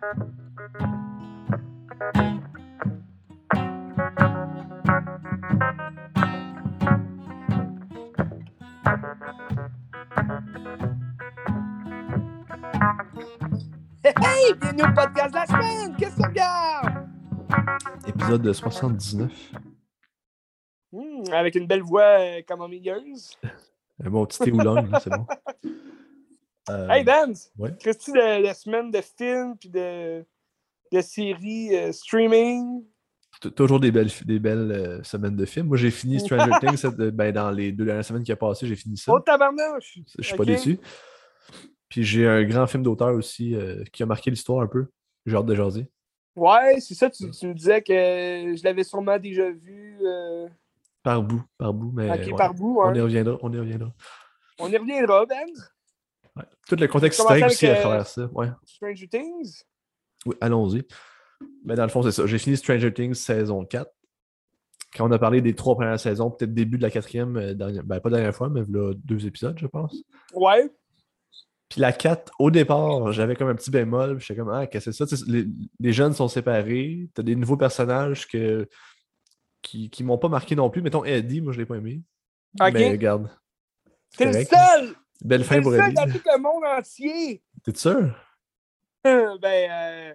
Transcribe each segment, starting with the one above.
Hey, bienvenue au podcast de la semaine! Qu'est-ce que tu regardes? Épisode de 79. Hmm, avec une belle voix euh, camomilleuse. Un bon petit thé là, c'est bon. Euh, Hey, Dan! ouais. Qu'est-ce de la semaine de films puis de, de séries euh, streaming? Toujours des belles, des belles euh, semaines de films. Moi, j'ai fini Stranger Things cette- ben, dans les deux dernières semaines qui a passé, j'ai fini ça. Oh, tabarnouche! Je suis pas déçu. Puis j'ai un grand film d'auteur aussi qui a marqué l'histoire un peu. J'ai hâte de jaser. Ouais, c'est ça, tu, tu me disais que je l'avais sûrement déjà vu. Par bout, par bout, mais ok, ouais, par bout. on hein. y reviendra, on y reviendra. On y reviendra, Ben. Ouais. Tout le contexte historique aussi à travers ça. Ouais. Stranger Things? Oui, allons-y. Mais dans le fond, c'est ça. J'ai fini Stranger Things saison 4. Quand on a parlé des trois premières saisons, peut-être début de la quatrième, euh, dernière- ben pas dernière fois, mais là, deux épisodes, je pense. Ouais. Puis la 4, au départ, j'avais comme un petit bémol. J'étais comme, ah, qu'est-ce que c'est ça? Les, les jeunes sont séparés. T'as des nouveaux personnages que, qui, qui m'ont pas marqué non plus. Mettons Eddie, moi, je l'ai pas aimé. Ok. Mais regarde, T'es le seul! Belle fin pour Eddie. dans tout le monde entier! T'es sûr? ben, euh,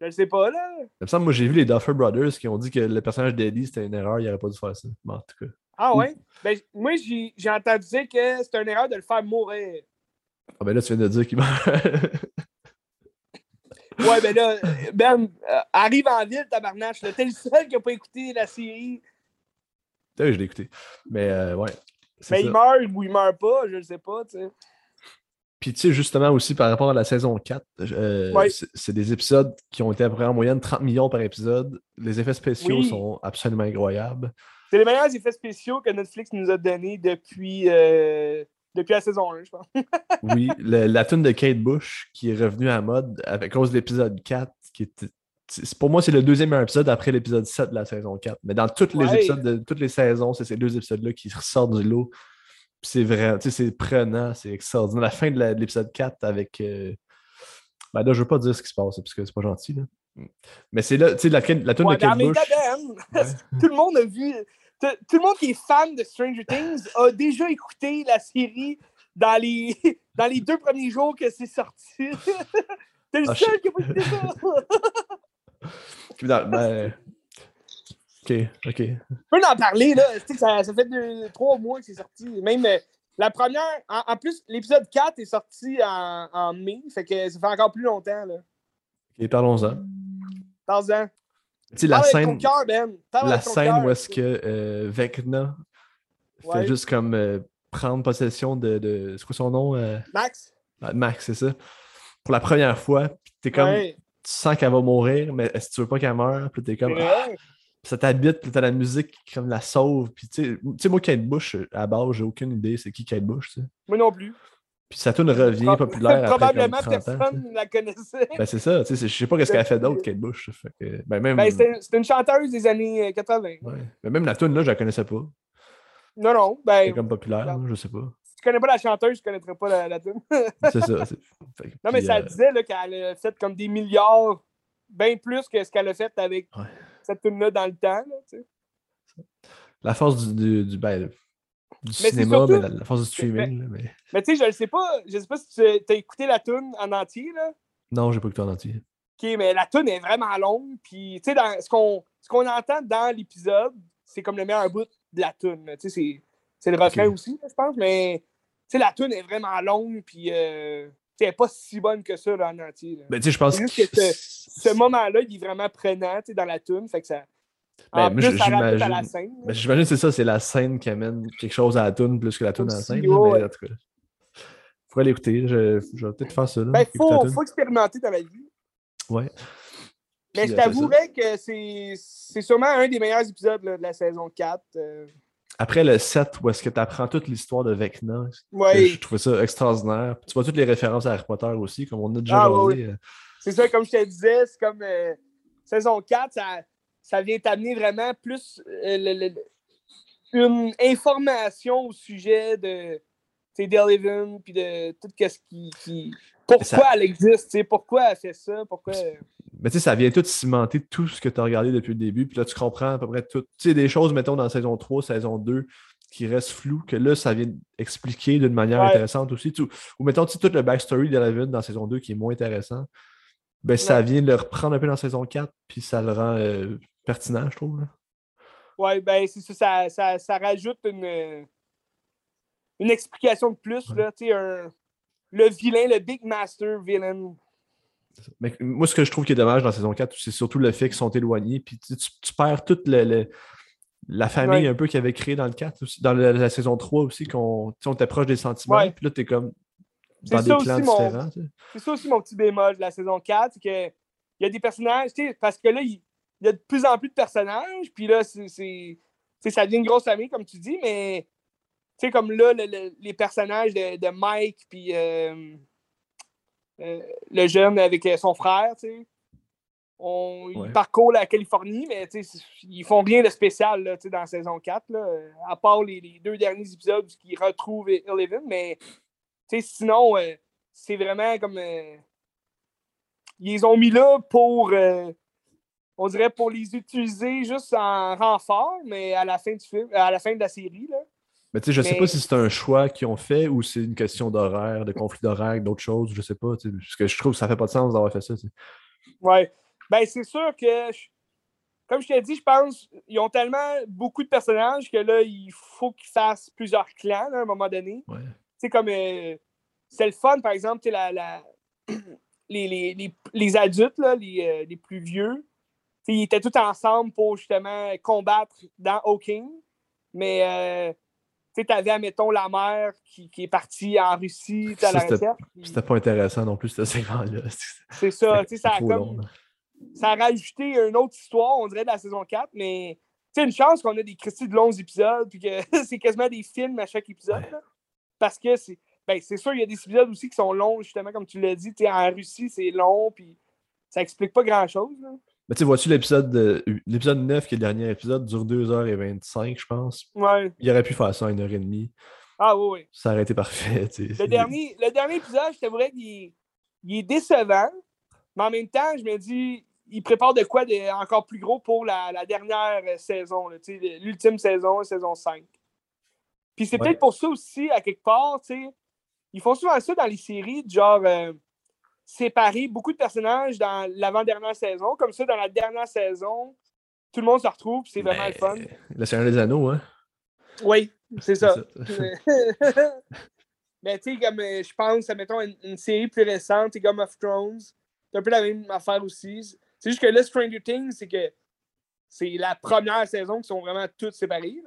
je le sais pas, là. Il me semble, moi, j'ai vu les Duffer Brothers qui ont dit que le personnage d'Eddie, c'était une erreur. Il aurait pas dû faire ça. Mais en tout cas. Ah ouais? Ben, moi, j'ai entendu dire que c'était une erreur de le faire mourir. Ah, ben là, tu viens de dire qu'il meurt. Ouais, ben là, Ben, euh, arrive en ville, tabarnache. là. T'es le seul qui a pas écouté la série. Oui, je l'ai écouté. Mais euh, ouais. Mais ça. il meurt ou il meurt pas, je le sais pas, tu sais. Puis tu sais, justement aussi par rapport à la saison 4, euh, Ouais. c'est- des épisodes qui ont été à peu près en moyenne 30 millions par épisode. Les effets spéciaux Oui. sont absolument incroyables. C'est les meilleurs effets spéciaux que Netflix nous a donnés depuis, euh, depuis la saison 1, je pense. Oui, le- la tune de Kate Bush qui est revenue à mode avec cause de l'épisode 4, qui était. Pour moi, c'est le deuxième épisode après l'épisode 7 de la saison 4. Mais dans tous les épisodes de toutes les saisons, c'est ces deux épisodes-là qui ressortent du lot. C'est vrai, c'est prenant, c'est extraordinaire. La fin de l'épisode 4 avec. euh, Ben là, je veux pas dire ce qui se passe, parce que c'est pas gentil. Là. Mais c'est là, tu sais, la, la tune Ouais, de Kate Bush. tout le monde a vu. Tout, tout le monde qui est fan de Stranger Things a déjà écouté la série dans les, dans les deux premiers jours que c'est sorti. T'es le Ah, seul qui a pas écouté ça. Ben, Ok, ok. Je peux en parler, là. Ça, ça fait deux, trois mois que c'est sorti. Même euh, la première. En, en plus, l'épisode 4 est sorti en, en mai. Fait que ça fait encore plus longtemps, là. Ok, parlons-en. Parle-en. Tu sais, la scène, cœur, Ben. La scène cœur. où est-ce que euh, Vecna fait Ouais. juste comme euh, prendre possession de. de c'est quoi son nom Max? Max, c'est ça. Pour la première fois, t'es comme. Ouais. Tu sens qu'elle va mourir, mais est-ce que tu veux pas qu'elle meure? Puis t'es comme. C'est ah, ça t'habite, puis t'as la musique qui comme la sauve. Puis tu sais- moi, Kate Bush, à la base, j'ai aucune idée c'est qui Kate Bush, tu sais. Moi non plus. Puis sa tune revient Pro- populaire après Probablement 30 ans. tu sais. personne ne la connaissait. Ben c'est ça, tu sais, c'est- je sais pas qu'est-ce qu'elle a fait d'autre, Kate Bush. Fait que, ben même, Ben, c'était c'était une chanteuse des années euh, 80. ouais. Mais même la tune là, je la connaissais pas. Non, non. C'est Ben, comme populaire, là, je sais pas. Tu connais pas la chanteuse, tu connaîtrais pas la, la tune. C'est ça. fait Non, mais puis, ça euh, disait qu'elle a fait comme des milliards, bien plus que ce qu'elle a fait avec Ouais. cette tune-là dans le temps. Là, tu sais. La force du, du, du, ben, du cinéma, surtout- ben, la, la force du streaming. là, mais... Mais tu sais, je ne sais pas, je sais pas si tu as écouté la tune en entier, là. Non, j'ai pas écouté en entier. OK, mais la tune est vraiment longue. Puis, tu sais, ce qu'on entend dans l'épisode, c'est comme le meilleur bout de la tune. Tu sais, c'est- c'est le refrain aussi, je pense. Mais, sais, la tune est vraiment longue. Puis, euh, elle n'est pas si bonne que ça là, en entier. Ben, tu sais, je pense que que. Ce moment-là, il est vraiment prenant, tu sais, dans la tune. Fait que ça. Ben, en moi, plus, ça rajoute à j'imagine- la scène. là. Ben, J'imagine que c'est ça, c'est la scène qui amène quelque chose à la tune plus que la tune en Aussi, scène. là, ouais, en tout cas. L'écouter. Je, je vais peut-être faire ça. Là, Ben, la faut, expérimenter dans la vie. Ouais. Mais je t'avouerais que c'est c'est sûrement un des meilleurs épisodes là, de la saison 4. euh. Après le 7, où est-ce que tu apprends toute l'histoire de Vecna, Ouais, je trouvais ça extraordinaire. Tu vois toutes les références à Harry Potter aussi, comme on a déjà Ah, jasé. ouais, euh, c'est ça, comme je te disais, c'est comme euh, saison 4, ça, ça vient t'amener vraiment plus euh, le- le- le- une information au sujet de, tu d'Eleven, puis de tout ce qui. qui... Pourquoi elle existe, pourquoi elle fait ça, pourquoi. Mais tu sais, ça vient tout cimenter tout ce que tu as regardé depuis le début. Puis là, tu comprends à peu près tout. Tu sais, des choses, mettons, dans saison 3, saison 2, qui restent floues, que là, ça vient expliquer d'une manière intéressante aussi. ou mettons, tout le backstory d'Eleven dans saison 2 qui est moins intéressant. Ben, ça vient le reprendre un peu dans saison 4, puis ça le rend euh, pertinent, je trouve. Oui, ben, c'est ça, ça, ça, rajoute une, une explication de plus. Là, un, le vilain, le Big Master villain. Mais moi, ce que je trouve qui est dommage dans saison 4, c'est surtout le fait qu'ils sont éloignés. Puis tu, perds toute la famille un peu qu'ils avaient créée dans le 4, aussi, dans la, saison 3 aussi, qu'on était proche des sentiments. Puis là, tu es comme dans des clans différents. C'est ça aussi mon petit bémol de la saison 4, c'est qu'il y a des personnages, parce que là, il, y a de plus en plus de personnages, puis là, c'est, ça devient une grosse famille, comme tu dis, mais tu sais, comme là, les personnages de, Mike, puis euh, le jeune avec euh, son frère, tu sais, on, ils parcourent la Californie, mais ils font rien de spécial là, dans la saison 4, là, à part les, deux derniers épisodes où ils retrouvent Eleven, mais sinon, c'est vraiment comme. ils les ont mis là pour on dirait pour les utiliser juste en renfort, mais à la fin du film, à la fin de la série. Là. Mais tu sais, je sais pas si c'est un choix qu'ils ont fait ou c'est une question d'horaire, de conflit d'horaire, d'autres choses, je sais pas. Parce que je trouve que ça fait pas de sens d'avoir fait ça. Ouais. Ben, c'est sûr que, comme je t'ai dit, je pense qu'ils ont tellement beaucoup de personnages que là, il faut qu'ils fassent plusieurs clans à un moment donné. Ouais. Sais, comme. Euh, c'est le fun, par exemple, la, la... Les, les, les, adultes, là, les, euh, les plus vieux, ils étaient tous ensemble pour justement combattre dans Hawking. Mais euh, tu avais, admettons, la mère qui, qui est partie en Russie à la retraite. C'était pas intéressant non plus, ce segment-là. C'est ça, tu sais, ça a comme. ça a rajouté une autre histoire, on dirait, de la saison 4, mais c'est une chance qu'on a des critiques de longs épisodes, puis que c'est quasiment des films à chaque épisode. parce que c'est. Ben, c'est sûr, il y a des épisodes aussi qui sont longs, justement, comme tu l'as dit. En Russie, c'est long, puis ça explique pas grand-chose. Mais tu vois-tu l'épisode l'épisode 9, qui est le dernier épisode, dure 2h25, je pense. Ouais. Il aurait pu faire ça en 1h30. Ah oui, oui. Ça aurait été parfait. Le dernier, le dernier épisode, je vrai qu'il il est décevant, mais en même temps, je me dis, il prépare de quoi de encore plus gros pour la, la dernière saison, l'ultime saison, saison 5. Puis c'est peut-être pour ça aussi, à quelque part, ils font souvent ça dans les séries, genre. Euh, séparer beaucoup de personnages dans l'avant-dernière saison. Comme ça, dans la dernière saison, tout le monde se retrouve, c'est vraiment le fun. Le Seigneur des Anneaux, hein? Oui, c'est ça. Mais tu sais, comme euh, je pense, mettons, une, une, série plus récente, Game of Thrones, c'est un peu la même affaire aussi. C'est juste que là, Stranger Things, c'est que c'est la première saison qui sont vraiment toutes séparées.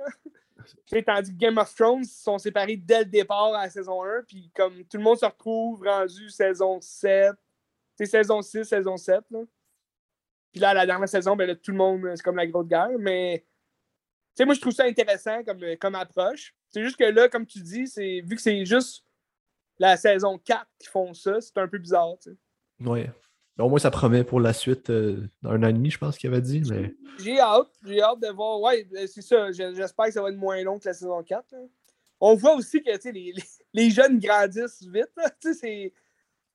Tandis que Game of Thrones sont séparés dès le départ à la saison 1, puis comme tout le monde se retrouve rendu saison 7, c'est saison 6, saison 7. Là. Puis là, la dernière saison, ben, tout le monde, c'est comme la grosse guerre, mais moi, je trouve ça intéressant comme, comme approche. C'est juste que là, comme tu dis, vu que c'est juste la saison 4 qui font ça, c'est un peu bizarre. Oui. Au moins, ça promet pour la suite euh, d'un an et demi, je pense qu'il avait dit. Mais... J'ai hâte. J'ai hâte de voir. Ouais, ben, c'est ça. J'espère que ça va être moins long que la saison 4. On voit aussi que les, les, les, jeunes grandissent vite. C'est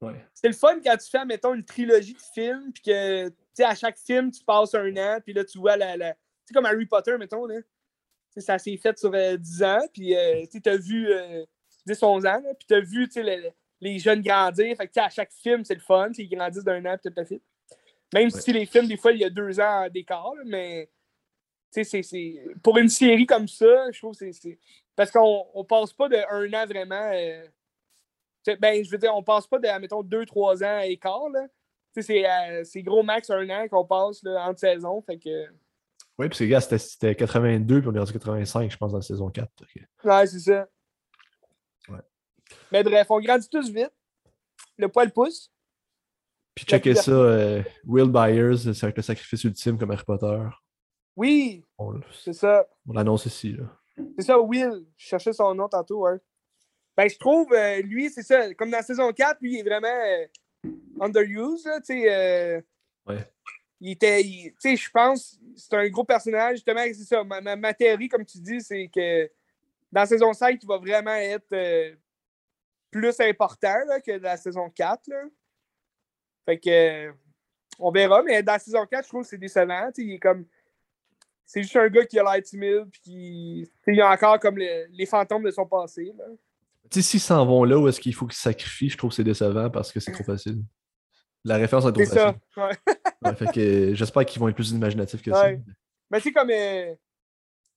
ouais. le fun quand tu fais, mettons, une trilogie de films, puis que à chaque film, tu passes un an, puis là, tu vois la. la... sais, comme Harry Potter, mettons. Là. ça s'est fait sur 10 euh, ans, puis euh, tu as vu 10-11 ans, puis tu as vu le, les jeunes grandir. Fait que, à chaque film, c'est le fun. Ils grandissent d'un an, peut-être fit. Même si les films, des fois, il y a deux ans d'écart, mais c'est, pour une série comme ça, je trouve que c'est. Parce qu'on ne passe pas de un an vraiment. Euh, ben, je veux dire, on passe pas de, mettons, deux, trois ans à écart. Là. C'est, euh, c'est gros max un an qu'on passe là, entre saisons. Fait que... Oui, puis ces gars, c'était, 82, puis on est rendu 85, je pense, dans la saison 4. Ouais, c'est ça. Mais bref, on grandit tous vite. Le poil pousse. Puis checker ça, euh, Will Byers, c'est le sacrifice ultime comme Harry Potter. Oui, c'est ça. On l'annonce ici. C'est ça, Will. Je cherchais son nom tantôt, ouais. Ben, je trouve, euh, lui, c'est ça. Comme dans la saison 4, lui, il est vraiment euh, underused, sais. ouais. Il était, tu sais, je pense, c'est un gros personnage. Justement, c'est ça. Ma, ma, théorie, comme tu dis, c'est que dans la saison 5, il va vraiment être plus important que la saison 4. Là. Fait que on verra, mais dans la saison 4, je trouve que c'est décevant. Il est comme. C'est juste un gars qui a l'air timide, puis qui. Il a encore comme les fantômes de son passé. Tu sais, s'ils s'en vont là où est-ce qu'il faut qu'ils sacrifient, je trouve que c'est décevant parce que c'est trop facile. La référence est trop facile. ça, ouais. fait que j'espère qu'ils vont être plus imaginatifs que ça. Mais c'est comme. Euh,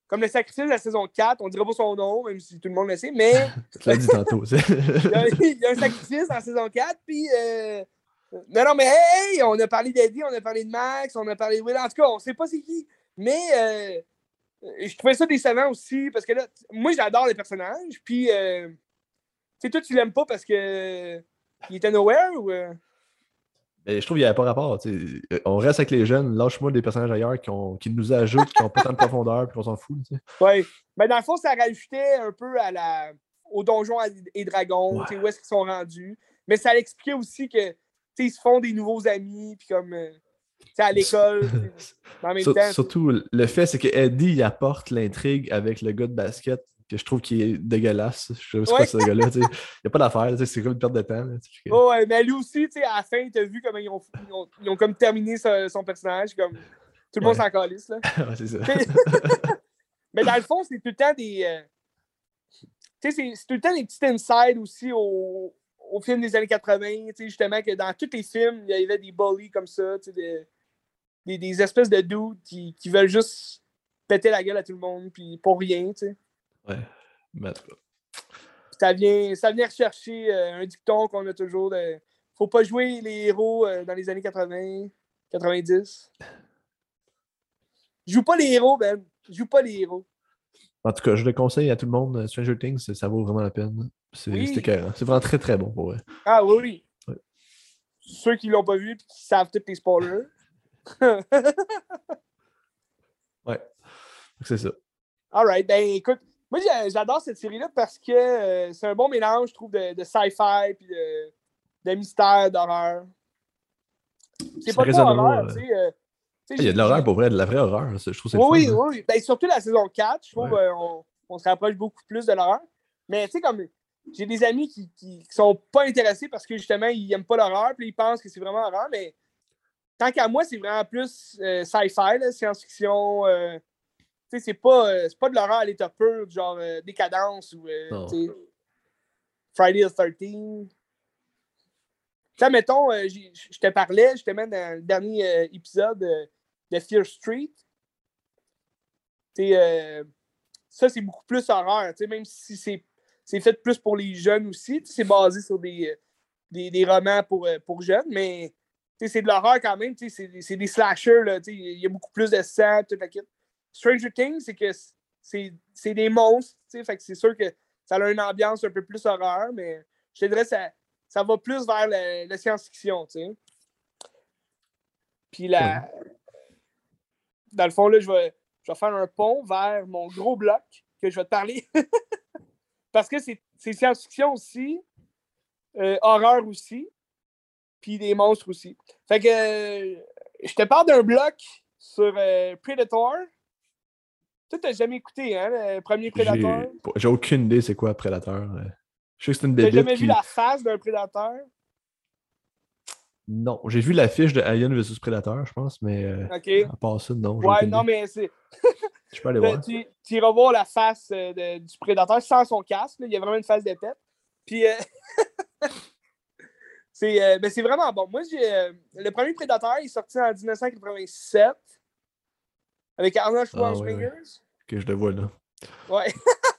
comme le sacrifice de la saison 4, on dirait pas son nom, même si tout le monde le sait, mais. tu l'as dit tantôt. il, y a, un sacrifice la saison 4, puis. Euh, non, non, mais hey, on a parlé d'Eddie, on a parlé de Max, on a parlé de Will. En tout cas, on sait pas c'est qui. Mais euh, je trouvais ça décevant aussi parce que là, moi, j'adore les personnages. Puis, euh, tu sais, toi, tu l'aimes pas parce que il était nowhere ou. Ben, je trouve qu'il n'y avait pas rapport. On reste avec les jeunes, lâche-moi des personnages ailleurs qui, ont, qui nous ajoutent, qui n'ont pas tant de profondeur, puis on s'en fout. Oui. Mais dans le fond, ça rajoutait un peu à la, au donjon et dragons, sais, où est-ce qu'ils sont rendus. Mais ça expliquait aussi que ils se font des nouveaux amis, puis comme. Euh, à l'école. Surtout, le fait, c'est que Eddie il apporte l'intrigue avec le gars de basket que je trouve qui est dégueulasse. Je sais pas ce gars-là. Il n'y a pas d'affaire. C'est comme une perte de temps. oh, ouais, mais lui aussi, à la fin, tu as vu comment ils ont, ils ont, comme terminé son, personnage. Comme, tout le monde s'en calisse. Là. c'est ça. mais dans le fond, c'est tout le temps des. Euh, sais, c'est tout le temps des petits insides aussi au, au film des années 80, justement, que dans tous les films, il y avait des bullies comme ça, des, des, des, espèces de dudes qui, qui, veulent juste péter la gueule à tout le monde, puis pour rien, tu sais. Ouais, mais ça vient, ça vient rechercher euh, un dicton qu'on a toujours de faut pas jouer les héros euh, dans les années 80, 90. Joue pas les héros, Ben. Joue pas les héros. En tout cas, je le conseille à tout le monde. Stranger Things, ça vaut vraiment la peine. C'est C'est vraiment très très bon pour eux. Ah oui, oui. Ceux qui l'ont pas vu et qui savent tous les spoilers. ouais. C'est ça. Alright, ben écoute, moi j'adore cette série-là parce que euh, c'est un bon mélange, je trouve, de, de sci-fi et de, de mystère, d'horreur. C'est pas trop horreur, tu sais. Euh, il y a de l'horreur pour vrai, de la vraie horreur. Je trouve c'est Oui, oui, oui. Ben, surtout la saison 4, je trouve qu'on on se rapproche beaucoup plus de l'horreur. Mais tu sais, comme j'ai des amis qui, qui, sont pas intéressés parce que justement, ils n'aiment pas l'horreur, puis ils pensent que c'est vraiment horreur, mais tant qu'à moi, c'est vraiment plus euh, sci-fi, science-fiction. Euh, sais, c'est pas, euh, pas de l'horreur à l'état pur, genre décadence ou Friday the 13 Tu mettons, je te parlais justement dans le dernier épisode de Fear Street. ça, c'est beaucoup plus horreur, même si c'est fait plus pour les jeunes aussi. C'est basé sur des, des, des, romans pour, euh, pour jeunes, mais c'est de l'horreur quand même. C'est des slashers. Il y a beaucoup plus de sang, toute la Stranger Things, c'est que c'est des monstres. Fait que c'est sûr que ça a une ambiance un peu plus horreur, mais je te dirais ça, ça va plus vers la, science-fiction. Puis la. Dans le fond, là, je vais, je vais faire un pont vers mon gros bloc que je vais te parler. Parce que c'est science-fiction aussi, euh, horreur aussi, puis des monstres aussi. Fait que euh, je te parle d'un bloc sur euh, Predator. Tu t'as jamais écouté, hein, le premier Predator? J'ai aucune idée c'est quoi Predator. Je sais que c'est une bébête. T'as jamais vu la face d'un Predator? Non, j'ai vu l'affiche de Alien vs Predator, je pense, mais à part ça, non. Ouais, non, mais c'est. je peux aller voir. Tu, tu iras voir la face euh, du Predator sans son casque. Il y a vraiment une face de tête. Puis. Euh, euh, ben, c'est vraiment bon. Moi, j'ai le premier Predator est sorti en 1987 avec Arnold ah, Schwarzenegger? Que je le vois là. Ouais.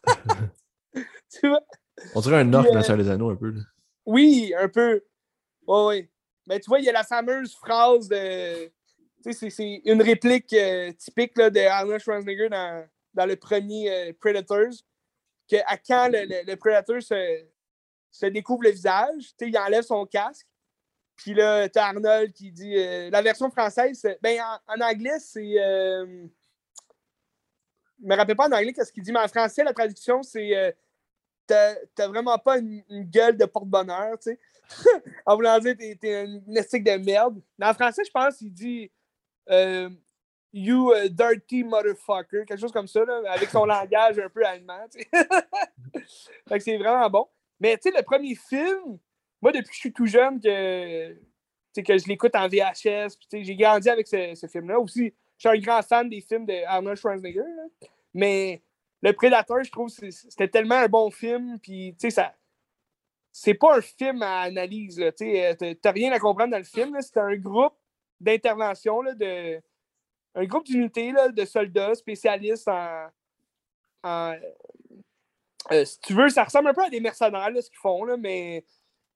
tu vois? On dirait un orc dans Seigneur des Anneaux un peu. Là. Oui, un peu. Ouais, ouais. Mais tu vois, il y a la fameuse phrase de. Tu sais, c'est une réplique euh, typique là, de Arnold Schwarzenegger dans, dans le premier euh, Predators. Que à quand le, le, Predator se, se, découvre le visage, tu sais, il enlève son casque. Puis là, t'as Arnold qui dit. Euh, la version française, ben, en, anglais, c'est. je me rappelle pas en anglais qu'est-ce qu'il dit, mais en français, la traduction, c'est. T'as vraiment pas une, une gueule de porte-bonheur, tu sais. en voulant dire, t'es, es un estique de merde. Mais en français, je pense qu'il dit euh, You dirty motherfucker, quelque chose comme ça, là, avec son langage un peu allemand. fait que c'est vraiment bon. Mais tu sais, le premier film, moi, depuis que je suis tout jeune, que, que je l'écoute en VHS, j'ai grandi avec ce, film-là. Aussi, je suis un grand fan des films de Arnold Schwarzenegger. Mais Le Prédateur, je trouve c'était tellement un bon film. Puis, ça. C'est pas un film à analyse. Tu n'as rien à comprendre dans le film. C'est un groupe d'intervention, de, un groupe d'unités de soldats spécialistes en. Euh, si tu veux, ça ressemble un peu à des mercenaires, ce qu'ils font, là, mais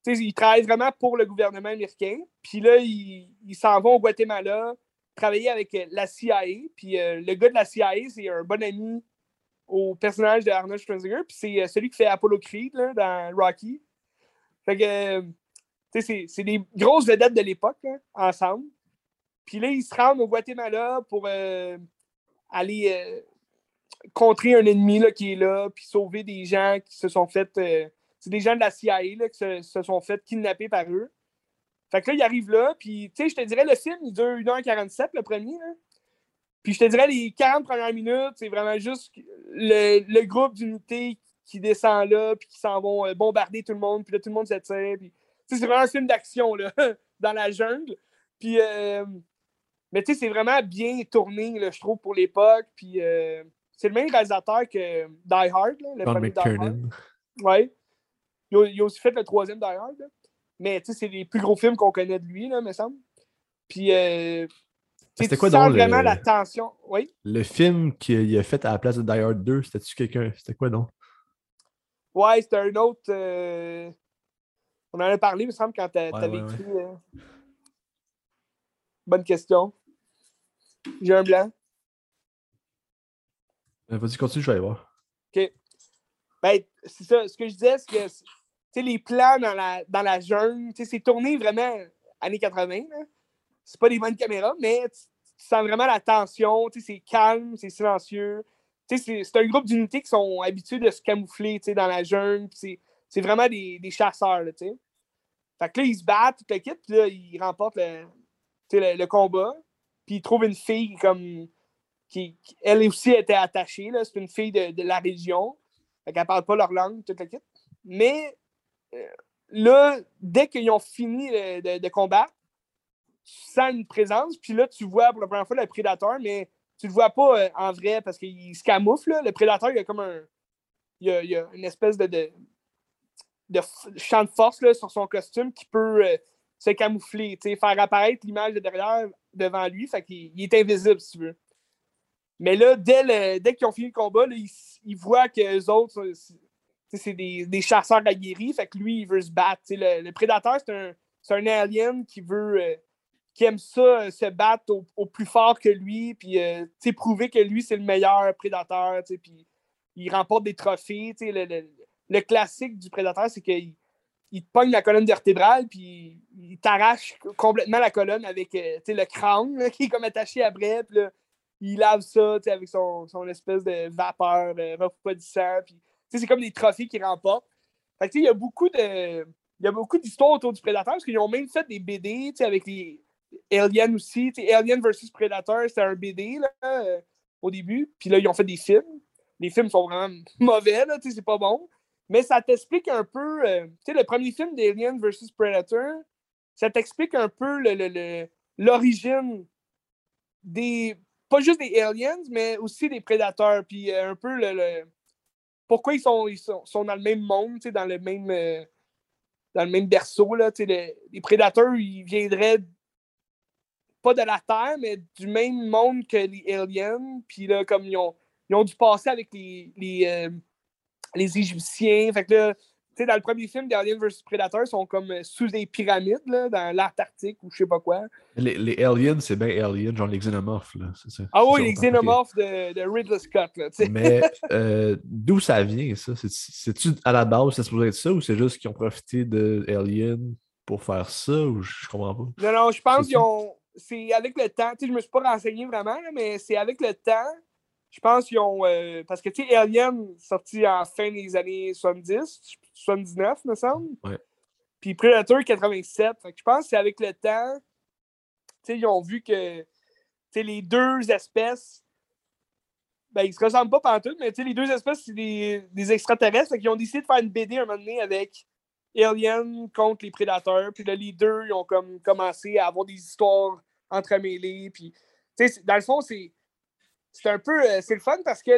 ils travaillent vraiment pour le gouvernement américain. Puis là, ils s'en vont au Guatemala travailler avec euh, la CIA. Puis euh, le gars de la CIA, c'est un bon ami au personnage de Arnold Schwarzenegger. Puis c'est celui qui fait Apollo Creed dans Rocky. Fait que, c'est des grosses vedettes de l'époque, ensemble. Puis là, ils se rendent au Guatemala pour aller contrer un ennemi là, qui est là, puis sauver des gens qui se sont fait. Euh, c'est des gens de la CIA là, qui se, sont fait kidnapper par eux. Fait que là, ils arrivent là, puis tu sais, je te dirais, le film, il dure 1h47, le premier. Là. Puis je te dirais, les 40 premières minutes, c'est vraiment juste le, groupe d'unités qui descend là, puis qui s'en vont euh, bombarder tout le monde, puis là, tout le monde se tire. Puis, c'est vraiment un film d'action, là, dans la jungle. Puis, euh, mais tu sais, c'est vraiment bien tourné, là, je trouve, pour l'époque. Puis, c'est le même réalisateur que Die Hard, le premier Die Hard. Ouais. Il a, aussi fait le troisième Die Hard. Mais tu sais, c'est les plus gros films qu'on connaît de lui, là, me semble. Puis euh, c'était quoi donc vraiment le... la tension. Oui? Le film qu'il a fait à la place de Die Hard 2, c'était-tu quelqu'un C'était quoi donc? Ouais, c'était un autre. Euh, on en a parlé, il me semble, quand tu avais écrit. Euh, bonne question. J'ai un blanc. Euh, vas-y, continue, je vais aller voir. OK. Ben, c'est ça. Ce que je disais, c'est que les plans dans la, dans la jungle, c'est tourné vraiment années 80. C'est pas des bonnes caméras, mais tu, sens vraiment la tension. C'est calme, c'est silencieux. C'est un groupe d'unités qui sont habitués de se camoufler dans la jungle. C'est vraiment des, des chasseurs. Là, fait que là, ils se battent, toute l'équipe, là, ils remportent le, le, combat. Puis ils trouvent une fille comme qui, elle aussi était attachée. C'est une fille de, la région. Elle ne parle pas leur langue, toute l'équipe. Mais là, dès qu'ils ont fini de, combattre, tu sens une présence, puis là, tu vois pour la première fois le prédateur, mais tu le vois pas euh, en vrai parce qu'il se camoufle. Le prédateur, il a comme un. Il y a, une espèce de, de, champ de force là, sur son costume qui peut euh, se camoufler, faire apparaître l'image de derrière devant lui. Fait qu'il est invisible, si tu veux. Mais là, dès, qu'ils ont fini le combat, ils, voient que les autres, c'est des, des, chasseurs aguerris. Fait que lui, il veut se battre. Le, prédateur, c'est un, un, alien qui veut. Euh, qui aime ça, euh, se battre au, plus fort que lui, puis euh, prouver que lui, c'est le meilleur prédateur, puis il remporte des trophées. Le, le, classique du prédateur, c'est qu'il il te pogne la colonne vertébrale, puis il t'arrache complètement la colonne avec le crâne qui est comme attaché après, puis il lave ça avec son, son, espèce de vapeur euh, refroidissant. C'est comme des trophées qu'il remporte. Fait il y a beaucoup de. Il y a beaucoup d'histoires autour du Predator parce qu'ils ont même fait des BD avec les Aliens aussi. Alien vs Predator, c'était un BD là, euh, au début. Puis là, ils ont fait des films. Les films sont vraiment mauvais, c'est pas bon. Mais ça t'explique un peu. Euh, sais le premier film d'Alien vs Predator, ça t'explique un peu l'origine des pas juste des aliens, mais aussi des prédateurs. Puis euh, un peu le, pourquoi ils sont, ils sont, dans le même monde, dans le même euh, dans le même berceau. Là, les prédateurs, ils viendraient pas de la Terre, mais du même monde que les aliens. Puis là, comme ils ont, ils ont dû passer avec les, les, euh, les Égyptiens. Fait que là, sais, dans le premier film d'Alien vs Predator, ils sont comme euh, sous des pyramides là, dans l'Antarctique ou je sais pas quoi. Les, les aliens, c'est bien aliens, genre les xénomorphes. Là. Ah oui, les xénomorphes de, de, Ridley Scott. Là, Mais euh, d'où ça vient, ça? C'est-tu à la base, c'est supposé être ça ou c'est juste qu'ils ont profité de Alien pour faire ça ou je, comprends pas? Non, non, je pense qu'ils ont. C'est avec le temps. Tu sais, je me suis pas renseigné vraiment, mais c'est avec le temps. Je pense qu'ils ont. Euh, parce que, tu sais, Alien, sorti en fin des années 70, 79, me semble. Ouais. Puis Predator 87. je pense que c'est avec le temps, ils ont vu que les deux espèces, ben, ils se ressemblent pas pantoute, mais les deux espèces, c'est des, des, extraterrestres qui ont décidé de faire une BD un moment donné avec Alien contre les prédateurs. Puis là, les deux, ils ont comme commencé à avoir des histoires entremêlées. Puis, dans le fond, c'est un peu. Euh, c'est le fun parce que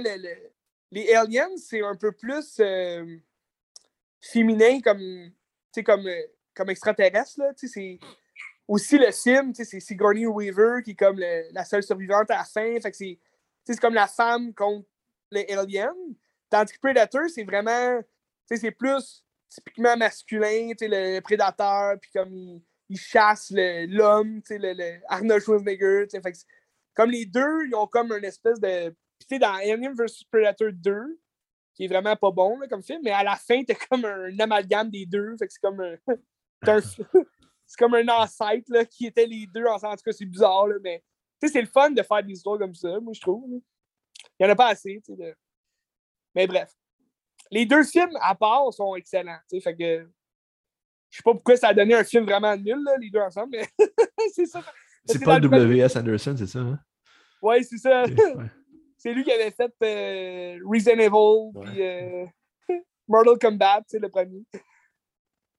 les aliens, c'est un peu plus euh, féminin comme, comme, euh, comme extraterrestre. C'est aussi le sim, c'est Sigourney Weaver qui est comme la seule survivante à la fin. Fait que c'est c'est comme la femme contre les aliens. Tandis que Predator, c'est vraiment. C'est plus typiquement masculin, le prédateur, puis comme il, chasse l'homme, le, le, Arnold Schwarzenegger. Comme les deux, ils ont comme une espèce de. Tu sais, dans Alien vs Predator 2, qui est vraiment pas bon comme film, mais à la fin, t'as comme un, amalgame des deux. Fait que c'est comme un. c'est comme un ancêtre là, qui était les deux ensemble. En tout cas, c'est bizarre, là, mais c'est le fun de faire des histoires comme ça, moi, je trouve. Il n'y en a pas assez, tu sais. Mais bref. Les deux films, à part, sont excellents, tu sais. Fait que. Je sais pas pourquoi ça a donné un film vraiment nul, là, les deux ensemble, mais c'est ça. C'est pas W.S. Anderson, c'est ça, hein? Ouais, c'est ça. c'est lui qui avait fait euh, Reason Evil, puis euh, Mortal Kombat, sais, le premier.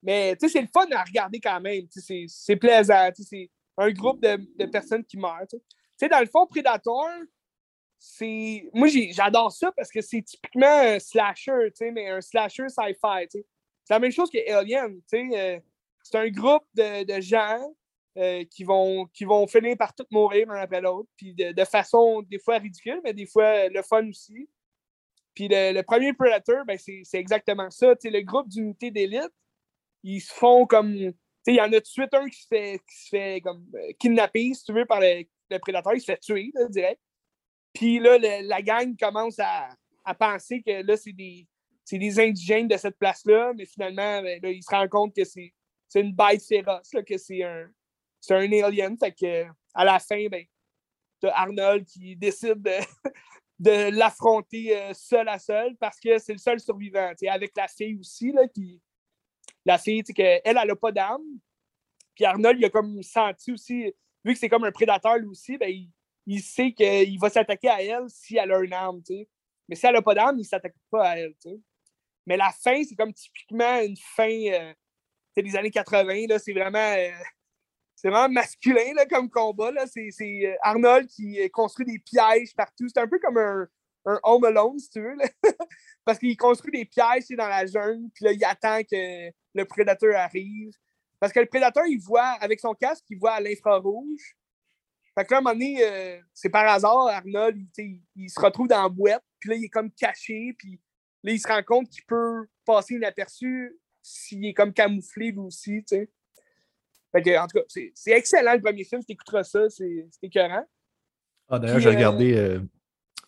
Mais, tu sais, c'est le fun à regarder quand même. C'est plaisant. C'est un groupe de, de personnes qui meurent. Tu sais, dans le fond, Predator, c'est. Moi, j'adore ça parce que c'est typiquement un slasher, tu sais, mais un slasher sci-fi. C'est la même chose que Alien. tu sais. Euh, c'est un groupe de, de gens euh, qui, vont, qui vont finir par tout mourir l'un après l'autre, puis de, de, façon des fois ridicule, mais des fois le fun aussi. Puis le, premier Predator, ben c'est exactement ça. Tu sais, le groupe d'unités d'élite, ils se font comme il y en a tout de suite un qui se fait, qui se fait comme, euh, kidnapper, si tu veux, par le, prédateur. Il se fait tuer, là, direct. Puis là, la gang commence à, à penser que là, c'est des, des, indigènes de cette place-là, mais finalement, ben, ils se rendent compte que c'est une bête féroce, là, que c'est un, un alien. Fait que, à la fin, ben, t'as Arnold qui décide de, de l'affronter euh, seul à seul parce que c'est le seul survivant. Avec la fille aussi, là, qui, la fille, sais, qu'elle, elle n'a pas d'âme. Puis Arnold, il a comme senti aussi, vu que c'est comme un prédateur lui aussi, ben, il, sait qu'il va s'attaquer à elle si elle a une arme, tu sais. Mais si elle n'a pas d'âme, il ne s'attaque pas à elle, tu sais. Mais la fin, c'est comme typiquement une fin euh, des années 80, là, c'est vraiment... Euh, c'est vraiment masculin là, comme combat. Là. C'est, c'est euh, Arnold qui construit des pièges partout. C'est un peu comme un, un Home Alone, si tu veux. Parce qu'il construit des pièges dans la jungle, puis là, il attend que le prédateur arrive. Parce que le prédateur, il voit, avec son casque, il voit à l'infrarouge. Fait que là, à un moment donné, euh, c'est par hasard, Arnold, il, se retrouve dans la boîte, puis là, il est comme caché, puis là, il se rend compte qu'il peut passer inaperçu s'il est comme camouflé lui aussi, tu sais. Fait que, en tout cas, c'est excellent le premier film, tu écouteras ça, c'est écœurant. Ah, d'ailleurs, j'ai regardé euh,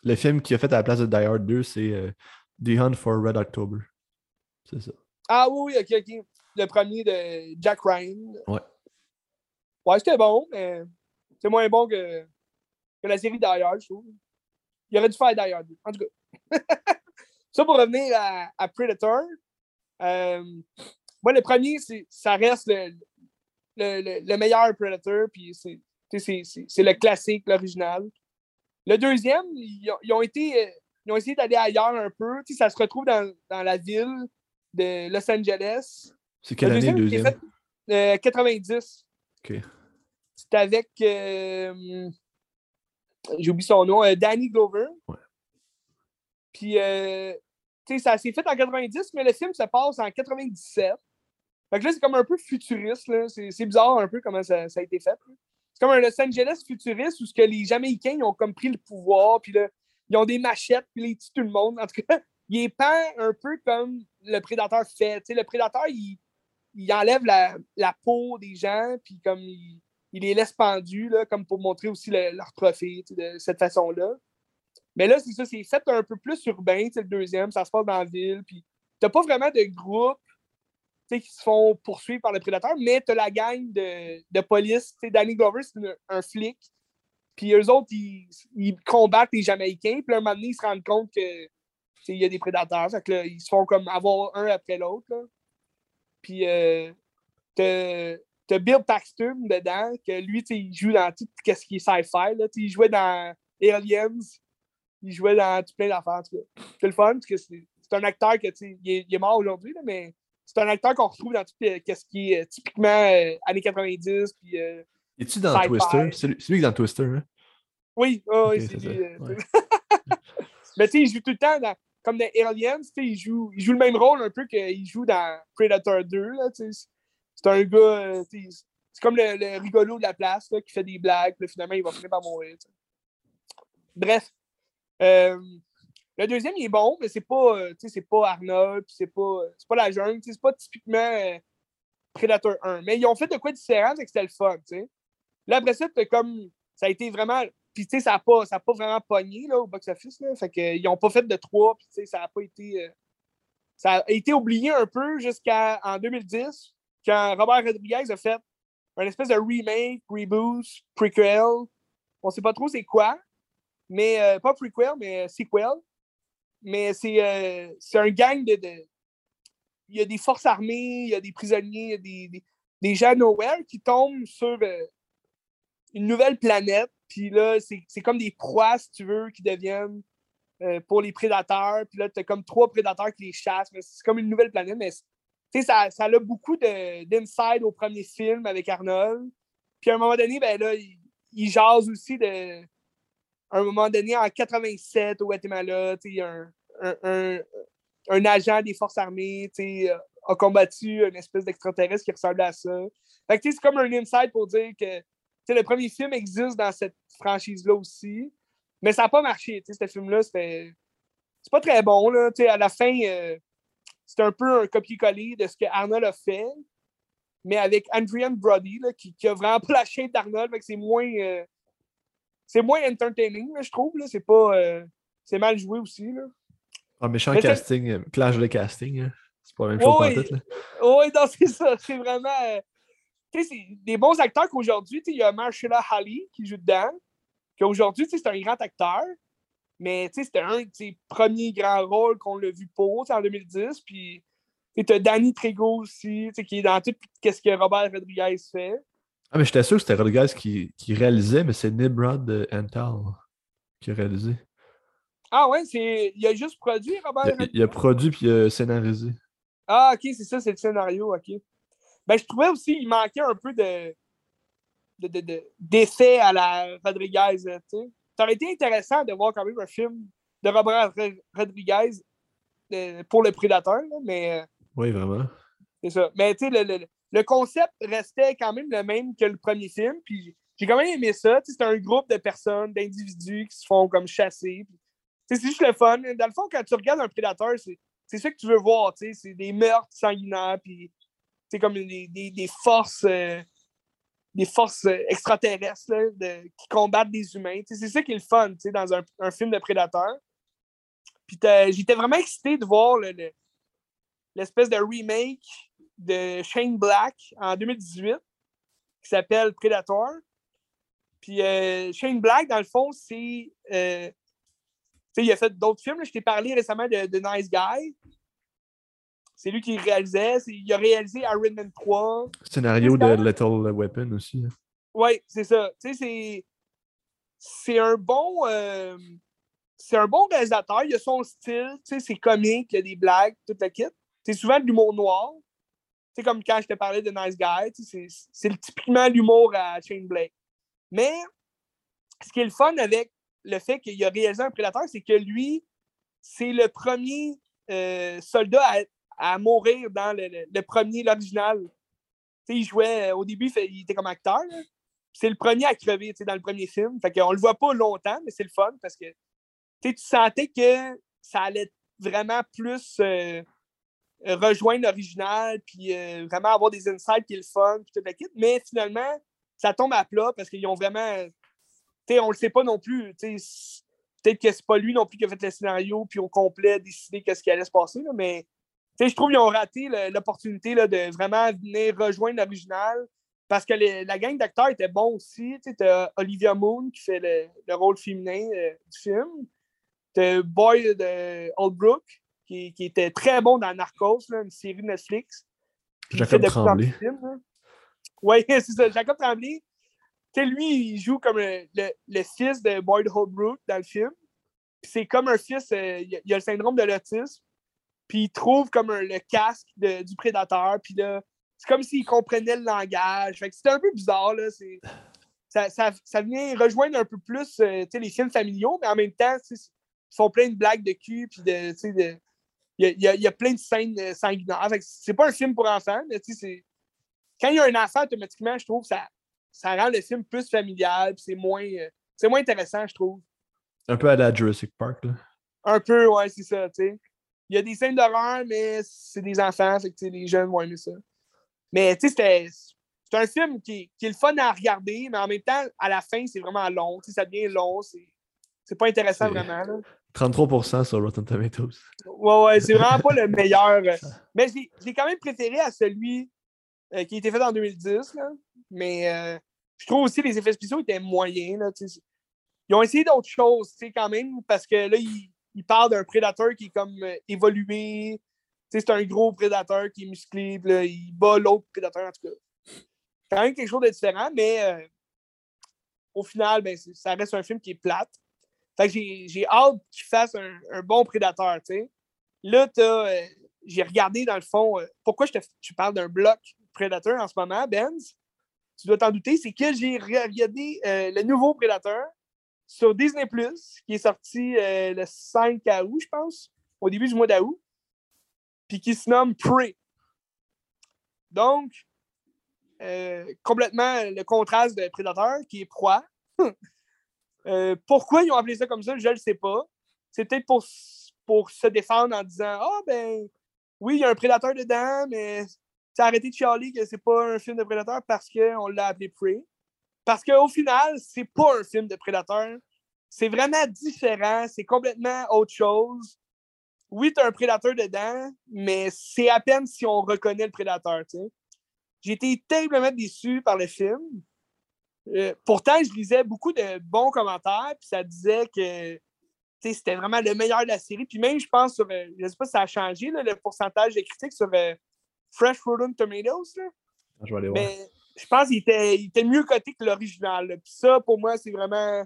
le film qu'il a fait à la place de Die Hard 2, c'est The Hunt for Red October. C'est ça. Ah oui, ok, ok. Le premier de Jack Ryan. Ouais. Ouais, c'était bon, mais c'est moins bon que, que la série Die Hard, je trouve. Il aurait dû faire Die Hard 2. En tout cas. ça pour revenir à, à Predator. Euh, moi, le premier, ça reste le, le, le, meilleur Predator, puis c'est le classique, l'original. Le deuxième, ils ont, ils ont été euh, ils ont essayé d'aller ailleurs un peu. Tu sais, ça se retrouve dans, dans, la ville de Los Angeles. C'est quelle année le deuxième? Fait, 90. Euh, OK. C'est avec. Euh, J'ai oublié son nom. Euh, Danny Glover. Ouais. Puis, tu sais, ça s'est fait en 90, mais le film se passe en 97. Fait que là, c'est comme un peu futuriste. C'est bizarre un peu comment ça, a été fait. C'est comme un Los Angeles futuriste où ce que les Jamaïcains ont comme pris le pouvoir. Puis là, ils ont des machettes, puis ils tuent tout le monde. En tout cas, il est peint un peu comme le prédateur fait. le prédateur, il, il enlève la, la, peau des gens, puis comme il, il, les laisse pendus, là, comme pour montrer aussi leur trophée de cette façon-là. Mais là, c'est ça, c'est fait un peu plus urbain, le deuxième, ça se passe dans la ville, puis t'as pas vraiment de groupe qui se font poursuivre par le prédateur, mais t'as la gang de, de police. Danny Glover, c'est un flic puis eux autres, ils, combattent les Jamaïcains. Puis un moment donné, ils se rendent compte que il y a des prédateurs. Fait que là, ils se font comme avoir un après l'autre. Puis euh, t'as Bill Paxton dedans, que lui, il joue dans tout ce qui est sci-fi. Il jouait dans Aliens. il jouait dans tout plein d'affaires. C'est le fun, parce que c'est un acteur que, il est, est mort aujourd'hui, mais c'est un acteur qu'on retrouve dans tout ce qui est typiquement années 90. Puis, Es-tu dans Twister? C'est lui, qui est dans Twister, hein? Oui, oh, oui, c'est lui. mais tu sais, il joue tout le temps dans, comme dans Aliens, il joue, il joue le même rôle un peu qu'il joue dans Predator 2. C'est un gars, c'est comme le, rigolo de la place qui fait des blagues, puis finalement il va finir par mourir. Bref. Euh, le deuxième, il est bon, mais c'est pas, euh, pas Arnold, c'est pas, pas la jungle, c'est pas typiquement euh, Predator 1. Mais ils ont fait de quoi différent, c'est que le fun. Là, après ça, comme ça a été vraiment. Puis, tu sais, ça n'a pas, pas vraiment pogné là, au box-office. Fait qu'ils n'ont pas fait de trois, puis, tu sais, ça n'a pas été. ça a été oublié un peu jusqu'en 2010, quand Robert Rodriguez a fait un espèce de remake, reboot, prequel. On sait pas trop c'est quoi, mais euh, pas prequel, mais sequel. Mais c'est euh, un gang de, Il y a des forces armées, il y a des prisonniers, il y a des, des, gens nowhere qui tombent sur euh, une nouvelle planète. Puis là, c'est comme des proies, si tu veux, qui deviennent pour les prédateurs. Puis là, tu as comme trois prédateurs qui les chassent. C'est comme une nouvelle planète, mais ça, ça a beaucoup d'inside au premier film avec Arnold. Puis à un moment donné, ben là, il, jase aussi de. À un moment donné, en 87, au Guatemala, un, un, un, agent des forces armées a combattu une espèce d'extraterrestre qui ressemblait à ça. Fait c'est comme un inside pour dire que le premier film existe dans cette franchise-là aussi. Mais ça n'a pas marché. Ce film-là, c'était. C'est pas très bon. Là, à la fin, euh, c'est un peu un copier-coller de ce que Arnold a fait, mais avec Adrian Brody, qui, qui, a vraiment pas la chaîne d'Arnold, c'est moins. Euh, c'est moins entertaining, je trouve. C'est pas. Euh, c'est mal joué aussi. Là. Un méchant casting, euh, clash de casting. Hein. C'est pas la même chose oui, pour tout. Oui, non, c'est ça. C'est vraiment. tu sais, c'est des bons acteurs qu'aujourd'hui, il y a Marshall Halley qui joue dedans, qu'aujourd'hui, c'est un grand acteur. Mais c'était un de ses premiers grands rôles qu'on l'a vu pour en 2010. Puis tu as Danny Trego aussi, qui est dans tout ce que Robert Rodriguez fait. Ah, mais j'étais sûr que c'était Rodriguez qui, qui, réalisait, mais c'est Nibrod Antal qui a réalisé. Ah ouais, c'est. Il a juste produit, Robert? Il, il a produit puis il a scénarisé. Ah, ok, c'est ça, c'est le scénario, ok. Ben, je trouvais aussi qu'il manquait un peu de d'effet de, à la Rodriguez, tu sais ça aurait été intéressant de voir quand même un film de Robert Rodriguez euh, pour le Prédateur, mais. Euh, oui, vraiment. C'est ça. Mais tu sais, le, concept restait quand même le même que le premier film. Puis j'ai quand même aimé ça. C'est un groupe de personnes, d'individus qui se font comme chasser. C'est juste le fun. Dans le fond, quand tu regardes un prédateur, c'est ça que tu veux voir. C'est des meurtres sanguinaires, puis c'est comme des, des, forces. Euh, des forces euh, extraterrestres qui combattent des humains. C'est ça qui est le fun dans un, film de prédateur. J'étais vraiment excité de voir l'espèce de remake de Shane Black en 2018 qui s'appelle Predator. Puis euh, Shane Black, dans le fond, c'est. Euh, il a fait d'autres films. Je t'ai parlé récemment de, de Nice Guy. C'est lui qui réalisait. Il a réalisé Iron Man 3. Scénario de Little Weapon aussi. Hein. Oui, c'est ça. Tu sais, c'est un bon. Euh, c'est un bon réalisateur. Il a son style. Tu sais, c'est comique, il y a des blagues, toute la kit. C'est souvent de l'humour noir. C'est comme quand je te parlais de Nice Guy. C'est typiquement l'humour à Shane Blake. Mais ce qui est le fun avec le fait qu'il a réalisé un prédateur, c'est que lui, c'est le premier euh, soldat à mourir dans le, premier, l'original. Il jouait, au début, il était comme acteur. C'est le premier à crever dans le premier film. Fait qu'on le voit pas longtemps, mais c'est le fun parce que tu sentais que ça allait vraiment plus euh, rejoindre l'original, puis euh, vraiment avoir des insights qui est le fun, puis tout le kit. Mais finalement, ça tombe à plat parce qu'ils ont vraiment. sais, on le sait pas non plus. Peut-être que c'est pas lui non plus qui a fait le scénario, puis au complet décidé qu'est-ce qui allait se passer, mais je trouve qu'ils ont raté l'opportunité de vraiment venir rejoindre l'original parce que la gang d'acteurs était bon aussi. Tu as Olivia Moon qui fait le, rôle féminin euh, du film. Tu Boy de Oldbrook qui, qui, était très bon dans Narcos, une série Netflix. Jacob Tremblay. Oui, c'est ça. Jacob Tremblay. lui, il joue comme le, fils de Boyd Holbrook dans le film. c'est comme un fils, euh, il a le syndrome de l'autisme, puis il trouve comme le casque du prédateur, puis là, c'est comme s'il comprenait le langage. Fait que c'était un peu bizarre, là. Ça, ça, ça, vient rejoindre un peu plus euh, les films familiaux, mais en même temps, ils font plein de blagues de cul, puis de, de il y, a, y, a, plein de scènes euh, sanguinaires. C'est pas un film pour enfants, mais. Quand il y a un enfant, automatiquement, je trouve que ça, ça rend le film plus familial, c'est moins, c'est moins intéressant, je trouve. Un peu à la Jurassic Park, là. Un peu, ouais, c'est ça, tu sais. Il y a des scènes d'horreur, mais c'est des enfants, fait que les jeunes vont aimer ça. Mais tu sais, c'est un film qui, qui, est le fun à regarder, mais en même temps, à la fin, c'est vraiment long. Ça devient long. C'est pas intéressant vraiment. Là. 33% sur Rotten Tomatoes. Ouais, ouais, c'est vraiment pas le meilleur. Euh. Mais j'ai quand même préféré à celui euh, qui a été fait en 2010. Là. Mais euh, je trouve aussi que les effets spéciaux étaient moyens. Là, ils ont essayé d'autres choses, quand même, parce que là, ils, ils parlent d'un prédateur qui est comme évolué. C'est un gros prédateur qui est musclé, il bat l'autre prédateur, en tout cas. Quand même quelque chose de différent, mais au final, ben, ça reste un film qui est plate. Fait que j'ai hâte qu'il fasse un, bon prédateur, tu sais. Là, euh, j'ai regardé dans le fond. Euh, pourquoi je te parle d'un bloc prédateur en ce moment, Benz? Tu dois t'en douter, c'est que j'ai regardé euh, le nouveau prédateur sur Disney qui est sorti le 5 août, je pense, au début du mois d'août, puis qui se nomme Prey. Donc, complètement le contraste de prédateur qui est proie. Euh, pourquoi ils ont appelé ça comme ça, je ne le sais pas. C'est peut-être pour, pour se défendre en disant Ah, ben, oui, il y a un prédateur dedans, mais c'est arrêté de chialer que c'est pas un film de prédateur parce qu'on l'a appelé Prey. Parce qu'au final, c'est pas un film de prédateur. C'est vraiment différent. C'est complètement autre chose. Oui, tu as un prédateur dedans, mais c'est à peine si on reconnaît le prédateur. J'ai été terriblement déçu par le film. Euh, pourtant, je lisais beaucoup de bons commentaires, puis ça disait que c'était vraiment le meilleur de la série. Puis même, je pense, sur, euh, je ne sais pas si ça a changé, le pourcentage de critiques sur euh, Fresh Rotten Tomatoes. Ah, je vais aller voir. Mais je pense qu'il était, mieux coté que l'original. Puis ça, pour moi, c'est vraiment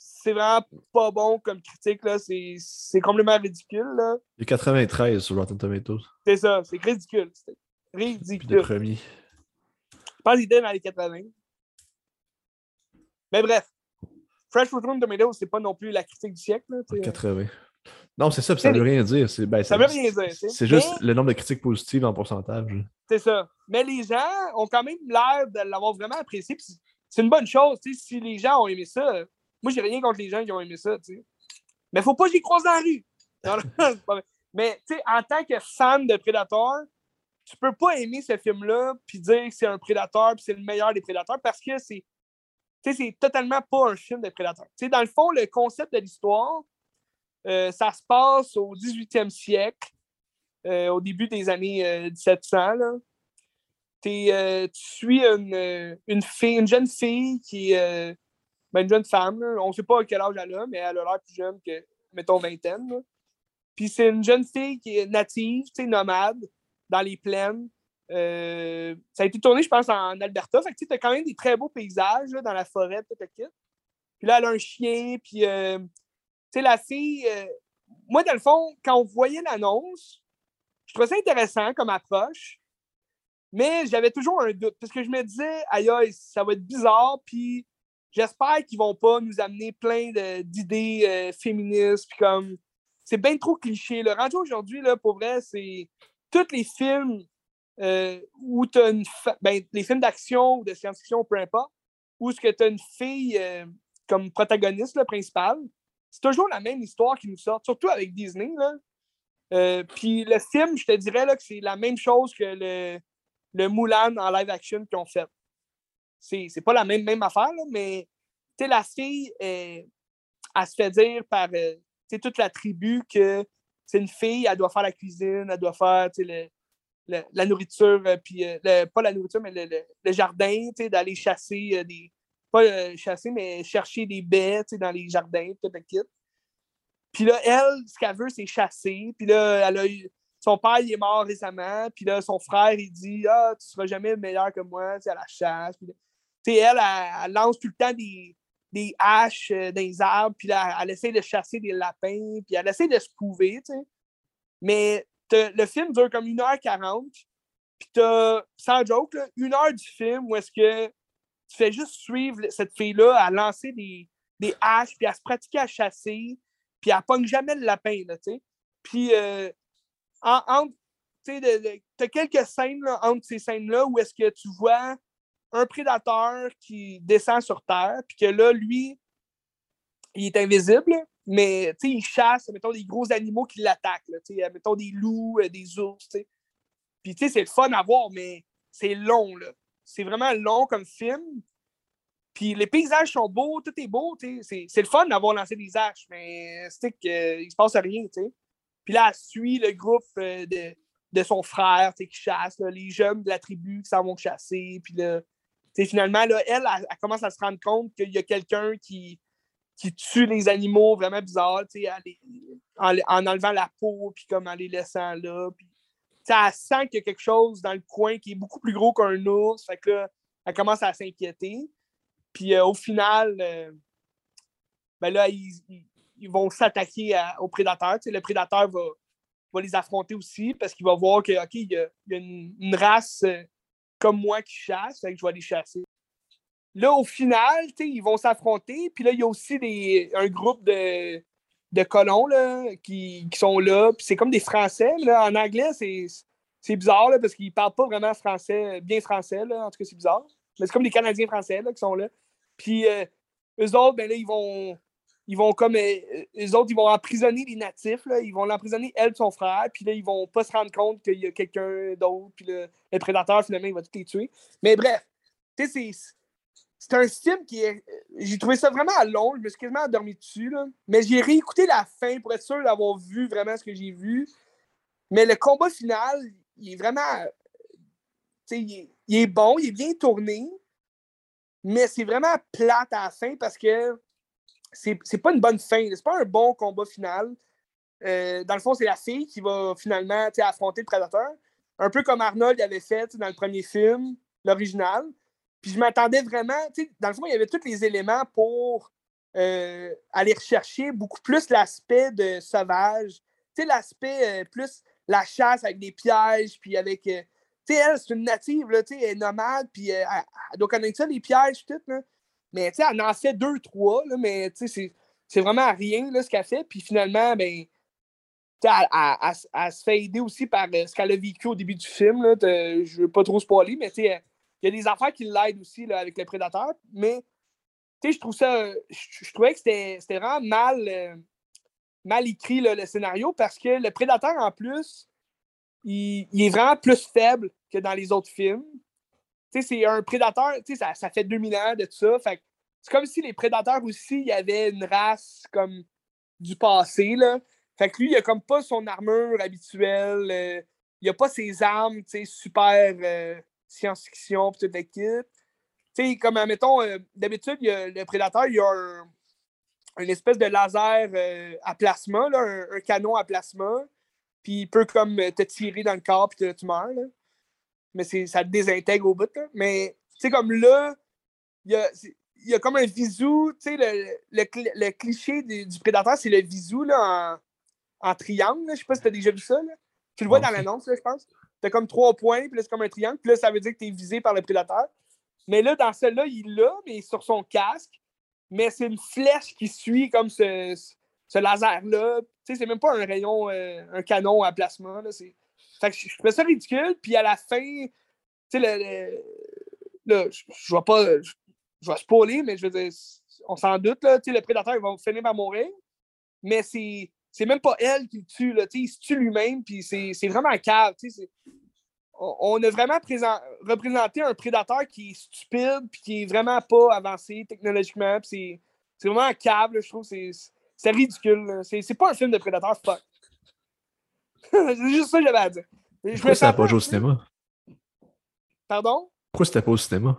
c'est vraiment pas bon comme critique. C'est complètement ridicule. Là. Il y a 93 sur Rotten Tomatoes. C'est ça, c'est ridicule. Ridicule. Puis le premier. Je pense qu'il était dans les 80. Mais bref, Fresh Fruit Room Tomatoes, c'est pas non plus la critique du siècle. Là, 80. Non, c'est ça, ça veut rien dire. Ben, ça veut rien dire. C'est juste le nombre de critiques positives en pourcentage. C'est ça. Mais les gens ont quand même l'air de l'avoir vraiment apprécié. C'est une bonne chose. Si les gens ont aimé ça, moi, j'ai rien contre les gens qui ont aimé ça. T'sais. Mais faut pas que j'y croise dans la rue. Mais en tant que fan de Predator, tu peux pas aimer ce film-là puis dire que c'est un Predator puis c'est le meilleur des Prédateurs parce que c'est c'est totalement pas un film de prédateur. dans le fond, le concept de l'histoire, euh, ça se passe au 18e siècle, euh, au début des années 1700. Euh, tu suis une jeune fille qui est ben, une jeune femme. On ne sait pas à quel âge elle a, mais elle a l'air plus jeune que, mettons, vingtaine. Puis c'est une jeune fille qui est native, nomade, dans les plaines. Euh, ça a été tourné, je pense, en Alberta. Fait que tu as quand même des très beaux paysages dans la forêt, tout Puis là, elle a un chien, puis euh, tu sais, la fille. Euh, moi, dans le fond, quand on voyait l'annonce, je trouvais ça intéressant comme approche, mais j'avais toujours un doute parce que je me disais, aïe, aïe, ça va être bizarre, puis j'espère qu'ils vont pas nous amener plein d'idées féministes, puis comme. C'est bien trop cliché. Le rendu aujourd'hui, là, pour vrai, c'est. Tous les films euh, où tu as une. Ben, les films d'action ou de science-fiction, peu importe, où ce que tu as une fille euh, comme protagoniste là, principale, c'est toujours la même histoire qui nous sort, surtout avec Disney. Euh, puis le film, je te dirais là, que c'est la même chose que le, le Mulan en live action qu'ils ont fait. C'est, c'est pas la même, même affaire, là, mais la fille, elle se fait dire par toute la tribu que c'est une fille, elle doit faire la cuisine, elle doit faire le, la nourriture, euh, puis euh, pas la nourriture, mais le, jardin, d'aller chasser euh, des. Pas chasser, mais chercher des baies dans les jardins, tout le kit. Puis là, elle, ce qu'elle veut, c'est chasser. Puis là, elle a son père, il est mort récemment. Puis là, son frère, il dit Ah, tu seras jamais meilleur que moi à la chasse. Puis elle, elle, lance tout le temps des, des haches euh, dans les arbres, puis là, elle essaie de chasser des lapins, puis elle essaie de se prouver, tu sais. Mais le film dure comme 1h40, puis t'as, sans joke, une heure du film où est-ce que tu fais juste suivre cette fille-là à lancer des, des haches, puis à se pratiquer à chasser, puis elle pogne jamais le lapin, là, tu sais. Puis, euh, en, t'as quelques scènes entre ces scènes-là où est-ce que tu vois un prédateur qui descend sur Terre, puis que là, lui, il est invisible, mais il chasse, mettons, des gros animaux qui l'attaquent, mettons des loups, euh, des ours. Puis c'est le fun à voir, mais c'est long. C'est vraiment long comme film. Puis les paysages sont beaux, tout est beau. C'est le fun d'avoir lancé des haches, mais c'est qu'il ne se passe rien. Puis là, elle suit le groupe euh, de, de son frère qui chasse, les jeunes de la tribu qui s'en vont chasser. Puis là, finalement, là, elle, elle, commence à se rendre compte qu'il y a quelqu'un qui, qui tue les animaux vraiment bizarres, en, en, enlevant la peau, puis comme en les laissant là. Puis, elle sent qu'il y a quelque chose dans le coin qui est beaucoup plus gros qu'un ours. Fait que elle commence à s'inquiéter. Puis euh, au final, euh, ben là, ils, vont s'attaquer au prédateur. le prédateur va, va, les affronter aussi parce qu'il va voir qu'il y, a, une, race euh, comme moi qui chasse, fait que je vais les chasser. Là, au final, ils vont s'affronter. Puis là, il y a aussi des, un groupe de, de colons là, qui, sont là. Puis c'est comme des Français. là, en anglais, c'est bizarre là, parce qu'ils parlent pas vraiment français, bien français. Là, en tout cas, c'est bizarre. Mais c'est comme des Canadiens français là, qui sont là. Puis euh, eux autres, ben là, ils vont. Ils vont comme. Euh, eux autres, ils vont emprisonner les natifs. Là. Ils vont l'emprisonner, elle, son frère. Puis là, ils vont pas se rendre compte qu'il y a quelqu'un d'autre. Puis le, le prédateur, finalement, il va tous les tuer. Mais bref, tu sais, c'est c'est un film qui est. J'ai trouvé ça vraiment long. Je me suis quasiment endormi dessus. Là. Mais j'ai réécouté la fin pour être sûr d'avoir vu vraiment ce que j'ai vu. Mais le combat final, il est vraiment. Il il est bon, il est bien tourné. Mais c'est vraiment plate à la fin parce que c'est pas une bonne fin. C'est pas un bon combat final. Euh, dans le fond, c'est la fille qui va finalement affronter le prédateur. Un peu comme Arnold avait fait dans le premier film, l'original. Puis je m'attendais vraiment, tu sais, dans le fond, il y avait tous les éléments pour euh, aller rechercher beaucoup plus l'aspect de sauvage. Tu sais, l'aspect euh, plus la chasse avec des pièges, puis avec. Euh, tu sais, elle, c'est une native, là, tu sais, elle est nomade, puis elle, doit connaître ça, les pièges, tout, là. Mais, tu sais, elle en fait deux, trois, là, mais, tu sais, c'est vraiment rien, là, ce qu'elle fait. Puis finalement, ben, elle, elle, elle, se fait aider aussi par ce qu'elle a vécu au début du film. Là. Je veux pas trop spoiler, mais tu sais, il y a des affaires qui l'aident aussi là, avec les prédateurs, mais je trouve ça. Je, trouvais que c'était vraiment mal, euh, mal écrit le scénario parce que le prédateur, en plus, il, est vraiment plus faible que dans les autres films. C'est un prédateur, ça, ça fait 2000 ans de tout ça. c'est comme si les prédateurs aussi, il y avait une race comme du passé. Là. Fait que lui, il a comme pas son armure habituelle. Euh, il a pas ses armes super. Euh, science-fiction, puis toute l'équipe. Tu sais, comme, mettons, euh, d'habitude, le prédateur, il y a un, une espèce de laser euh, à plasma, là, un, canon à plasma, puis il peut comme te tirer dans le corps, puis tu meurs. Là. Mais ça te désintègre au bout. Là. Mais, tu sais, comme là, il y a, y a comme un visou, tu sais, le, le, cliché du, prédateur, c'est le visou là, en, en triangle. Je sais pas si tu as déjà vu ça. Là. Tu le vois dans l'annonce, je pense. T'as comme trois points, puis là, c'est comme un triangle, puis là, ça veut dire que tu es visé par le prédateur. Mais là, dans celle-là, il l'a, mais sur son casque. Mais c'est une flèche qui suit comme ce, laser-là. Tu sais, c'est même pas un rayon, euh, un canon à placement. Là, fait que je, fais ça ridicule, puis à la fin, tu sais, le, là, je, je vais pas. Je, vais spoiler, mais je veux dire, on s'en doute, là, tu sais, le prédateur, il va finir par mourir. Mais c'est c'est même pas elle qui le tue, là, il se tue lui-même, puis c'est vraiment cave. On, on a vraiment représenté un prédateur qui est stupide, puis qui est vraiment pas avancé technologiquement, c'est vraiment un câble, je trouve, c'est ridicule. C'est pas un film de prédateur, fuck. c'est juste ça que j'avais à dire. Pourquoi c'était pas joué au cinéma? Pardon? Pourquoi c'était pas au cinéma?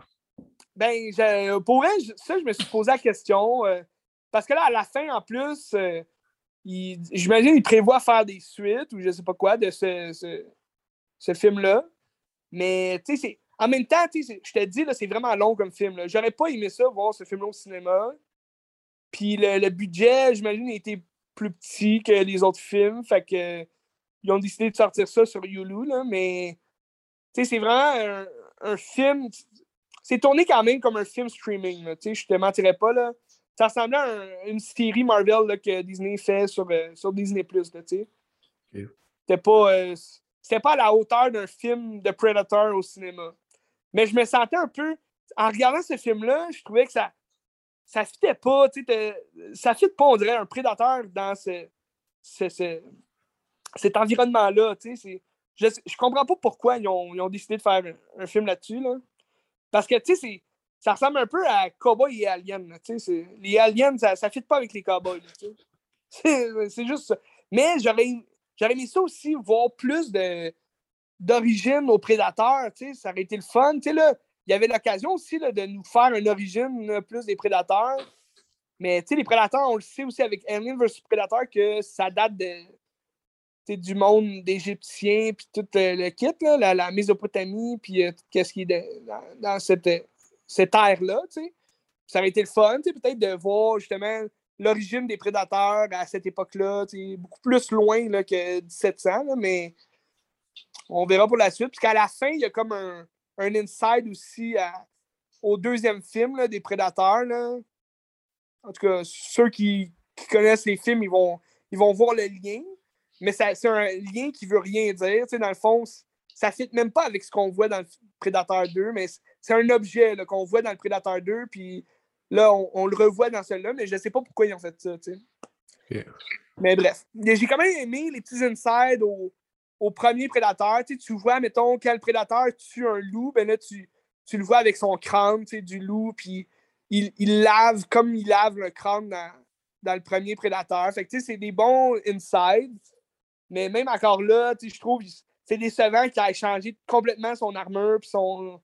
Ben, pour elle, ça, je me suis posé la question. Euh, parce que là, à la fin, en plus, euh, J'imagine qu'il prévoit faire des suites ou je sais pas quoi de ce, ce, film-là. Mais tu sais, en même temps, je te dis, c'est vraiment long comme film. J'aurais pas aimé ça, voir ce film-là au cinéma. Puis le, budget, j'imagine, était plus petit que les autres films. Fait que ils ont décidé de sortir ça sur Hulu, là, mais c'est vraiment un, film. C'est tourné quand même comme un film streaming. Là, je te mentirais pas. Là. Ça ressemblait à une série Marvel là, que Disney fait sur, euh, sur Disney. C'était pas, euh, pas à la hauteur d'un film de Predator au cinéma. Mais je me sentais un peu. En regardant ce film-là, je trouvais que ça ça fitait pas, ça fit pas, on dirait, un prédateur dans ce, cet environnement-là. Je, je comprends pas pourquoi ils ont, décidé de faire un, film là-dessus. Là. Parce que, tu sais, ça ressemble un peu à Cowboy et Alien. les aliens, ça ne fit pas avec les cowboys. C'est juste ça. Mais j'aurais aimé ça aussi, voir plus d'origine aux prédateurs. Ça aurait été le fun. Là, il y avait l'occasion aussi de nous faire une origine plus des prédateurs. Mais les prédateurs, on le sait aussi avec Alien vs Predator que ça date de, du monde d'Égyptiens, puis tout le kit, la, la, Mésopotamie, puis euh, qu'est-ce qui est dans, cette, cette ère-là. Ça aurait été le fun, peut-être de voir justement l'origine des prédateurs à cette époque-là, beaucoup plus loin là, que 1700, mais on verra pour la suite. Puisqu'à la fin, il y a comme un, un inside aussi au deuxième film des Prédateurs. Là. En tout cas, ceux qui, connaissent les films, ils vont, ils vont voir le lien. Mais c'est un lien qui veut rien dire. dans le fond, ça ne fit même pas avec ce qu'on voit dans Prédateur 2, mais c'est un objet qu'on voit dans le Prédateur 2, puis là, on, le revoit dans celui-là, mais je ne sais pas pourquoi ils ont fait ça. Mais bref, j'ai quand même aimé les petits insides au, au premier prédateur. Tu, tu vois, mettons, quel prédateur tue un loup, ben là, tu, tu le vois avec son crâne du loup, puis il, il, lave comme il lave le crâne dans, dans le premier prédateur. Fait que c'est des bons inside. Mais même encore là, je trouve c'est décevant qu'il ait changé complètement son armure puis son,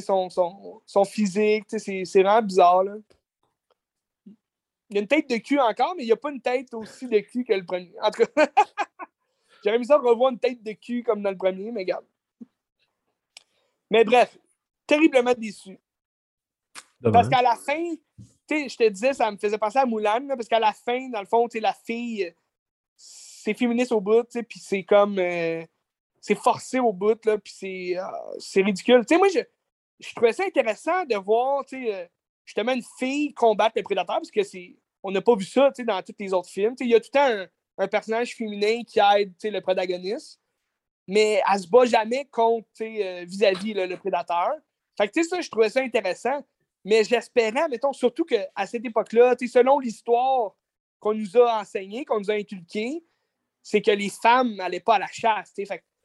son, son, son physique. C'est vraiment bizarre. Là. Il y a une tête de cul encore, mais il n'y a pas une tête aussi de cul que le premier. En tout cas. J'aurais mis ça revoir une tête de cul comme dans le premier, mais regarde. Mais bref, terriblement déçu. Parce qu'à la fin, je te disais, ça me faisait penser à Moulin, parce qu'à la fin, dans le fond, tu la fille, c'est féministe au bout, puis c'est comme. Euh, c'est forcé au bout, là, puis c'est, euh, c'est ridicule. Tu sais, moi, je, je trouvais ça intéressant de voir, euh, justement, une fille combattre le prédateur, parce que c'est. On n'a pas vu ça, dans tous les autres films. Il y a tout le temps un personnage féminin qui aide le protagoniste, mais elle se bat jamais contre euh, vis-à-vis le prédateur. Fait que ça, je trouvais ça intéressant, mais j'espérais, mettons, surtout qu'à cette époque-là, selon l'histoire qu'on nous a enseignée, qu'on nous a inculquée, c'est que les femmes n'allaient pas à la chasse.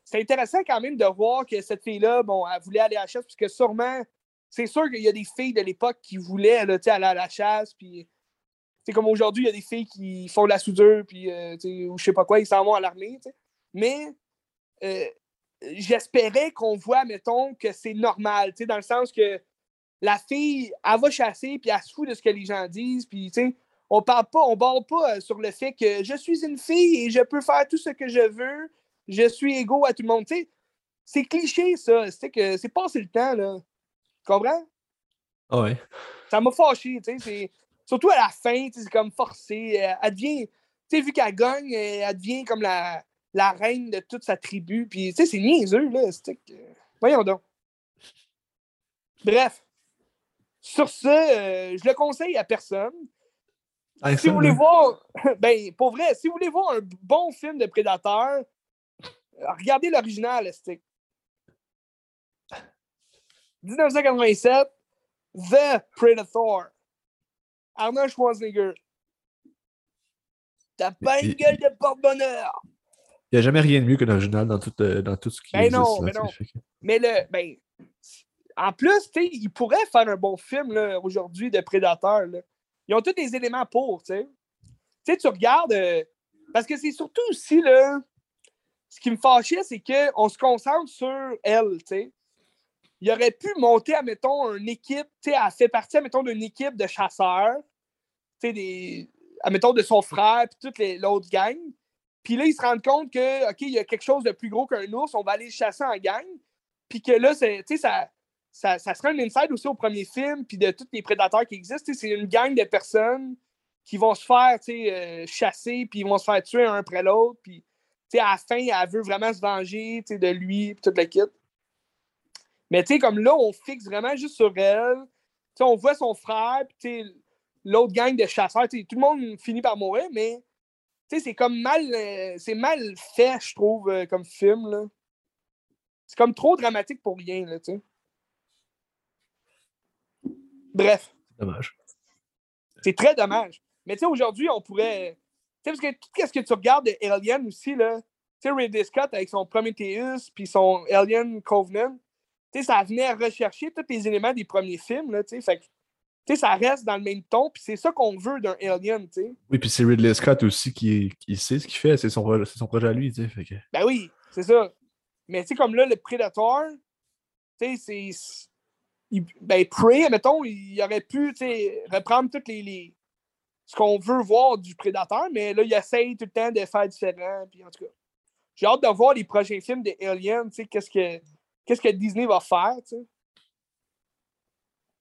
C'est intéressant quand même de voir que cette fille-là, bon, elle voulait aller à la chasse, parce que sûrement, c'est sûr qu'il y a des filles de l'époque qui voulaient aller à la chasse, puis c'est comme aujourd'hui, il y a des filles qui font de la soudure, puis, euh, ou je sais pas quoi, ils s'en vont à l'armée. Mais euh, j'espérais qu'on voit, mettons, que c'est normal, dans le sens que la fille, elle va chasser, puis elle se fout de ce que les gens disent, puis, on parle pas, on parle pas euh, sur le fait que je suis une fille et je peux faire tout ce que je veux, je suis égaux à tout le monde, C'est cliché, ça. C'est que c'est passé le temps, là. Tu comprends? Ah ouais. Ça m'a fâché, tu sais. Surtout à la fin, c'est comme forcé. Euh, elle devient, tu sais, vu qu'elle gagne, euh, elle devient comme la, la reine de toute sa tribu. Puis, tu sais, c'est niaiseux, là. Voyons donc. Bref. Sur ce, euh, je le conseille à personne. si vous voulez voir, ben, pour vrai, si vous voulez voir un bon film de Prédateur, regardez l'original, stick. 1987, The Predator. Arnold Schwarzenegger. T'as pas une gueule de porte-bonheur. Il n'y a jamais rien de mieux que l'original dans tout, euh, dans tout ce qui ben existe. Non, mais non. Mais le. Ben, en plus, il pourrait faire un bon film aujourd'hui de Prédateur. Ils ont tous les éléments pour, tu sais. tu regardes. Euh, parce que c'est surtout aussi, là, ce qui me fâchait, c'est qu'on se concentre sur elle, tu sais il aurait pu monter, admettons, une équipe, tu sais, elle fait partie, admettons, d'une équipe de chasseurs, tu sais, des, de son frère, puis toute l'autre gang. Puis là, il se rend compte que, OK, il y a quelque chose de plus gros qu'un ours, on va aller le chasser en gang. Puis que là, tu sais, ça, ça, ça, serait un inside aussi au premier film, puis de tous les prédateurs qui existent. C'est une gang de personnes qui vont se faire euh, chasser, puis ils vont se faire tuer un après l'autre. Puis à la fin, elle veut vraiment se venger de lui, puis toute la kit. Mais comme là, on fixe vraiment juste sur elle. on voit son frère, puis l'autre gang de chasseurs. Tout le monde finit par mourir, mais c'est comme mal, euh, c'est mal fait, je trouve, euh, comme film. C'est comme trop dramatique pour rien. Là, Bref. Dommage. C'est très dommage. Mais tu sais, aujourd'hui, on pourrait. Parce que tout ce que tu regardes de Alien aussi, là, tu sais, Ridley Scott avec son Prometheus puis son Alien Covenant, tu sais, ça venait rechercher tous les éléments des premiers films, là, tu sais. Fait que, tu sais, ça reste dans le même ton, puis c'est ça qu'on veut d'un Alien, tu sais. Oui, puis c'est Ridley Scott aussi qui, qui sait ce qu'il fait, c'est son, son, projet à lui, tu sais. Fait que... Ben oui, c'est ça. Mais tu sais, comme là, le Predator, tu sais, c'est ben, Prey, mettons, il aurait pu reprendre toutes les, ce qu'on veut voir du prédateur, mais là, il essaye tout le temps de faire différent. Puis, en tout cas, j'ai hâte de voir les prochains films de Alien, qu'est-ce que, qu'est-ce que Disney va faire.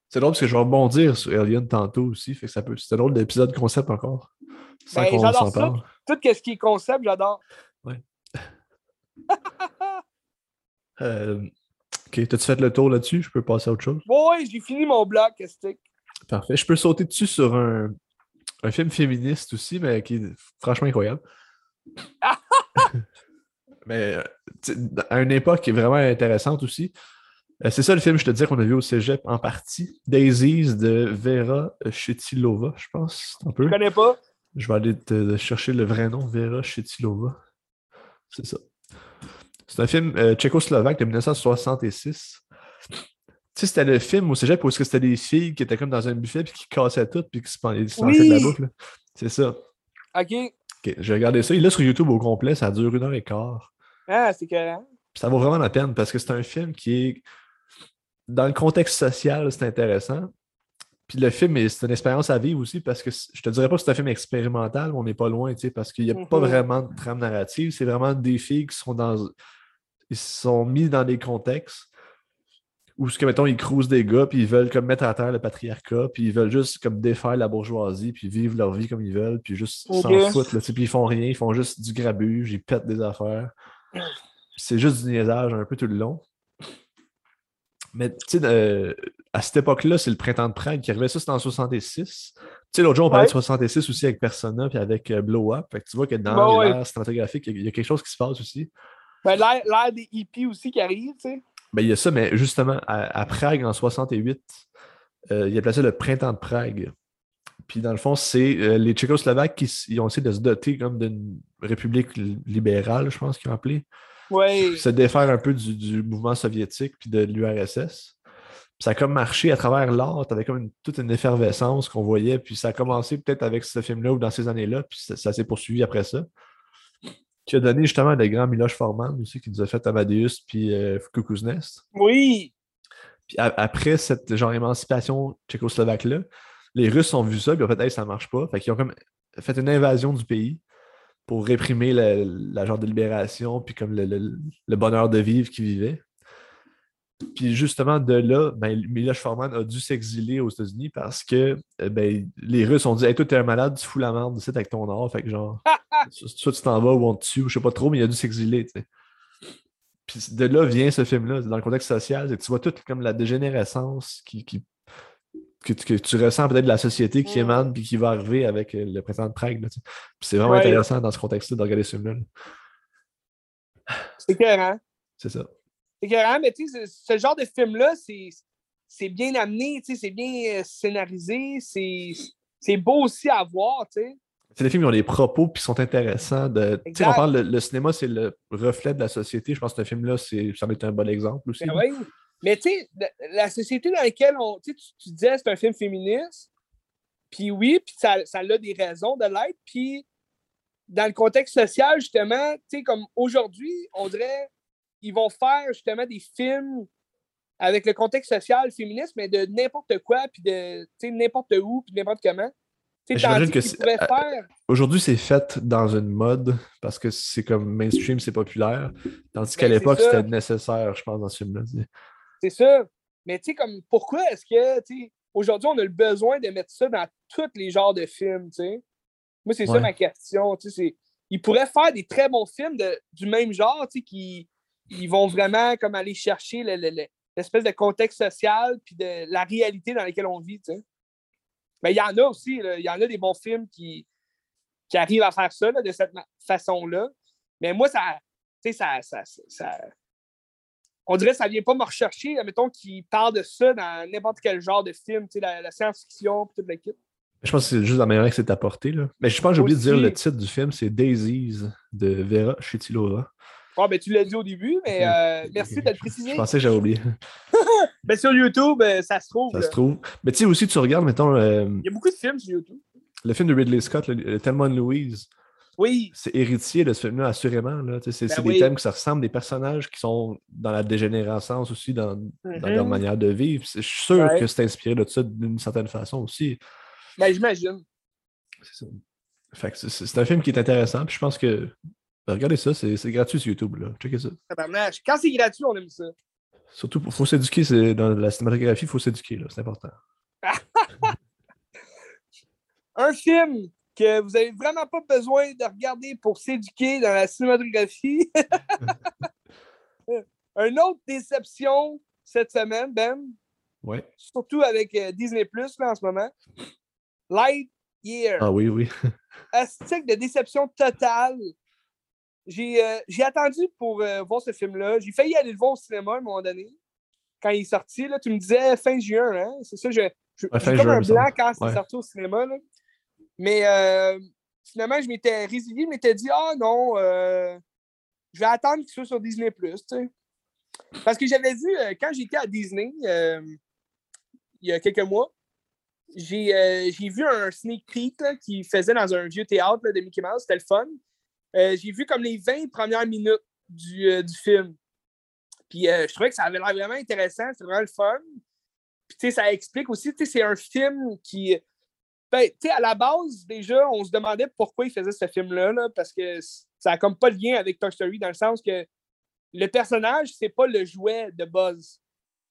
C'est drôle parce que je vais rebondir sur Alien tantôt aussi. Fait que ça peut... C'est drôle d'épisode concept encore. Ben, j'adore ça. Tout ce qui est concept, j'adore. Ouais. euh, Ok, t'as-tu fait le tour là-dessus? Je peux passer à autre chose? Oui, j'ai fini mon bloc, Stick. Parfait. Je peux sauter dessus sur un, un film féministe aussi, mais qui est franchement incroyable. mais à une époque qui est vraiment intéressante aussi. Euh, c'est ça le film, je te dis, qu'on a vu au cégep en partie. Daisies de Vera Chetilova, je pense. Un peu. Je connais pas. Je vais aller te chercher le vrai nom, Vera Chetilova. C'est ça. C'est un film euh, tchécoslovaque de 1966. Tu sais, c'était le film au cégep où c'était des filles qui étaient comme dans un buffet puis qui cassaient tout puis qui se pensaient de la boucle. C'est ça. OK. OK, j'ai regardé ça. Il est là sur YouTube au complet, ça dure une heure et quart. Ah, c'est que. Ça vaut vraiment la peine parce que c'est un film qui est. Dans le contexte social, c'est intéressant. Puis le film, c'est une expérience à vivre aussi parce que je te dirais pas que c'est un film expérimental, mais on n'est pas loin, tu sais, parce qu'il n'y a pas mm-hmm. vraiment de trame narrative. C'est vraiment des filles qui sont dans ils sont mis dans des contextes où, ce que, mettons, ils crousent des gars, puis ils veulent comme mettre à terre le patriarcat, puis ils veulent juste comme défaire la bourgeoisie, puis vivre leur vie comme ils veulent, puis juste s'en foutre, là, puis ils font rien, ils font juste du grabuge, ils pètent des affaires. C'est juste du niaisage un peu tout le long. Mais tu sais, à cette époque-là, c'est le printemps de Prague qui arrivait. Ça, c'était en 66. Tu sais, l'autre jour, on parlait de 66 aussi avec Persona puis avec euh, Blow Up. Fait que tu vois que dans bah l'ère cinématographique, il y, a quelque chose qui se passe aussi. Ben, l'air des hippies aussi qui arrive, tu sais. Ben, il y a ça, mais justement, à, Prague, en 68, euh, il a placé le printemps de Prague. Puis, dans le fond, c'est euh, les Tchécoslovaques qui ont essayé de se doter comme d'une république libérale, je pense qu'ils ont appelé. Oui. Se défaire un peu du, mouvement soviétique puis de l'URSS. Ça a comme marché à travers l'art, avait comme toute une effervescence qu'on voyait, puis ça a commencé peut-être avec ce film-là ou dans ces années-là, puis ça s'est poursuivi après ça qui a donné justement le grand Miloš Forman aussi, qui nous a fait Amadeus puis euh. Oui! Puis après cette genre émancipation tchécoslovaque-là, les Russes ont vu ça, puis en fait, hey, ça marche pas. Fait qu'ils ont comme fait une invasion du pays pour réprimer la, genre de libération, puis comme le, bonheur de vivre qu'ils vivaient. Puis justement, de là, ben, Miloš Forman a dû s'exiler aux États-Unis parce que euh, ben, les Russes ont dit Hey, toi, t'es un malade, tu fous la merde ici avec ton or. Fait que genre, soit tu t'en vas ou on te tue, ou je sais pas trop, mais il a dû s'exiler. Puis de là vient ce film-là, dans le contexte social, tu vois toute comme la dégénérescence qui, que, tu ressens peut-être de la société qui mm. émane puis qui va arriver avec euh, le président de Prague. Puis c'est vraiment intéressant dans ce contexte-là de regarder ce film-là. C'est clair, hein? C'est ça. C'est carrément, mais tu sais, ce genre de film-là, c'est bien amené, c'est bien euh, scénarisé, c'est beau aussi à voir, tu sais. C'est des films qui ont des propos qui sont intéressants. De, on parle, le, cinéma, c'est le reflet de la société. Je pense que ce film-là, ça va être un bon exemple aussi. Ben oui. Mais tu sais, la société dans laquelle on. Tu, tu disais c'est un film féministe. Puis oui, puis ça, ça a des raisons de l'être. Puis dans le contexte social, justement, tu sais, comme aujourd'hui, on dirait ils vont faire justement des films avec le contexte social féministe, mais de n'importe quoi, puis de n'importe où, puis n'importe comment. J'imagine que faire... aujourd'hui, c'est fait dans une mode parce que c'est comme mainstream, c'est populaire. Tandis qu'à ben, l'époque, c'était nécessaire, je pense, dans ce film-là. C'est ça. Mais tu sais, comme pourquoi est-ce que, aujourd'hui, on a le besoin de mettre ça dans tous les genres de films, tu sais? Moi, c'est ça ma question, Ils pourraient faire des très bons films de- du même genre, tu sais, qui ils vont vraiment comme aller chercher le- le- le- l'espèce de contexte social puis de la réalité dans laquelle on vit. Mais il y en a aussi, il y en a des bons films qui, qui arrivent à faire ça là, de cette ma- façon-là. Mais moi, ça, tu sais, ça, ça, ça, ça- On dirait que ça vient pas me rechercher, mettons, qu'ils parlent de ça dans n'importe quel genre de film, la, la science-fiction, puis toute l'équipe. Je pense que c'est juste la manière que c'est apporté. Là. Mais je pense que j'ai oublié de dire le titre du film, c'est Daisies de Vera Chitilova. Ah, ben, tu l'as dit au début, mais euh, merci de le préciser. Je pensais que j'avais oublié. Ben, sur YouTube, euh, ça se trouve. Ça là. se trouve. Mais tu sais aussi, tu regardes, mettons, euh, Il y a beaucoup de films sur YouTube. le film de Ridley Scott, le, le Thelma Louise. Oui, c'est héritier de ce film-là, assurément. Là. C'est Ben c'est oui. des thèmes qui se ressemblent, des personnages qui sont dans la dégénérescence aussi, dans, dans leur Mhm. manière de vivre. Je suis sûr Ouais. que c'est inspiré de ça d'une certaine façon aussi. ben, j'imagine. C'est ça. Fait que c'est- c'est c'est un film qui est intéressant. Puis je pense que. Ben, regardez ça, c'est gratuit sur YouTube. Là. Checkez ça. Quand c'est gratuit, on aime ça. Surtout, il faut s'éduquer. Dans la cinématographie, il faut s'éduquer. C'est important. Un film que vous avez vraiment pas besoin de regarder pour s'éduquer dans la cinématographie. Un autre déception cette semaine, Ben, Ouais. surtout avec euh, Disney Plus en ce moment. Lightyear. Ah oui, oui. Astique de déception totale. J'ai euh, j'ai attendu pour euh, voir ce film-là. J'ai failli aller le voir au cinéma à un moment donné. Quand il est sorti, là, tu me disais fin juin, hein? C'est ça, je, je, Ouais, comme juin, un blanc quand c'est Ouais. sorti au cinéma. là. Mais euh, finalement, je m'étais résigné, je m'étais dit Ah non, euh, je vais attendre qu'il soit sur Disney. Parce que j'avais vu, quand j'étais à Disney, il y a quelques mois, j'ai j'ai vu un sneak peek là, qu'il faisait dans un vieux théâtre là, de Mickey Mouse. C'était le fun. Euh, j'ai vu comme les 20 premières minutes du, euh, du film. Puis euh, je trouvais que ça avait l'air vraiment intéressant. C'était vraiment le fun. Puis tu sais, ça explique aussi, tu sais, c'est un film qui. Ben, tu sais, à la base, déjà, on se demandait pourquoi il faisait ce film-là, là, parce que ça n'a comme pas de lien avec Toy Story, dans le sens que le personnage, c'est pas le jouet de Buzz.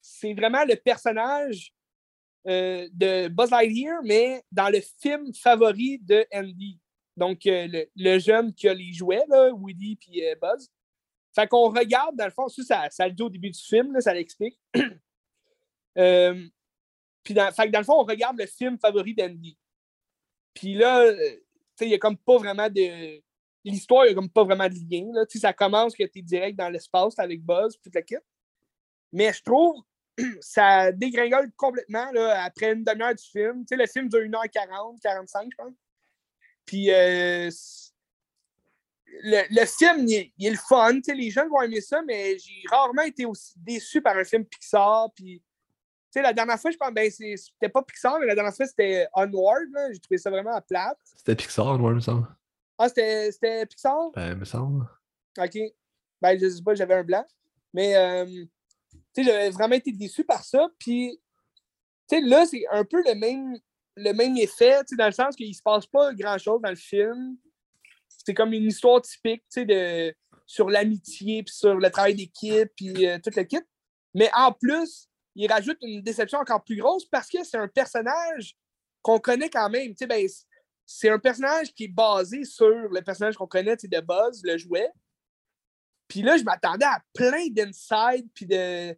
C'est vraiment le personnage de Buzz Lightyear, mais dans le film favori de Andy. Donc, euh, le, jeune qui a les jouets, là, Woody puis euh, Buzz. Fait qu'on regarde, dans le fond, ça, ça, le dit au début du film, ça l'explique. Euh, puis, dans, fait que dans le fond, on regarde le film favori d'Andy. Puis là, il n'y a comme pas vraiment de. L'histoire, il n'y a comme pas vraiment de lien. Là. Ça commence que tu es direct dans l'espace avec Buzz, toute la kit. Mais je trouve ça dégringole complètement là, après une demi-heure du film. Le film dure 1h40, 45, je pense. Puis euh, le, le film, il est, il est le fun. Les jeunes vont aimer ça, mais j'ai rarement été aussi déçu par un film Pixar. Puis, la dernière fois, je pense, ben, c'était pas Pixar, mais la dernière fois, c'était Onward. J'ai trouvé ça vraiment plate. C'était Pixar, moi, il me semble. Ah, c'était c'était Pixar? Ben, il me semble. OK. Ben, je sais pas, j'avais un blanc. Mais, euh, tu sais, j'avais vraiment été déçu par ça. Puis, tu sais, là, c'est un peu le même, le même effet, dans le sens qu'il se passe pas grand-chose dans le film. C'est comme une histoire typique, de, sur l'amitié, puis sur le travail d'équipe, puis euh, tout le kit. Mais en plus, il rajoute une déception encore plus grosse parce que c'est un personnage qu'on connaît quand même. Ben, c'est un personnage qui est basé sur le personnage qu'on connaît, de Buzz, le jouet. Puis là, je m'attendais à plein d'insides, puis de,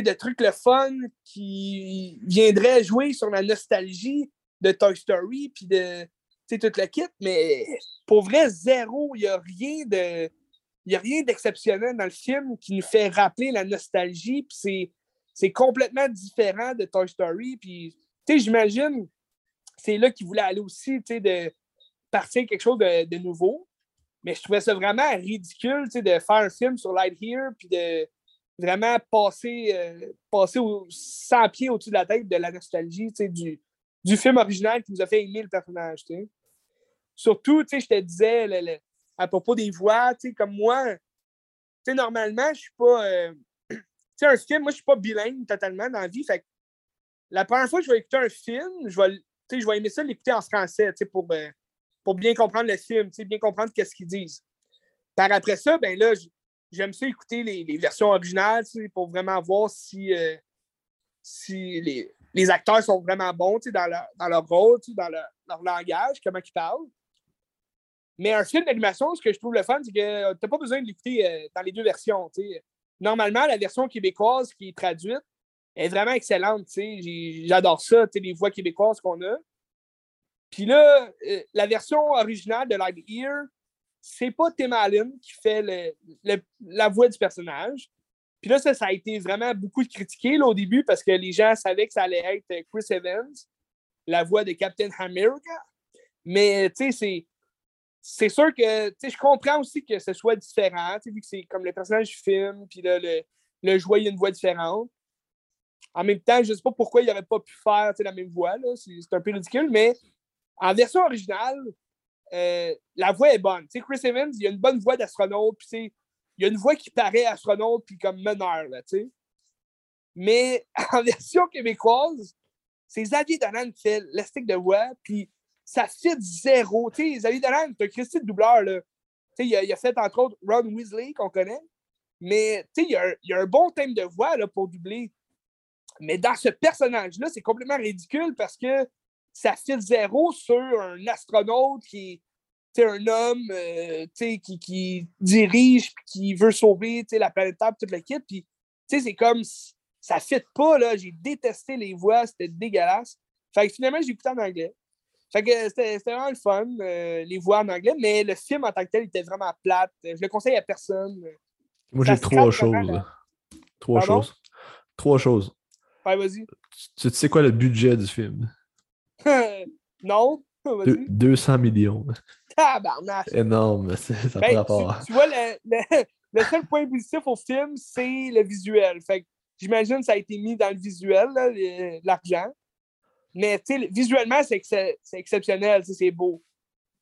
de trucs le fun qui viendraient jouer sur la nostalgie de Toy Story, puis de, tu sais, tout le kit. Mais pour vrai, zéro. Il n'y a rien de. Il a rien d'exceptionnel dans le film qui nous fait rappeler la nostalgie, puis c'est, complètement différent de Toy Story. Puis, tu sais, j'imagine, c'est là qu'ils voulaient aller aussi, tu sais, de partir quelque chose de, de nouveau. Mais je trouvais ça vraiment ridicule, tu sais, de faire un film sur Lightyear, puis de vraiment passer, euh, passer au 100 pieds au-dessus de la tête de la nostalgie, du, du film original qui nous a fait aimer le personnage. Surtout, je te disais, à propos des voix, comme moi, normalement, je suis pas... euh, un film, moi, je suis pas bilingue totalement dans la vie, fait la première fois que je vais écouter un film, je vais, aimer ça l'écouter en français, pour, euh, pour bien comprendre le film, bien comprendre qu'est-ce qu'ils disent. Par après ça, ben là, j'aime ça écouter les, versions originales, pour vraiment voir si, euh, si les, les acteurs sont vraiment bons dans leur, dans leur rôle, dans leur, leur, langage, comment ils parlent. Mais un film d'animation, ce que je trouve le fun, c'est que tu n'as pas besoin de l'écouter euh, dans les deux versions. Normalement, la version québécoise qui est traduite est vraiment excellente. J'adore ça, les voix québécoises qu'on a. Puis là, euh, la version originale de Live Ear, c'est pas Tim Allen qui fait la voix du personnage. Puis là, ça, ça, a été vraiment beaucoup critiqué au début parce que les gens savaient que ça allait être Chris Evans, la voix de Captain America. Mais tu sais, c'est. sûr que je comprends aussi que ce soit différent, vu que c'est comme le personnage du film, puis le, le joueur, a une voix différente. En même temps, je ne sais pas pourquoi il n'aurait pas pu faire la même voix. C'est un peu ridicule, mais en version originale, euh, la voix est bonne. Chris Evans, il a une bonne voix d'astronaute, puis il a une voix qui paraît astronaute puis comme meneur, là, tu sais. Mais en version québécoise, c'est Xavier Dolan qui fait l'estique de voix, puis ça fit zéro. Tu sais, Xavier Dolan, c'est un Christy de doubleur, là. Tu sais, il, a fait entre autres Ron Weasley, qu'on connaît. Mais tu sais, il, il, a un bon thème de voix là, pour doubler. Mais dans ce personnage-là, c'est complètement ridicule parce que ça fit zéro sur un astronaute qui est un homme euh, qui, qui, dirige qui veut sauver la planète Terre toute l'équipe. Puis, c'est comme ça fit pas. là. J'ai détesté les voix, c'était dégueulasse. Fait que finalement, j'ai écouté en anglais. Fait que c'était vraiment le fun, euh, les voix en anglais, mais le film en tant que tel était vraiment plate. Je le conseille à personne. Moi, j'ai trois choses. Trois choses. Trois choses. Ouais, vas-y. Tu, tu sais quoi le budget du film? non. 200 millions. Tabarnak! Énorme, ça ben, rapport. Tu, vois, le, seul point positif au film, c'est le visuel. Fait j'imagine que ça a été mis dans le visuel, l'argent. Mais visuellement, c'est exceptionnel, c'est beau.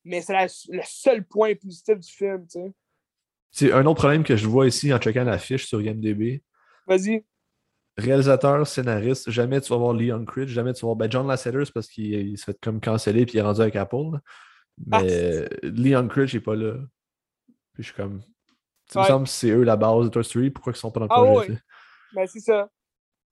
Mais c'est le seul point positif du film. C'est un autre problème que je vois ici en checkant l'affiche sur IMDB. Vas-y réalisateur, scénariste, jamais tu vas voir Leon Cridge, jamais tu vas voir ben John Lasseter, parce qu'il se fait comme canceller puis il est rendu avec Apple. Ah, Mais Leon Cridge n'est pas là. Puis je suis comme. Ça me semble que c'est eux la base de Toy Story, pourquoi ils sont pas dans le ah, projet? Ben c'est ça.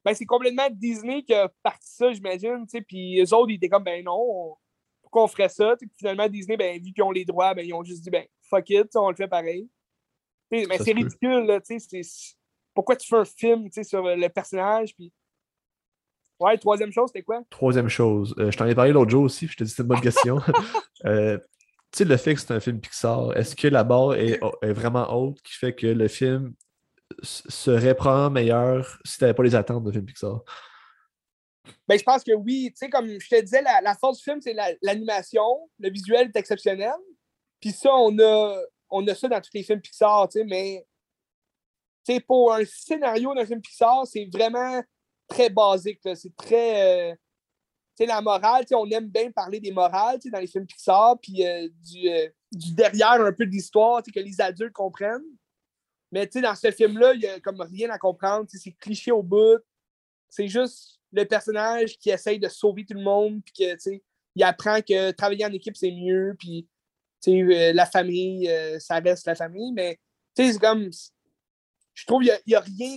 Ben c'est complètement Disney qui a parti ça, j'imagine. Puis les autres, ils étaient comme ben non, pourquoi on ferait ça? Puis finalement, Disney, ben, vu qu'ils ont les droits, ben, ils ont juste dit ben fuck it, on le fait pareil. mais ben, c'est ridicule, là, tu sais pourquoi tu fais un film sur le personnage. Puis... Ouais, troisième chose, c'était quoi? Troisième chose. Euh, je t'en ai parlé l'autre jour aussi, je te dis c'est une bonne question. euh, tu sais, le fait que c'est un film Pixar, est-ce que la barre est, vraiment haute qui fait que le film serait probablement meilleur si tu n'avais pas les attentes de film Pixar? Ben, je pense que oui. Tu sais, comme je te disais, la, force du film, c'est l'animation. le visuel est exceptionnel. Puis ça, on a, on a ça dans tous les films Pixar, tu sais, mais pour un scénario d'un film Pixar, c'est vraiment très basique. C'est très. Euh, la morale, on aime bien parler des morales dans les films Pixar, puis euh, du, euh, du, derrière un peu de l'histoire que les adultes comprennent. Mais dans ce film-là, il n'y a comme rien à comprendre. C'est cliché au bout. C'est juste le personnage qui essaye de sauver tout le monde, puis que, il apprend que travailler en équipe, c'est mieux, puis la famille, ça reste la famille. Mais c'est comme je trouve qu'il n'y a, rien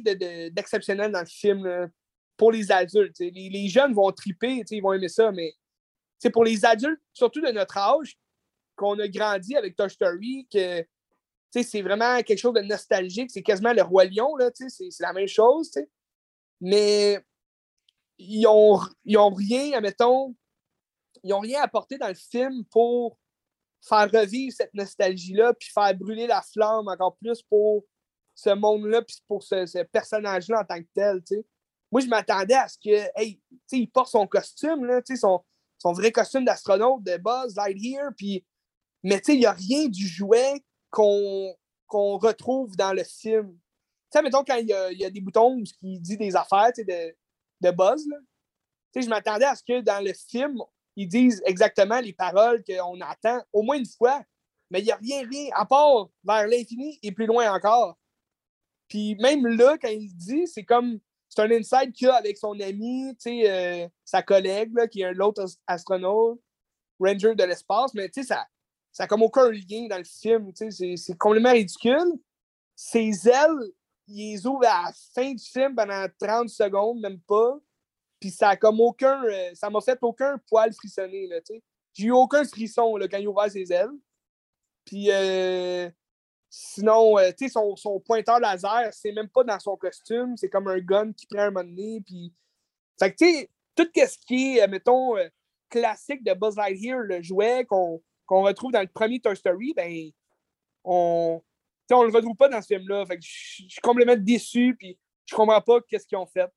d'exceptionnel dans le film pour les adultes. Les, jeunes vont triper, ils vont aimer ça, mais pour les adultes, surtout de notre âge, qu'on a grandi avec Toy Story, que c'est vraiment quelque chose de nostalgique. C'est quasiment le Roi Lion, c'est la même chose. Mais ils n'ont ils ont rien, admettons, ils n'ont rien apporté dans le film pour faire revivre cette nostalgie-là, puis faire brûler la flamme encore plus pour ce monde-là, puis pour ce, personnage-là en tant que tel, Moi, je m'attendais à ce que, hey, il porte son costume, là, son, son vrai costume d'astronaute de Buzz Lightyear, puis, mais il n'y a rien du jouet qu'on retrouve dans le film. Tu mettons, quand il y, a, des boutons qui dit des affaires de, de Buzz, je m'attendais à ce que dans le film, ils disent exactement les paroles qu'on attend au moins une fois. Mais il n'y a rien, rien, à part vers l'infini et plus loin encore. Puis même là, quand il dit, c'est comme. C'est un inside qu'il a avec son ami, euh, sa collègue, là, qui est l'autre astronaute, ranger de l'espace, mais ça n'a ça comme aucun lien dans le film. C'est complètement ridicule. Ses ailes, il les ouvre à la fin du film pendant 30 secondes, même pas. Puis ça a comme aucun. euh, ça m'a fait aucun poil frissonner, tu sais. J'ai eu aucun frisson là, quand il a ouvert ses ailes. Puis euh, sinon, euh, tu sais, son, son pointeur laser, c'est même pas dans son costume, c'est comme un gun qui prend un moment donné. Puis. Fait que, tu sais, tout ce qui est, euh, mettons, euh, classique de Buzz Lightyear, le jouet qu'on retrouve dans le premier Toy Story, ben, on. on le retrouve pas dans ce film-là. Fait que je suis complètement déçu, puis je comprends pas qu'est-ce qu'ils ont fait.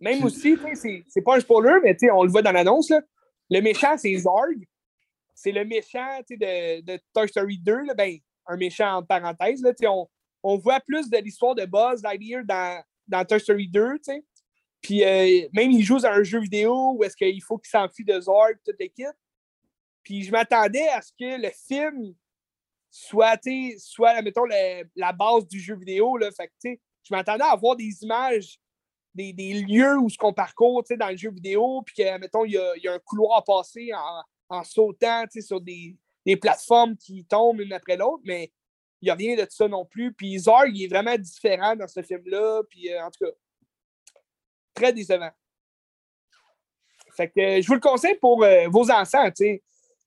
Même aussi, c'est- pas un spoiler, mais on le voit dans l'annonce, le méchant, c'est Zorg. C'est le méchant de, de Toy Story 2, là. ben, un méchant en parenthèse. Là, on, on voit plus de l'histoire de Buzz Lightyear dans, dans Toy Story 2. tu sais. Puis euh, même, il joue dans un jeu vidéo où est-ce qu'il faut qu'il s'enfuit de Zorg, toute l'équipe. Puis je m'attendais à ce que le film soit, soit mettons, la base du jeu vidéo. Là. Je m'attendais à voir des images, des, des lieux où ce qu'on parcourt dans le jeu vidéo, puis que, mettons, il y y a un couloir à passer en, en sautant sur des, des plateformes qui tombent une après l'autre, mais il n'y a rien de ça non plus. Puis Zorg, il est vraiment différent dans ce film-là, puis euh, en tout cas, très décevant. Fait que euh, je vous le conseille pour euh, vos enfants.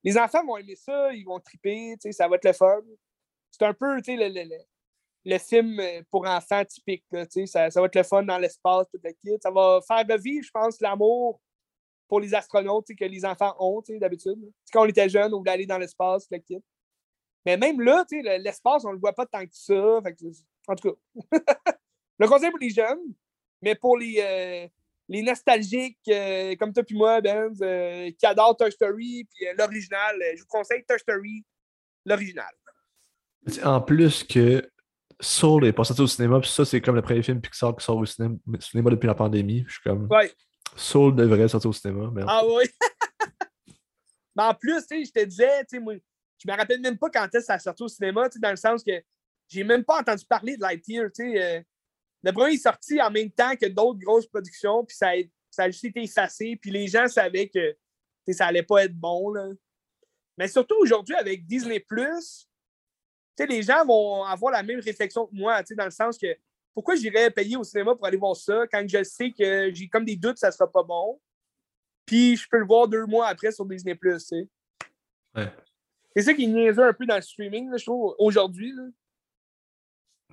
Les enfants vont aimer ça, ils vont triper, ça va être le fun. C'est un peu, le, le- le- le film pour enfants typique. Ça, ça va être le fun dans l'espace, tout le kit. Ça va faire revivre, je pense, l'amour pour les astronautes que les enfants ont, d'habitude. Quand on était jeunes, on voulait aller dans l'espace, le kit. Mais même là, l'espace, on ne le voit pas tant que ça. Fait que, en tout cas, le conseil pour les jeunes, mais pour les, euh, les nostalgiques euh, comme toi puis moi, Benz, euh, qui adorent Toy Story puis l'original, je vous conseille Toy Story, l'original. En plus que Soul est pas sorti au cinéma, puis ça, c'est comme le premier film Pixar qui sort au cinéma, cinéma depuis la pandémie. Je suis comme. Ouais. Soul devrait sortir au cinéma. Ah oui! Mais en plus, je te disais, moi, je me rappelle même pas quand ça a sorti au cinéma, dans le sens que j'ai même pas entendu parler de Lightyear, euh, le premier est sorti en même temps que d'autres grosses productions, puis ça a, ça juste été effacé, puis les gens savaient que ça allait pas être bon, là. Mais surtout aujourd'hui, avec Disney+, les gens vont avoir la même réflexion que moi, dans le sens que pourquoi j'irais payer au cinéma pour aller voir ça quand je sais que j'ai comme des doutes que ça sera pas bon? Puis je peux le voir deux mois après sur Disney+. tu sais. Ouais. C'est ça qui est niaiseux un peu dans le streaming, là, je trouve, aujourd'hui.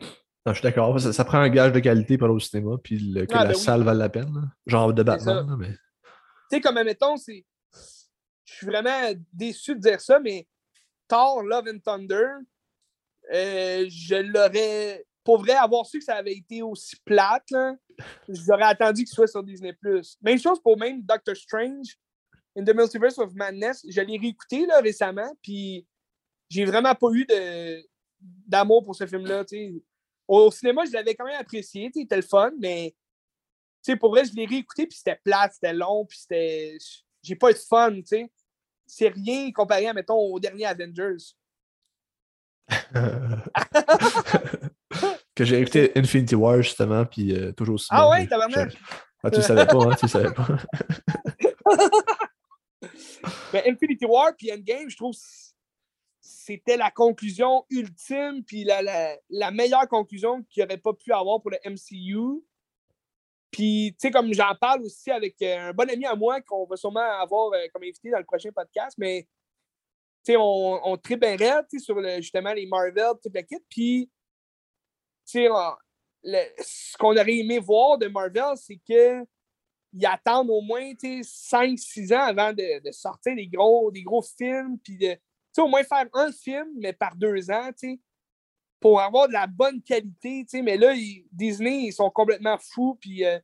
Non, je suis d'accord. Ça, ça prend un gage de qualité pour aller au cinéma, puis le- que Ah, la ben oui. salle vale la peine. là. Genre de. Batman, là, mais. Tu sais, comme, admettons, c'est... Je suis vraiment déçu de dire ça, mais Thor, Love and Thunder, euh, je l'aurais... Pour vrai, avoir su que ça avait été aussi plate, là, j'aurais attendu qu'il soit sur Disney+. Même chose pour même Doctor Strange, In the Multiverse of Madness. Je l'ai réécouté là, récemment, puis j'ai vraiment pas eu de d'amour pour ce film-là. Au cinéma, je l'avais quand même apprécié, tu sais, il était le fun, mais pour vrai, je l'ai réécouté, puis c'était plate, c'était long, puis c'était. J'ai pas eu de fun. C'est rien comparé, à, mettons, au dernier Avengers. que j'ai écouté Infinity War justement, puis euh, toujours aussi. Ah ouais, tabarnak! Ah, tu le savais pas, hein, tu le savais pas. Mais Infinity War puis Endgame, je trouve que c'était la conclusion ultime, puis la, la, la meilleure conclusion qu'il n'y aurait pas pu avoir pour le MCU. Puis, tu sais, comme j'en parle aussi avec euh, un bon ami à moi qu'on va sûrement avoir euh, comme invité dans le prochain podcast, mais tu sais, on, on sur le- justement les Marvel, toute la kit. Puis, le- ce qu'on aurait aimé voir de Marvel, c'est que ils attendent au moins 5-6 ans avant de, de sortir des gros, des gros films, puis de au moins faire un film, mais par deux ans, pour avoir de la bonne qualité. Mais là, Disney, ils sont complètement fous, puis euh,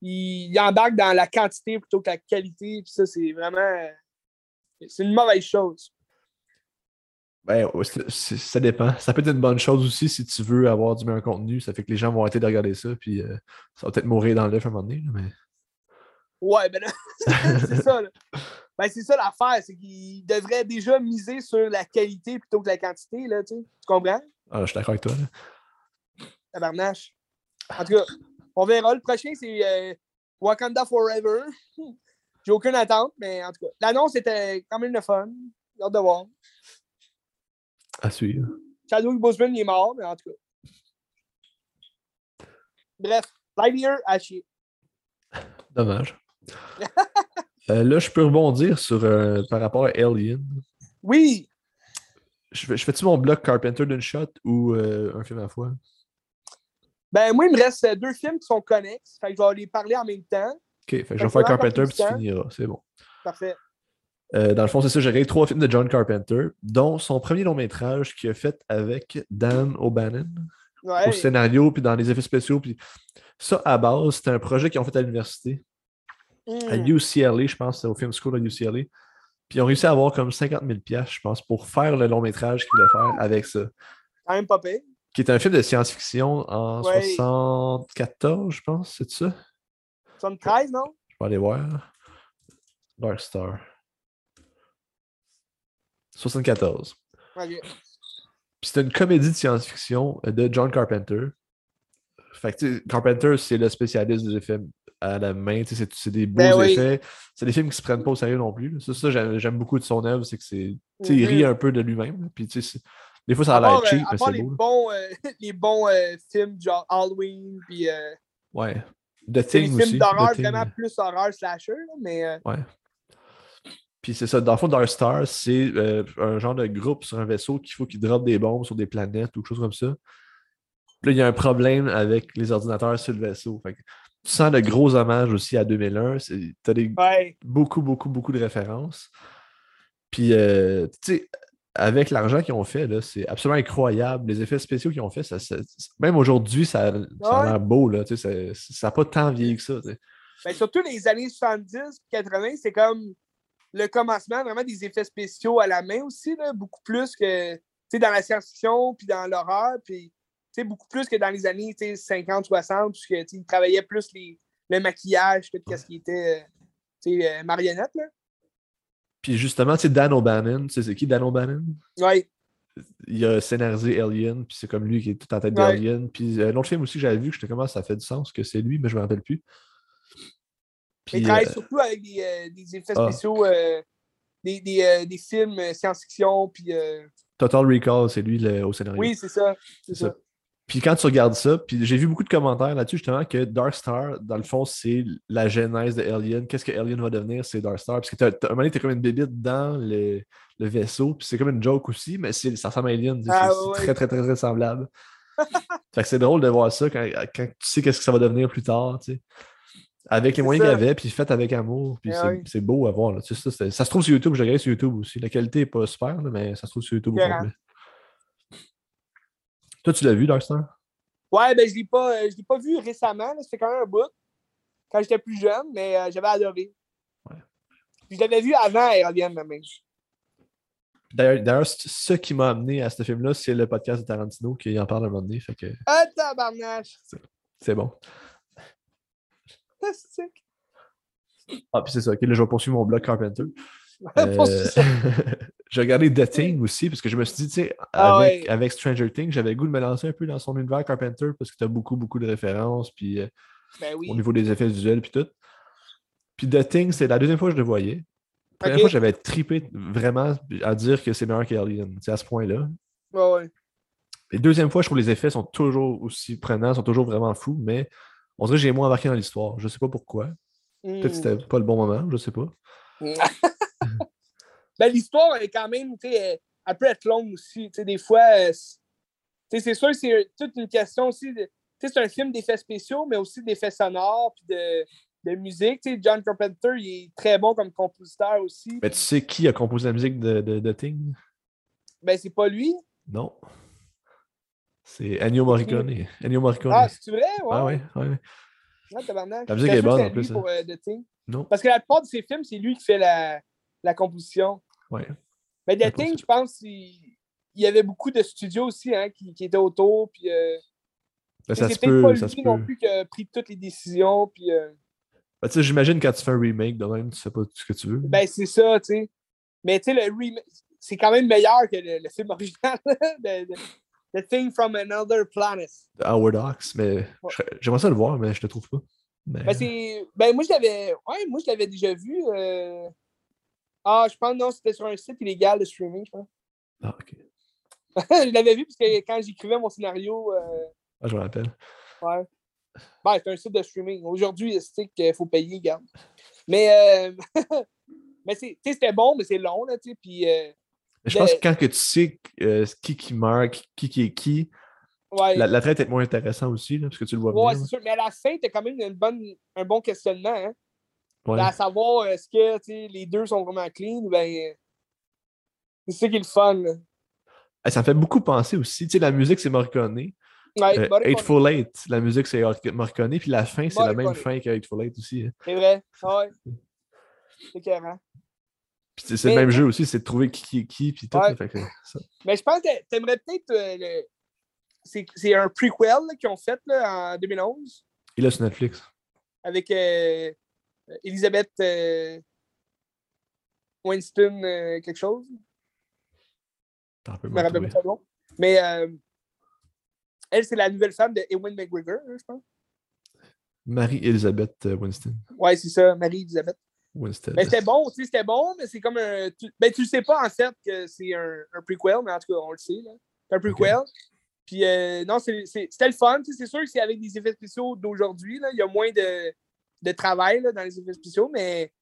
ils, ils embarquent dans la quantité plutôt que la qualité, puis ça, c'est vraiment. c'est une mauvaise chose. Ben, ça dépend. Ça peut être une bonne chose aussi si tu veux avoir du meilleur contenu. Ça fait que les gens vont arrêter de regarder ça, puis euh, ça va peut-être mourir dans l'œuf à un moment donné. mais... Ouais, ben c'est ça. là. Ben, c'est ça l'affaire, c'est qu'ils devraient déjà miser sur la qualité plutôt que la quantité, là. Tu comprends? Ah, je suis d'accord avec toi. là. Tabarnache. En tout cas, on verra. Le prochain, c'est euh, Wakanda Forever. J'ai aucune attente, mais en tout cas, l'annonce était quand même le fun. J'ai hâte de voir. À suivre. Chadwick Boseman, il est mort, mais en tout cas. Bref, Lightyear à chier. Dommage. Euh, là, je peux rebondir sur euh, par rapport à Alien. Oui! Je, fais- je fais-tu mon bloc Carpenter d'une shot ou euh, un film à la fois? Ben, moi, il me reste deux films qui sont connexes. Fait que je vais les parler en même temps. Ok, fait que je vais faire Carpenter puis tu finiras. C'est bon. Parfait. Euh, dans le fond, c'est ça, j'ai regardé trois films de John Carpenter, dont son premier long métrage qu'il a fait avec Dan O'Bannon Ouais. au scénario puis dans les effets spéciaux. Puis ça, à base, c'était un projet qu'ils ont fait à l'université, à Hmm. UCLA, je pense, au Film School à UCLA. Puis ils ont réussi à avoir comme 50 000 piastres, je pense, pour faire le long métrage qu'ils voulaient faire avec ça. Quand même pas pire. Qui est un film de science-fiction en Ouais. 74, je pense, c'est ça? 73, non? Je vais aller voir. Dark Star. 74. Ok. Puis c'était une comédie de science-fiction euh, de John Carpenter. Fait que, Carpenter, c'est le spécialiste des effets à la main. C'est c'est des beaux Ben oui. effets. C'est des films qui se prennent pas au sérieux non plus. Ça, ça, j'aime beaucoup de son œuvre, c'est que c'est. tu sais, Il rit Mhm. un peu de lui-même. Puis, c'est- des fois, ça a l'air euh, cheap, mais c'est les beau. bons, euh, les bons euh, films genre Halloween, puis Ouais. The c'est Thing films aussi. d'horreur vraiment plus horreur slasher, mais Ouais. Puis c'est ça, dans le fond, Dark Star, c'est euh, un genre de groupe sur un vaisseau qu'il faut qu'il drop des bombes sur des planètes ou quelque chose comme ça. Puis là, il y a un problème avec les ordinateurs sur le vaisseau. Fait que tu sens de gros hommages aussi à 2001. Tu as des, ouais. beaucoup, beaucoup, beaucoup de références. Puis, euh, tu sais, avec l'argent qu'ils ont fait, c'est absolument incroyable. Les effets spéciaux qu'ils ont fait, ça, ça- même aujourd'hui, ça, ça a l'air beau. Là, tu sais, ça n'a pas tant vieilli que ça. tu sais. Ben, surtout les années 70 80, c'est comme le commencement vraiment des effets spéciaux à la main aussi, là, beaucoup plus que dans la science-fiction puis dans l'horreur, puis beaucoup plus que dans les années tu sais, 50, 60, puisque tu sais, ils travaillaient plus les, le maquillage que ce qui était euh, euh, marionnette. Là. Puis justement, sais, Dan O'Bannon, tu sais, c'est qui Dan O'Bannon? Ouais. il a scénarisé Alien, puis c'est comme lui qui est tout en tête Ouais. d'Alien. Puis euh, un autre film aussi que j'avais vu, que j'étais comment ça fait du sens que c'est lui, mais je me rappelle plus. Puis, travaillent euh, surtout avec des, euh, des effets ah. spéciaux, euh, des, des, des films science-fiction, puis Total Recall, c'est lui le- au scénario. oui, c'est ça. C'est ça. ça. Puis quand tu regardes ça, puis j'ai vu beaucoup de commentaires là-dessus justement que Dark Star, dans le fond, c'est la genèse de Alien. Qu'est-ce que Alien va devenir? C'est Dark Star. Parce que t'as, un moment donné, t'es comme une bébite dans le, le vaisseau, puis c'est comme une joke aussi, mais c'est, ça ressemble à Alien. c'est, Ah, c'est très, très, très, très semblable. fait que c'est drôle de voir ça quand, quand tu sais qu'est-ce que ça va devenir plus tard, tu sais. Avec les moyens qu'il y avait, puis fait avec amour, puis Ah c'est, oui. beau à voir. Là. Tu sais, ça, ça se trouve sur YouTube, je regarde sur YouTube aussi. La qualité n'est pas super, là, mais ça se trouve sur YouTube au complet. Toi, tu l'as vu, Dark Star? Ouais, ben je l'ai pas, euh, je l'ai pas vu récemment, ça fait quand même un bout. Quand j'étais plus jeune, mais euh, j'avais adoré. Ouais. Puis je l'avais vu avant Alien même. D'ailleurs, ce qui m'a amené à ce film-là, c'est le podcast de Tarantino qui en parle un moment donné. Fait que Ah, tabarnache! c'est bon. Ah, puis c'est ça. Ok, là, je vais poursuivre mon blog Carpenter. Euh. J'ai regardé The Thing aussi, parce que je me suis dit, tu sais, Ah avec, ouais. avec Stranger Things, j'avais le goût de me lancer un peu dans son univers Carpenter, parce que tu as beaucoup, beaucoup de références, puis euh, Ben oui. au niveau des effets visuels, puis tout. Puis The Thing, c'est la deuxième fois que je le voyais. La première fois, j'avais trippé vraiment à dire que c'est meilleur qu'Alien, c'est à ce point-là. Ouais, ouais. Et deuxième fois, je trouve que les effets sont toujours aussi prenants, sont toujours vraiment fous, mais on dirait que j'ai moins embarqué dans l'histoire. Je sais pas pourquoi. Peut-être que Hmm. c'était pas le bon moment, je sais pas. ben, l'histoire est quand même, tu sais, elle- elle peut être longue aussi. Tu sais, des fois, euh, c'est- tu sais, c'est sûr, c'est toute une question aussi. de- Tu sais, c'est un film d'effets spéciaux, mais aussi d'effets sonores, puis de, de musique. John Carpenter, il est très bon comme compositeur aussi. Mais tu sais qui a composé la musique de, de, de Thing? Ben, c'est pas lui. Non. C'est Ennio Morricone. Ennio Morricone. Ah, c'est vrai? Ouais. ah ouais, ouais. Ouais, tabarnak. La musique est bonne, en plus, Pour, euh, The Thing. Non. Parce que la plupart de ses films, c'est lui qui fait la, la composition. Ouais. Mais The Thing, je pense il, il y avait beaucoup de studios aussi hein, qui, qui étaient autour. Puis, euh, Ben, ça se peut, pas ça lui se non peut. plus qui a pris toutes les décisions. Puis, euh, Ben, tu sais, j'imagine quand tu fais un remake de même, tu sais pas ce que tu veux. ben, c'est ça, tu sais. Mais tu sais, le remake, c'est quand même meilleur que le, le film original. de- de- The Thing from Another Planet. Howard Hawks, mais j'aimerais ça le voir, mais je le trouve pas. Mais... Ben. Ben, moi, je l'avais. Ouais, moi, je l'avais déjà vu. euh, Ah, je pense, non, c'était sur un site illégal de streaming, je pense. Ah, ok. je l'avais vu parce que quand j'écrivais mon scénario, euh, Ah, je me rappelle. ouais. Ben, c'est un site de streaming. Aujourd'hui, c'est qu'il faut payer, garde. Mais, euh... mais c'était bon, mais c'est long, là, tu sais. Puis. Euh, je pense que quand que tu sais euh, qui qui meurt, qui qui est qui, ouais. la, la, traite est moins intéressante aussi, là, parce que tu le vois ouais, bien. c'est sûr. Mais à la fin, t'as quand même une bonne, un bon questionnement. Hein? Ouais. À savoir, est-ce que les deux sont vraiment clean ben. C'est ça qui est le fun. Là. Ça me fait beaucoup penser aussi. La musique, c'est Morricone. Ouais, Euh, Eightful Eight, la musique, c'est Morricone. Puis la fin, c'est la même fin qu'Eightful Eight aussi. hein. C'est vrai. Ouais. C'est carré. Puis c'est le même jeu aussi, c'est de trouver qui qui est qui, puis tout. Ouais. fait que ça. Mais je pense que t'aimerais peut-être. euh, le- c'est un prequel qu'ils ont fait là, en 2011 Et là, sur Netflix. avec euh, Elisabeth euh, Winston, quelque chose. Je me rappelle pas nom. Mais elle, c'est la nouvelle femme de Ewan McGregor, je pense. Marie-Elisabeth Winston. Ouais, c'est ça, Marie-Elisabeth. Winston. Mais c'était bon, tu sais, c'était bon, mais c'est comme un. Tu, ben, tu le sais pas en fait que c'est un, un prequel, mais en tout cas, on le sait. C'est un prequel. Puis, euh, non, c'était le fun. C'est sûr que c'est avec des effets spéciaux d'aujourd'hui. Il y a moins de, de travail là, dans les effets spéciaux, mais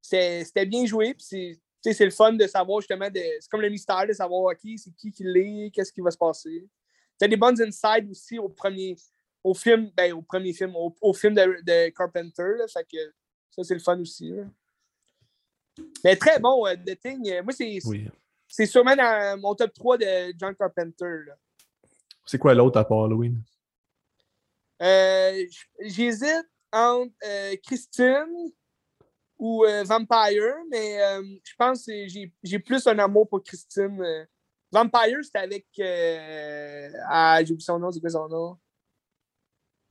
c'était bien joué. Puis, c'est tu sais, c'est le fun de savoir justement. C'est comme le mystère de savoir, OK, c'est qui qui l'est, qu'est-ce qui va se passer. T'as des bonnes insides aussi au premier, au film, ben, au premier film, au, au film de, de Carpenter. Là, fait que ça, c'est le fun aussi. là. Mais très bon, The Thing. euh, Moi, c'est Oui. sûrement dans mon top 3 de John Carpenter. C'est quoi l'autre à part Halloween? Euh, J'hésite entre euh, Christine ou euh, Vampire, mais je pense que j'ai plus un amour pour Christine. Vampire, c'était avec. ah, j'ai oublié son nom, c'est quoi son nom?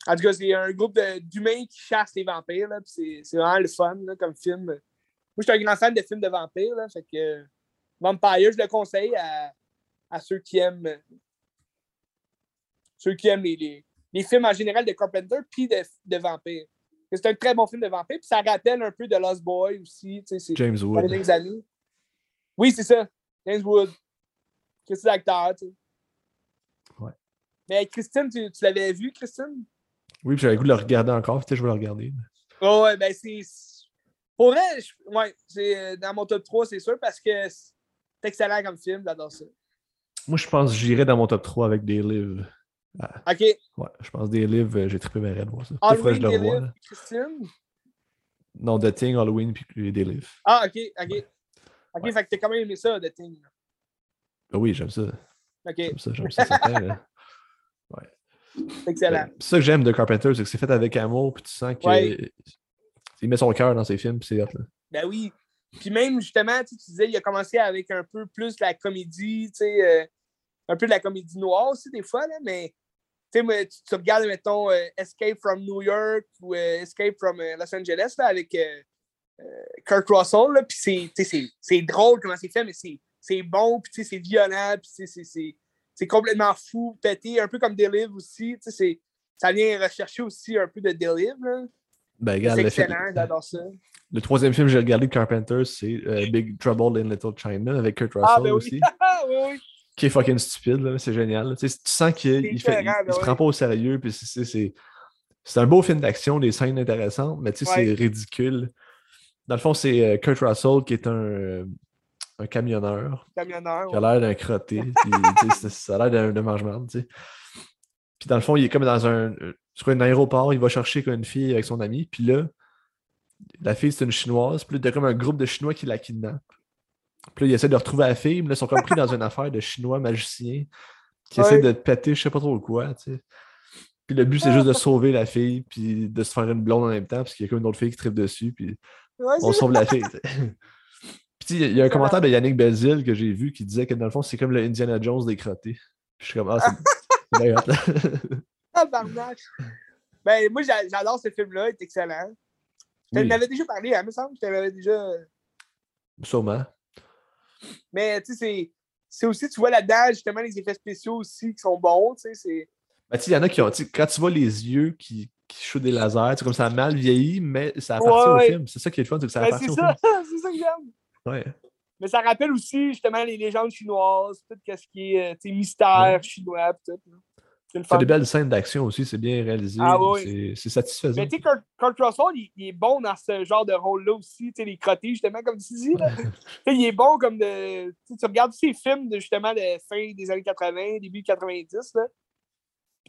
En tout cas, c'est un groupe d'humains qui chassent les vampires. C'est c'est vraiment le fun là, comme film. Moi, je suis un grand fan de films de vampires. Là, fait que Vampire, je le conseille à, à ceux qui aiment. Ceux qui aiment les, les, les films en général de Carpenter puis de, de vampires. C'est un très bon film de vampires, puis ça rappelle un peu de Lost Boy aussi. James les Wood. années. Oui, c'est ça. James Wood. C'est l'acteur, tu sais. Ouais. Mais Christine, tu, tu l'avais vu, Christine? Oui, puis j'avais le goût de le regarder encore. Je vais le regarder. Oh, ouais, ben c'est. Pour vrai, je- ouais, c'est euh, dans mon top 3, c'est sûr, parce que c'est excellent comme film, j'adore ça. Moi, je pense que j'irais dans mon top 3 avec des livres. Ah, OK. ouais, je pense des livres, euh, j'ai trippé ma de voir ça. Que Halloween, je le. David, là. Christine? Non, The Thing, Halloween, puis des livres. Ah, OK, OK. OK, Ouais. fait que t'as quand même aimé ça, The Thing. Ah oui, j'aime ça. OK, J'aime ça, j'aime ça. certain, là. c'est excellent. Ben, C'est ça que j'aime de Carpenter, c'est que c'est fait avec amour, puis tu sens Ouais. Met son cœur dans ses films, c'est hot, là. Ben oui. Puis même, justement, tu sais, tu disais, il a commencé avec un peu plus la comédie, tu sais, euh, un peu de la comédie noire aussi, des fois, là, mais tu tu, regardes, mettons, euh, Escape from New York ou euh, Escape from Los Angeles, là, avec Kurt Russell, là, puis c'est, drôle comment c'est fait, mais c'est, bon, puis c'est violent, puis c'est, complètement fou, pété, un peu comme Delive aussi, tu sais, ça vient rechercher aussi un peu de Delive. Ben, regarde, le, film- excellent, j'adore ça. le troisième film que j'ai regardé de Carpenter, c'est euh, Big Trouble in Little China avec Kurt Russell Ah, ben oui. aussi, Ah, oui, oui. qui est fucking stupide, là, c'est génial. Tu sais, tu sens qu'il il fait, il, écœurant, il ben se prend pas au sérieux, puis c'est- c'est- c'est c'est un beau film d'action, des scènes intéressantes, mais tu sais, Ouais. c'est ridicule. Dans le fond, c'est euh, Kurt Russell qui est un, euh, un camionneur. Camionneur. qui a l'air d'un crotté. puis, tu sais, c'est- ça a l'air d'un mangement, tu sais. Puis dans le fond, il est comme dans un, euh, sur un aéroport, il va chercher comme une fille avec son ami, puis là, la fille, c'est une chinoise, puis là, t'as comme un groupe de Chinois qui la kidnappe. Puis là, il essaie de retrouver la fille, mais là, ils sont comme pris dans une affaire de Chinois magiciens qui Ouais. essaient de te péter, je sais pas trop quoi, tu sais. Puis le but, c'est juste de sauver la fille, puis de se faire une blonde en même temps, parce qu'il y a comme une autre fille qui tripe dessus, puis Ouais, on sauve la fille. tu sais. Puis il y a- il y a un commentaire de Yannick Belzil que j'ai vu qui disait que dans le fond, c'est comme le Indiana Jones des crottés. Puis je suis comme, ah, c'est Tabarnak. Ben, moi, j'a- j'adore ce film-là, il est excellent. Tu Oui. m'avais déjà parlé, hein, me semble. Je t'avais déjà. Sûrement. Mais, tu sais, c'est- aussi, tu vois là-dedans, justement, les effets spéciaux aussi qui sont bons, tu sais. c'est- Ben, tu sais, il y en a qui ont, quand tu vois les yeux qui, qui shootent des lasers, tu comme ça a mal vieilli, mais ça appartient Ouais, ouais. au film. C'est ça qui est le fun, c'est que ça Ben, appartient au ça, film. c'est ça que j'aime. Ouais. Mais ça rappelle aussi, justement, les légendes chinoises, tout ce qui est, euh, mystère Ouais. chinois, tout. C'est des belles scènes d'action aussi, c'est bien réalisé. Ah oui. c'est- satisfaisant. Mais tu sais, Kurt, Kurt Russell, il, il est bon dans ce genre de rôle-là aussi, tu sais, les crottés, justement, comme tu dis. Là. Il est bon comme de. Tu regardes tous ces films de justement de fin des années 80, début 90. Là.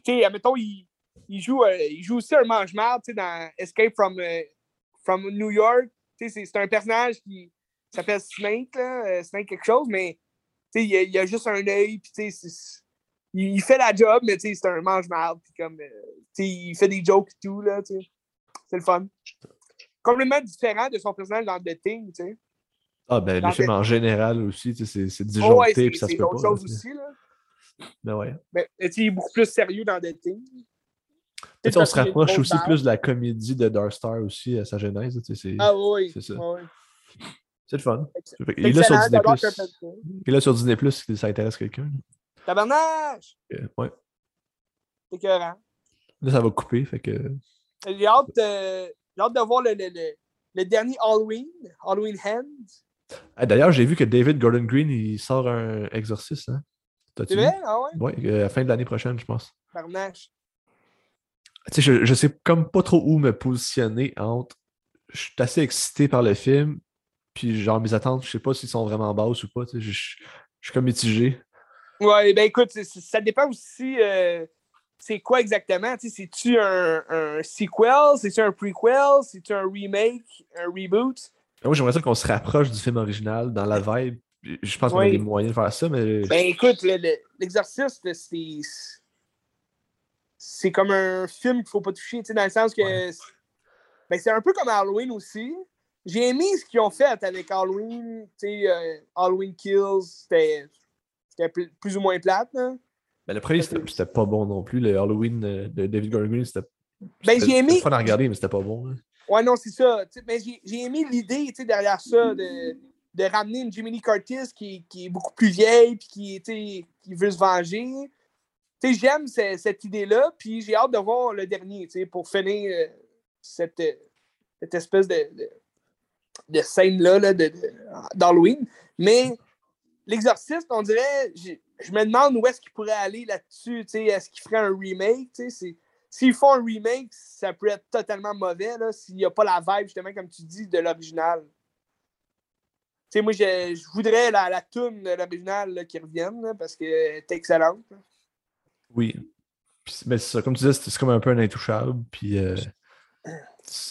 Tu sais, admettons, il, il, joue, euh, il joue aussi un mange-marde tu sais, dans Escape from, euh, from New York. Tu sais, c'est un personnage qui s'appelle Snake, là, euh, Snake quelque chose, mais il, a, il a juste un œil, puis il, fait la job, mais c'est un mange-marde, puis comme, euh, il fait des jokes et tout, là, tu sais. C'est le fun. Complètement différent de son personnage dans The Thing, tu sais. Ah, ben, Dans le- en général aussi, tu sais, c'est c'est Oh, disjoncté, ouais, puis ça se peut pas. sais. aussi, là. Ben ouais. Mais sais, il est beaucoup plus sérieux dans The Thing. Tu sais, on se y rapproche aussi plus de la comédie de Dark Star aussi à sa genèse. tu sais, C'est Ah oui, c'est ça. ouais, ouais. C'est le fun. Il est là sur Disney+. Il est là sur Disney+, Plus si ça intéresse quelqu'un. Tabarnage! Euh, Ouais. C'est écœurant. Là, ça va couper, fait que... J'ai hâte, euh, hâte de voir le, le, le, le dernier Halloween, Halloween Hands. Ah, D'ailleurs, j'ai vu que David Gordon Green, il sort un exorciste, hein? C'est vrai? Ah ouais? Ouais, euh, à la fin de l'année prochaine, je pense. Tabarnage. Tu sais, je, je sais comme pas trop où me positionner entre. Je suis assez excité par le film, puis genre mes attentes, je sais pas s'ils sont vraiment basses ou pas. Je, suis comme mitigé. Ouais, ben écoute, ça dépend aussi. euh, c'est quoi exactement? C'est-tu un, un sequel? C'est-tu un prequel? C'est-tu un remake? Un reboot? Moi, j'aimerais ça qu'on se rapproche du film original dans la vibe. Je pense qu'on a des moyens de faire ça, mais. Ben écoute, le- le- l'exorciste, c'est. C'est comme un film qu'il faut pas toucher, tu sais, dans le sens que. Ouais. Ben, c'est un peu comme Halloween aussi. J'ai aimé ce qu'ils ont fait avec Halloween, tu sais, euh, Halloween Kills, c'était c'était pl- plus ou moins plate, là. Ben, le premier, c'était pas bon non plus. Le Halloween de David Gordon Green, c'était. Ben, j'ai aimé- fun à regarder, mais c'était pas bon. hein. Ouais, non, c'est ça. Mais j'ai j'ai aimé l'idée derrière ça de, de ramener une Jiminy Curtis qui, qui est beaucoup plus vieille puis qui, veut se venger. J'aime ce- cette idée-là, puis j'ai hâte de voir le dernier pour finir euh, cette, cette espèce de, de, de scène-là là, de- de- d'Halloween. Mais l'exorciste, on dirait, je me demande où est-ce qu'il pourrait aller là-dessus. Est-ce qu'il ferait un remake? c'est- S'ils font un remake, ça peut être totalement mauvais là, s'il n'y a pas la vibe, justement, comme tu dis, de l'original. Moi, je, je voudrais la, la toune de l'original là, qui revienne là, parce qu'elle est excellente. Oui. Puis, mais c'est ça, comme tu disais, c'est c'est comme un peu un intouchable. Puis. euh,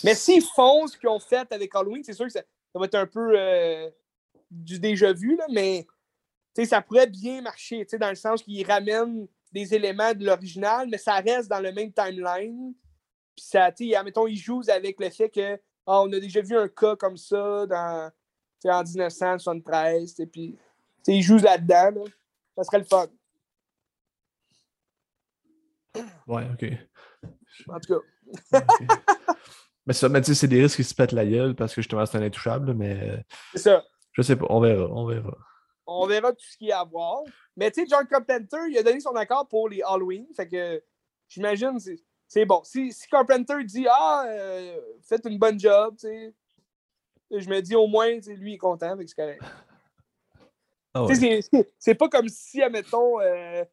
Mais s'ils font ce qu'ils ont fait avec Halloween, c'est sûr que ça, ça va être un peu euh, du déjà vu, là, mais ça pourrait bien marcher, dans le sens qu'ils ramènent des éléments de l'original, mais ça reste dans le même timeline. Puis ça, tu admettons, ils jouent avec le fait que ah, on a déjà vu un cas comme ça dans, en 1973, tu sais, puis ils jouent là-dedans. là. Ça serait le fun. Ouais, ok. En tout cas. mais ça, mais tu sais, c'est des risques qui se pètent la gueule parce que justement, c'est un intouchable, mais euh, c'est ça. je sais pas, on verra, on verra. On verra tout ce qu'il y a à voir. Mais tu sais, John Carpenter, il a donné son accord pour les Halloween. Fait que j'imagine c'est bon. Si, si Carpenter dit Ah, euh, faites une bonne job, tu sais, je me dis au moins, lui il est content, que c'est correct. Ah ouais. c'est- pas comme si, admettons, euh,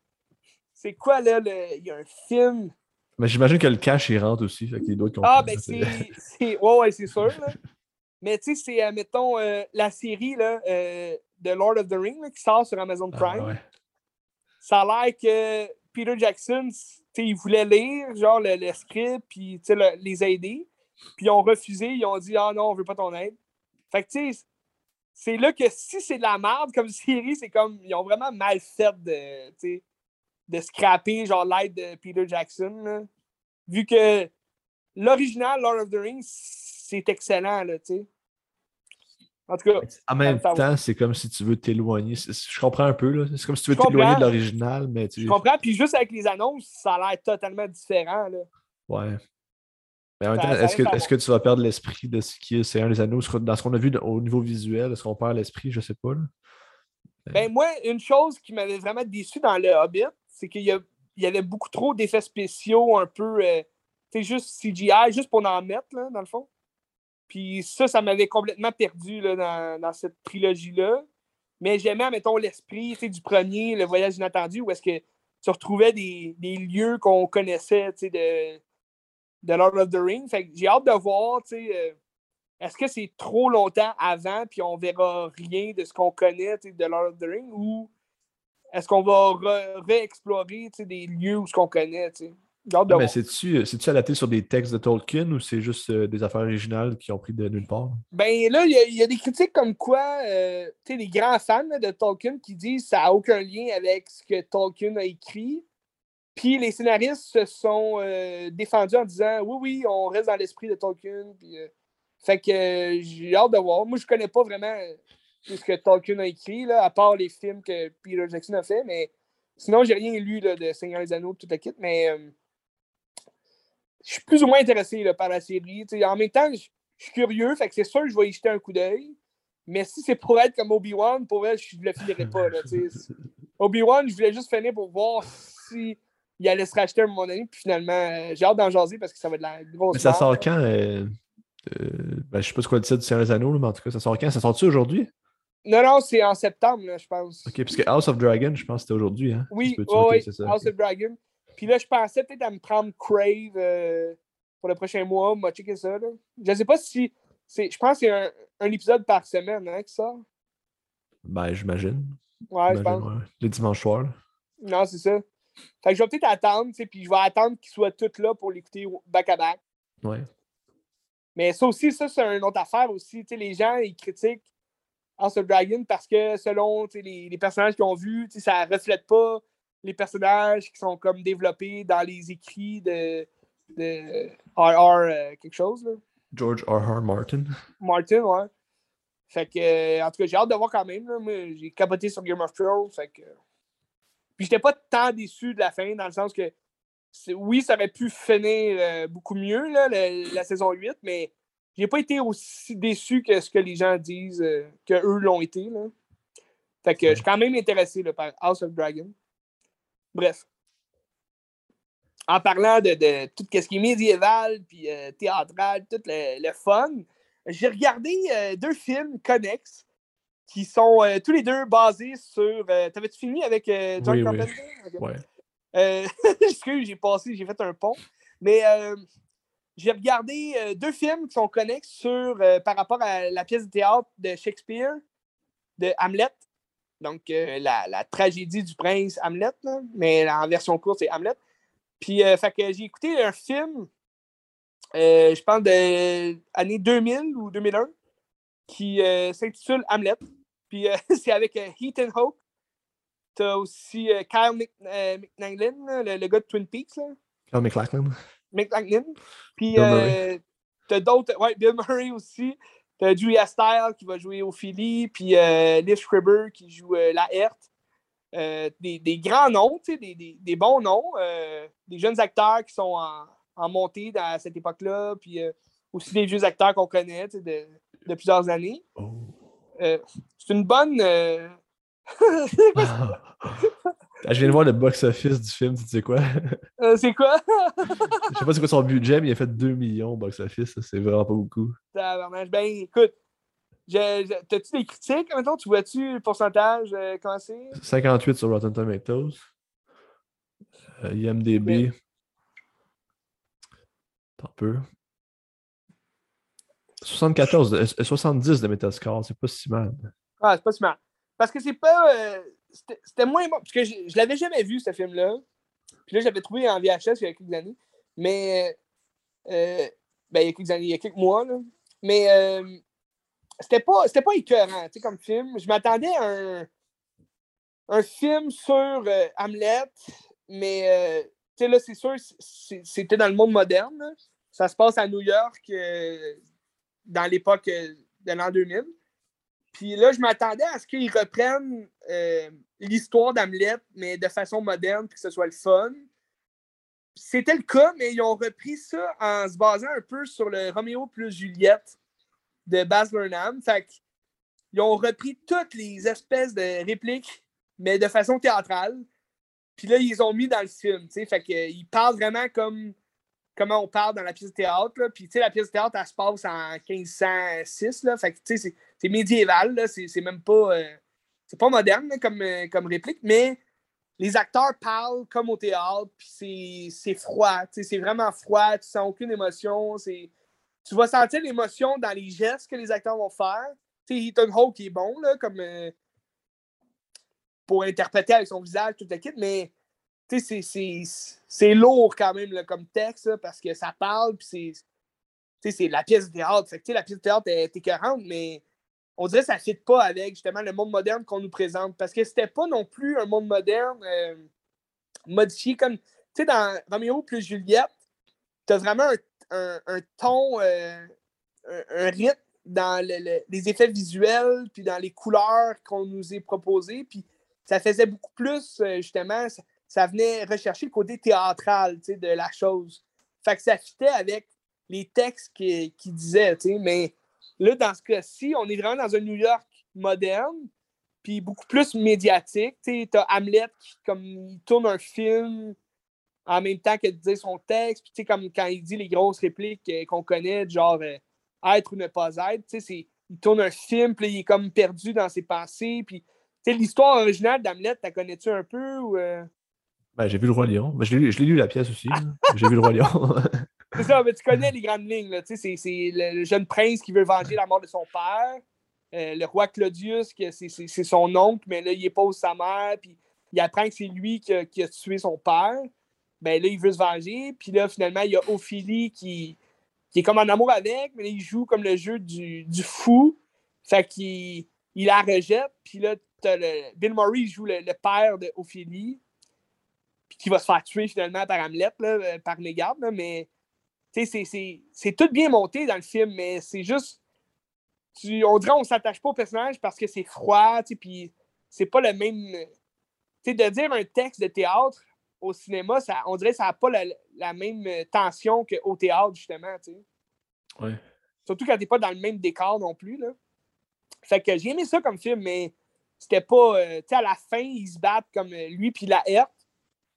c'est quoi là, il y a un film. Mais j'imagine que le cash, il rentre aussi. Fait qu'il doit être content. Ah, ben C'est- Ouais, ouais, c'est sûr. Là. Mais tu sais, c'est, admettons, euh, la série là, euh, de Lord of the Rings là, qui sort sur Amazon Ah, Prime. ouais. ça a l'air que Peter Jackson, tu sais, il voulait lire genre le, le script puis tu sais, le- les aider. Puis ils ont refusé, ils ont dit Ah non, on veut pas ton aide. Fait que tu sais, c'est là que si c'est de la merde comme série, c'est comme ils ont vraiment mal fait de, tu sais, de scraper genre l'aide de Peter Jackson. là. Vu que l'original Lord of the Rings, c'est excellent, là, tu sais. En tout cas, En même temps, c'est comme si tu veux t'éloigner. Je comprends un peu, là. C'est comme si tu veux t'éloigner de l'original, mais tu. je comprends. Puis juste avec les annonces, ça a l'air totalement différent, là. Ouais. Mais en même temps, est-ce que, est-ce que tu vas perdre l'esprit de ce qui est C'est un des anneaux Dans ce qu'on a vu au niveau visuel, est-ce qu'on perd l'esprit? Je sais pas. Là. Ben, moi, une chose qui m'avait vraiment déçu dans le Hobbit, c'est qu'il y, y avait beaucoup trop d'effets spéciaux, un peu, euh, tu sais, juste CGI, juste pour en mettre, là, dans le fond. Puis ça, ça m'avait complètement perdu là, dans, cette trilogie-là. Mais j'aimais, mettons, l'esprit tu du premier, le voyage inattendu, où est-ce que se retrouvaient des, lieux qu'on connaissait de, de Lord of the Rings. J'ai hâte de voir, euh, est-ce que c'est trop longtemps avant, puis on verra rien de ce qu'on connaît de Lord of the Rings, ou est-ce qu'on va réexplorer des lieux où ce qu'on connaît? mais c'est-tu, c'est-tu adapté sur des textes de Tolkien ou c'est juste euh, des affaires originales qui ont pris de nulle part? Ben là, il y, a des critiques comme quoi, euh, tu sais, les grands fans de Tolkien qui disent que ça n'a aucun lien avec ce que Tolkien a écrit. Puis les scénaristes se sont euh, défendus en disant oui, oui, on reste dans l'esprit de Tolkien. fait que j'ai hâte de voir. Moi, je connais pas vraiment ce que Tolkien a écrit, là, à part les films que Peter Jackson a fait, mais sinon, j'ai rien lu là, de Seigneur des Anneaux, tout le kit, mais je suis plus ou moins intéressé par la série. en même temps, je suis curieux, fait que c'est sûr que je vais y jeter un coup d'œil. Mais si c'est pour être comme Obi-Wan, pour elle, je ne le finirai pas. Obi-Wan, je voulais juste finir pour voir si il allait se racheter un moment donné. Puis finalement, euh, j'ai hâte d'en jaser parce que ça va être de la grosse. Mais ça sort quand euh, euh, ben, Je sais pas ce qu'on dit du Seigneur des Anneaux, mais en tout cas, ça sort quand? Ça sort-tu aujourd'hui? Non, non, c'est en septembre, je pense. Ok, parce que House of Dragon, je pense que c'était aujourd'hui. Hein? Oui, oui, House of Dragon. Puis là, je pensais peut-être à me prendre Crave euh, pour le prochain mois, m'a checké ça. Là. Je sais pas si. Je pense que c'est un, un, épisode par semaine hein, qui sort. Ben, j'imagine. Ouais, je pense. Le dimanche soir. Non, c'est ça. Fait que je vais peut-être attendre, puis je vais attendre qu'ils soient tous là pour l'écouter back-à-back. Ouais. Mais ça aussi, ça, c'est une autre affaire aussi. sais, les gens, ils critiquent House of Dragon parce que selon les, les, personnages qu'ils ont vus, ça reflète pas les personnages qui sont comme développés dans les écrits de, de R.R. Euh, quelque chose. Là. George R.R. Martin. Martin, ouais. Fait que, euh, en tout cas, j'ai hâte de voir quand même. Moi, j'ai capoté sur Game of Thrones. Fait que... Puis j'étais pas tant déçu de la fin, dans le sens que oui, ça aurait pu finir euh, beaucoup mieux, là, la, saison 8, mais j'ai pas été aussi déçu que ce que les gens disent que eux l'ont été. Là. Fait que je suis quand même intéressé là, par House of Dragon. Bref. En parlant de, tout ce qui est médiéval, puis euh, théâtral, tout le, fun, j'ai regardé euh, deux films connexes qui sont euh, tous les deux basés sur. T'avais-tu fini avec John Carpenter? Oui. Excuse, j'ai passé, j'ai fait un pont. Mais j'ai regardé deux films qui sont connexes sur, par rapport à la pièce de théâtre de Shakespeare, de Hamlet. Donc, euh, la, tragédie du prince Hamlet, mais en version courte, c'est Hamlet. Puis, euh, j'ai écouté un film, euh, je pense, de l'année 2000 ou 2001, qui s'intitule Hamlet. Puis, c'est avec Heaton Hawke. T'as aussi Kyle McNaglen, le, gars de Twin Peaks. Kyle McLachlan. McLachlan. Puis, t'as d'autres, ouais, Bill Murray aussi. T'as Julia Style qui va jouer au Philly, puis euh, Liv Schreiber qui joue euh, la Hertz. Euh, des, des, grands noms, des, des, des, bons noms, des jeunes acteurs qui sont en, en montée à cette époque-là, puis aussi des vieux acteurs qu'on connaît de, de, plusieurs années. Oh. c'est une bonne. Ah, je viens de voir le box-office du film, tu sais quoi? c'est quoi? je sais pas c'est quoi son budget, mais il a fait 2 millions au box-office. C'est vraiment pas beaucoup. Ben, écoute, t'as-tu des critiques? Maintenant, tu vois-tu le pourcentage euh, comment c'est? 58 sur Rotten Tomatoes. Euh, IMDB. Tant peu. 74, 70 de Metascore, c'est pas si mal. Ah, c'est pas si mal. Parce que c'est pas. Euh, c'était moins bon. Parce que je, je l'avais jamais vu, ce film-là. Puis là, j'avais trouvé en VHS il y a quelques années. Mais. Euh, ben, il y a quelques années, il y a quelques mois, là. Mais. Euh, c'était pas, pas écœurant, tu comme film. Je m'attendais à un, un film sur euh, Hamlet, mais, tu sais, là, c'est sûr, c'était dans le monde moderne. Ça se passe à New York dans l'époque de l'an 2000. Puis là, je m'attendais à ce qu'ils reprennent euh, l'histoire d'Hamlet, mais de façon moderne, puis que ce soit le fun. C'était le cas, mais ils ont repris ça en se basant un peu sur le Roméo plus Juliette de Baz Luhrmann. Fait qu'ils ont repris toutes les espèces de répliques, mais de façon théâtrale. Puis là, ils ont mis dans le film. Fait qu'ils parlent vraiment comme comment on parle dans la pièce de théâtre. Là. Puis, tu sais, la pièce de théâtre, elle se passe en 1506. Là. Fait que, tu sais, c'est médiéval. C'est même pas... Euh, c'est pas moderne comme, euh, comme réplique, mais les acteurs parlent comme au théâtre, puis c'est froid. C'est vraiment froid, tu sens aucune émotion. Tu vas sentir l'émotion dans les gestes que les acteurs vont faire. sais, Ethan Hawke est bon, là, comme euh, pour interpréter avec son visage toute la kit, mais c'est lourd quand même comme texte parce que ça parle, puis c'est la pièce de théâtre. Fait la pièce de théâtre est écœurante, mais on dirait que ça ne fit pas avec justement le monde moderne qu'on nous présente. Parce que c'était pas non plus un monde moderne euh, modifié comme. Tu sais, dans Romeo plus Juliette, tu as vraiment un, ton, euh, un, rythme dans les effets visuels, puis dans les couleurs qu'on nous est proposées. Puis ça faisait beaucoup plus, euh, justement, ça, venait rechercher le côté théâtral de la chose. Fait que ça fitait avec les textes qui, disaient, mais Là, dans ce cas-ci, on est vraiment dans un New York moderne, puis beaucoup plus médiatique. Tu as Hamlet qui comme, il tourne un film en même temps que dit son texte, puis comme quand il dit les grosses répliques euh, qu'on connaît, genre euh, être ou ne pas être, il tourne un film, puis il est comme perdu dans ses pensées, puis l'histoire originale d'Hamlet, la connais-tu un peu? Euh? ben, j'ai vu le Roi Lion. Ben, je l'ai lu la pièce aussi. j'ai vu le Roi Lion. C'est ça, mais tu connais les grandes lignes. C'est le jeune prince qui veut venger la mort de son père. Euh, le roi Claudius, c'est son oncle, mais là, il épouse sa mère, puis il apprend que c'est lui qui a, tué son père. Ben là, il veut se venger. Puis là, finalement, il y a Ophélie qui, qui est comme en amour avec, mais il joue comme le jeu du, fou. Fait qu'il il la rejette. Puis là, Bill Murray joue le, père d'Ophélie, puis qui va se faire tuer finalement par Hamlet, là, par Mégard. Mais c'est tout bien monté dans le film, mais c'est juste. on dirait qu'on ne s'attache pas au personnage parce que c'est froid, puis c'est pas le même. Tu de dire un texte de théâtre au cinéma, ça, on dirait que ça n'a pas la, même tension qu'au théâtre, justement. Ouais. Surtout quand t'es pas dans le même décor non plus. Là. Fait que j'ai aimé ça comme film, mais c'était pas. Euh, tu sais, à la fin, ils se battent comme euh, lui puis la Herthe.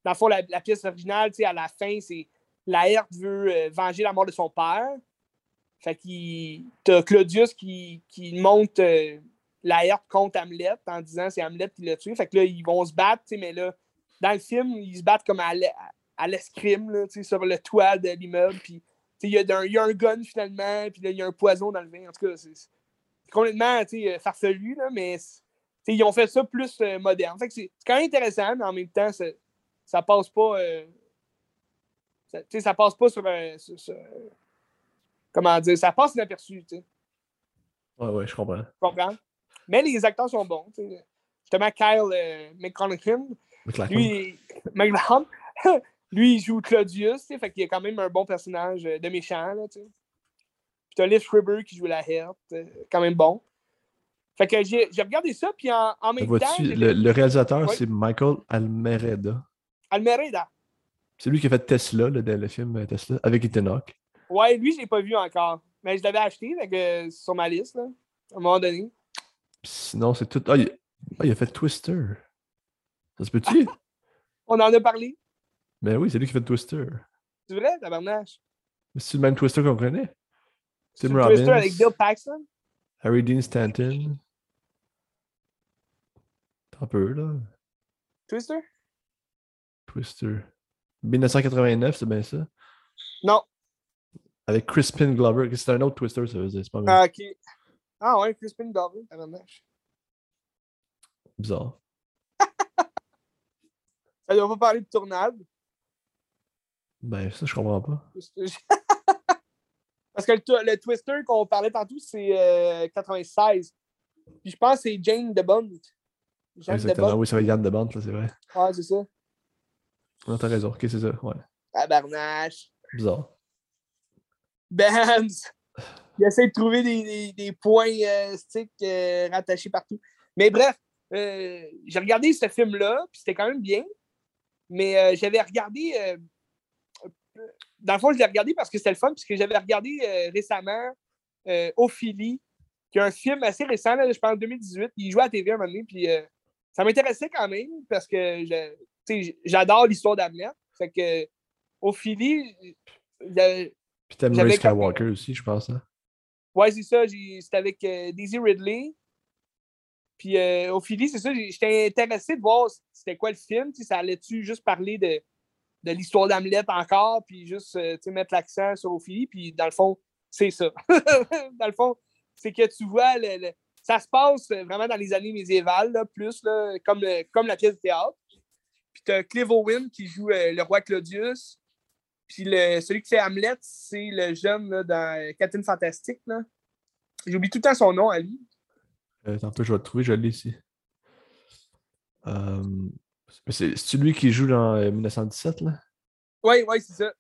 Dans le fond, la, la pièce originale, tu sais, à la fin, c'est Laerte veut euh, venger la mort de son père. Fait qu'il. T'as Claudius qui, qui monte euh, Laerte contre Hamlet en disant c'est Hamlet qui l'a tué. Fait que là, ils vont se battre, mais là, dans le film, ils se battent comme à l'escrime, sur le toit de l'immeuble. Puis il y, a un gun finalement, puis là, il y a un poison dans le vin. En tout cas, c'est complètement euh, farfelu, là, mais ils ont fait ça plus moderne. Fait c'est quand même intéressant, mais en même temps, ça, ça passe pas ça, ça passe pas sur, un. comment dire, ça passe inaperçu. sais. Ouais, ouais, je comprends. Je comprends? Mais les acteurs sont bons. sais. Justement, Kyle euh, McConaughey, lui, lui, il joue Claudius, fait qu'il a quand même un bon personnage euh, de méchant. Là, t'sais. Puis t'as Liv Schreiber qui joue la Herte, euh, quand même bon. Fait que j'ai regardé ça, puis en, en même temps. Le, le, réalisateur, c'est Michael Almereda. Almereda. C'est lui qui a fait Tesla, le, le film euh, Tesla, avec Ethan Hawke. Ouais, lui, je l'ai pas vu encore. Mais je l'avais acheté euh, sur ma liste, là, à un moment donné. Sinon, c'est tout. Ah il... ah, il, a fait Twister. Ça se peut-tu? On en a parlé. Ben oui, c'est lui qui fait Twister. C'est vrai, tabarnache? C'est le même Twister qu'on connaît. Tim Robbins. Twister avec Bill Paxton? Harry Dean Stanton. Un peu, là. Twister? Twister. 1989, c'est bien ça? Non. Avec Crispin Glover. C'est un autre Twister, ça veut dire. C'est pas Ah, ok. Ah ouais, Crispin Glover, Bizarre. ça doit pas parler de tournade. Ben, ça, je comprends pas. Parce que le, Twister qu'on parlait tantôt, c'est euh, 96. Puis je pense que c'est Jane DeBont. Exactement, oui, ça va être Yann DeBont, là, c'est vrai. Ah, c'est ça. Non, t'as raison. Ok, c'est ça. Ouais. Tabarnache. Bizarre. Benz. Il essaie de trouver des, des, points euh, sticks euh, rattachés partout. Mais bref, euh, j'ai regardé ce film-là, puis c'était quand même bien. Mais j'avais regardé. dans le fond, je l'ai regardé parce que c'était le fun, puisque j'avais regardé récemment Ophélie, qui est un film assez récent, là, je pense en 2018. Il jouait à la TV un moment donné, puis ça m'intéressait quand même parce que je, j'adore l'histoire d'Hamlet. Fait que, Ophélie, Puis t'aimes Ray Skywalker aussi, je pense. Hein? Ouais, c'est ça. C'était avec euh, Daisy Ridley. Puis euh, Ophélie, c'est ça, j'étais intéressé de voir c'était quoi le film. Ça allait-tu juste parler de, de l'histoire d'Hamlet encore, puis juste euh, mettre l'accent sur Ophélie. Puis dans le fond, c'est ça. dans le fond, c'est que tu vois, ça se passe vraiment dans les années médiévales, plus comme, comme la pièce de théâtre. Puis tu as Clive Owen qui joue le roi Claudius. Puis le, celui qui fait Hamlet, c'est le jeune là, dans Catherine Fantastique. J'oublie tout le temps son nom à lui. Euh, tantôt, je vais le trouver, je l'ai ici. Euh, c'est lui qui joue dans 1917, euh, là? Oui, oui, c'est ça.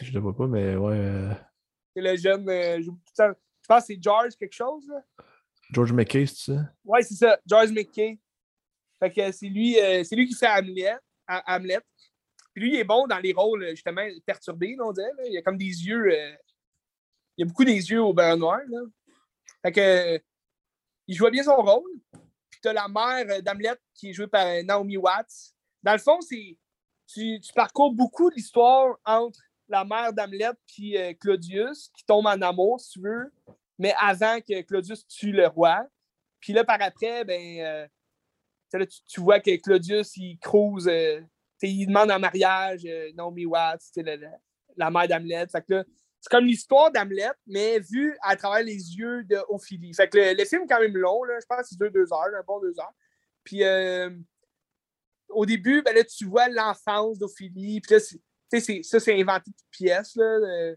Je ne le vois pas, mais ouais. Euh, c'est le jeune. je pense que c'est George quelque chose, là. George McKay, c'est ça? Oui, c'est ça. George McKay. Fait que c'est lui, c'est lui qui fait Hamlet. Hamlet. Puis lui, il est bon dans les rôles, justement, perturbés, on dirait. Il a comme des yeux. Euh, il a beaucoup des yeux au beurre noir. Là. Fait que. Il jouait bien son rôle. Puis t'as la mère d'Hamlet qui est jouée par Naomi Watts. Dans le fond, c'est. Tu, parcours beaucoup l'histoire entre la mère d'Hamlet et euh, Claudius, qui tombe en amour, si tu veux, mais avant que Claudius tue le roi. Puis là, par après, ben, euh, tu, vois que Claudius, il crouse il demande en mariage euh, Naomi Watts, la, la, mère d'Hamlet. c'est comme l'histoire d'Hamlet, mais vue à travers les yeux d'Ophélie. Fait que le, film est quand même long, là, je pense que c'est deux, deux heures, un bon deux heures. Puis euh, au début, ben, là, tu vois l'enfance d'Ophélie. Puis ça, c'est inventé de pièce là,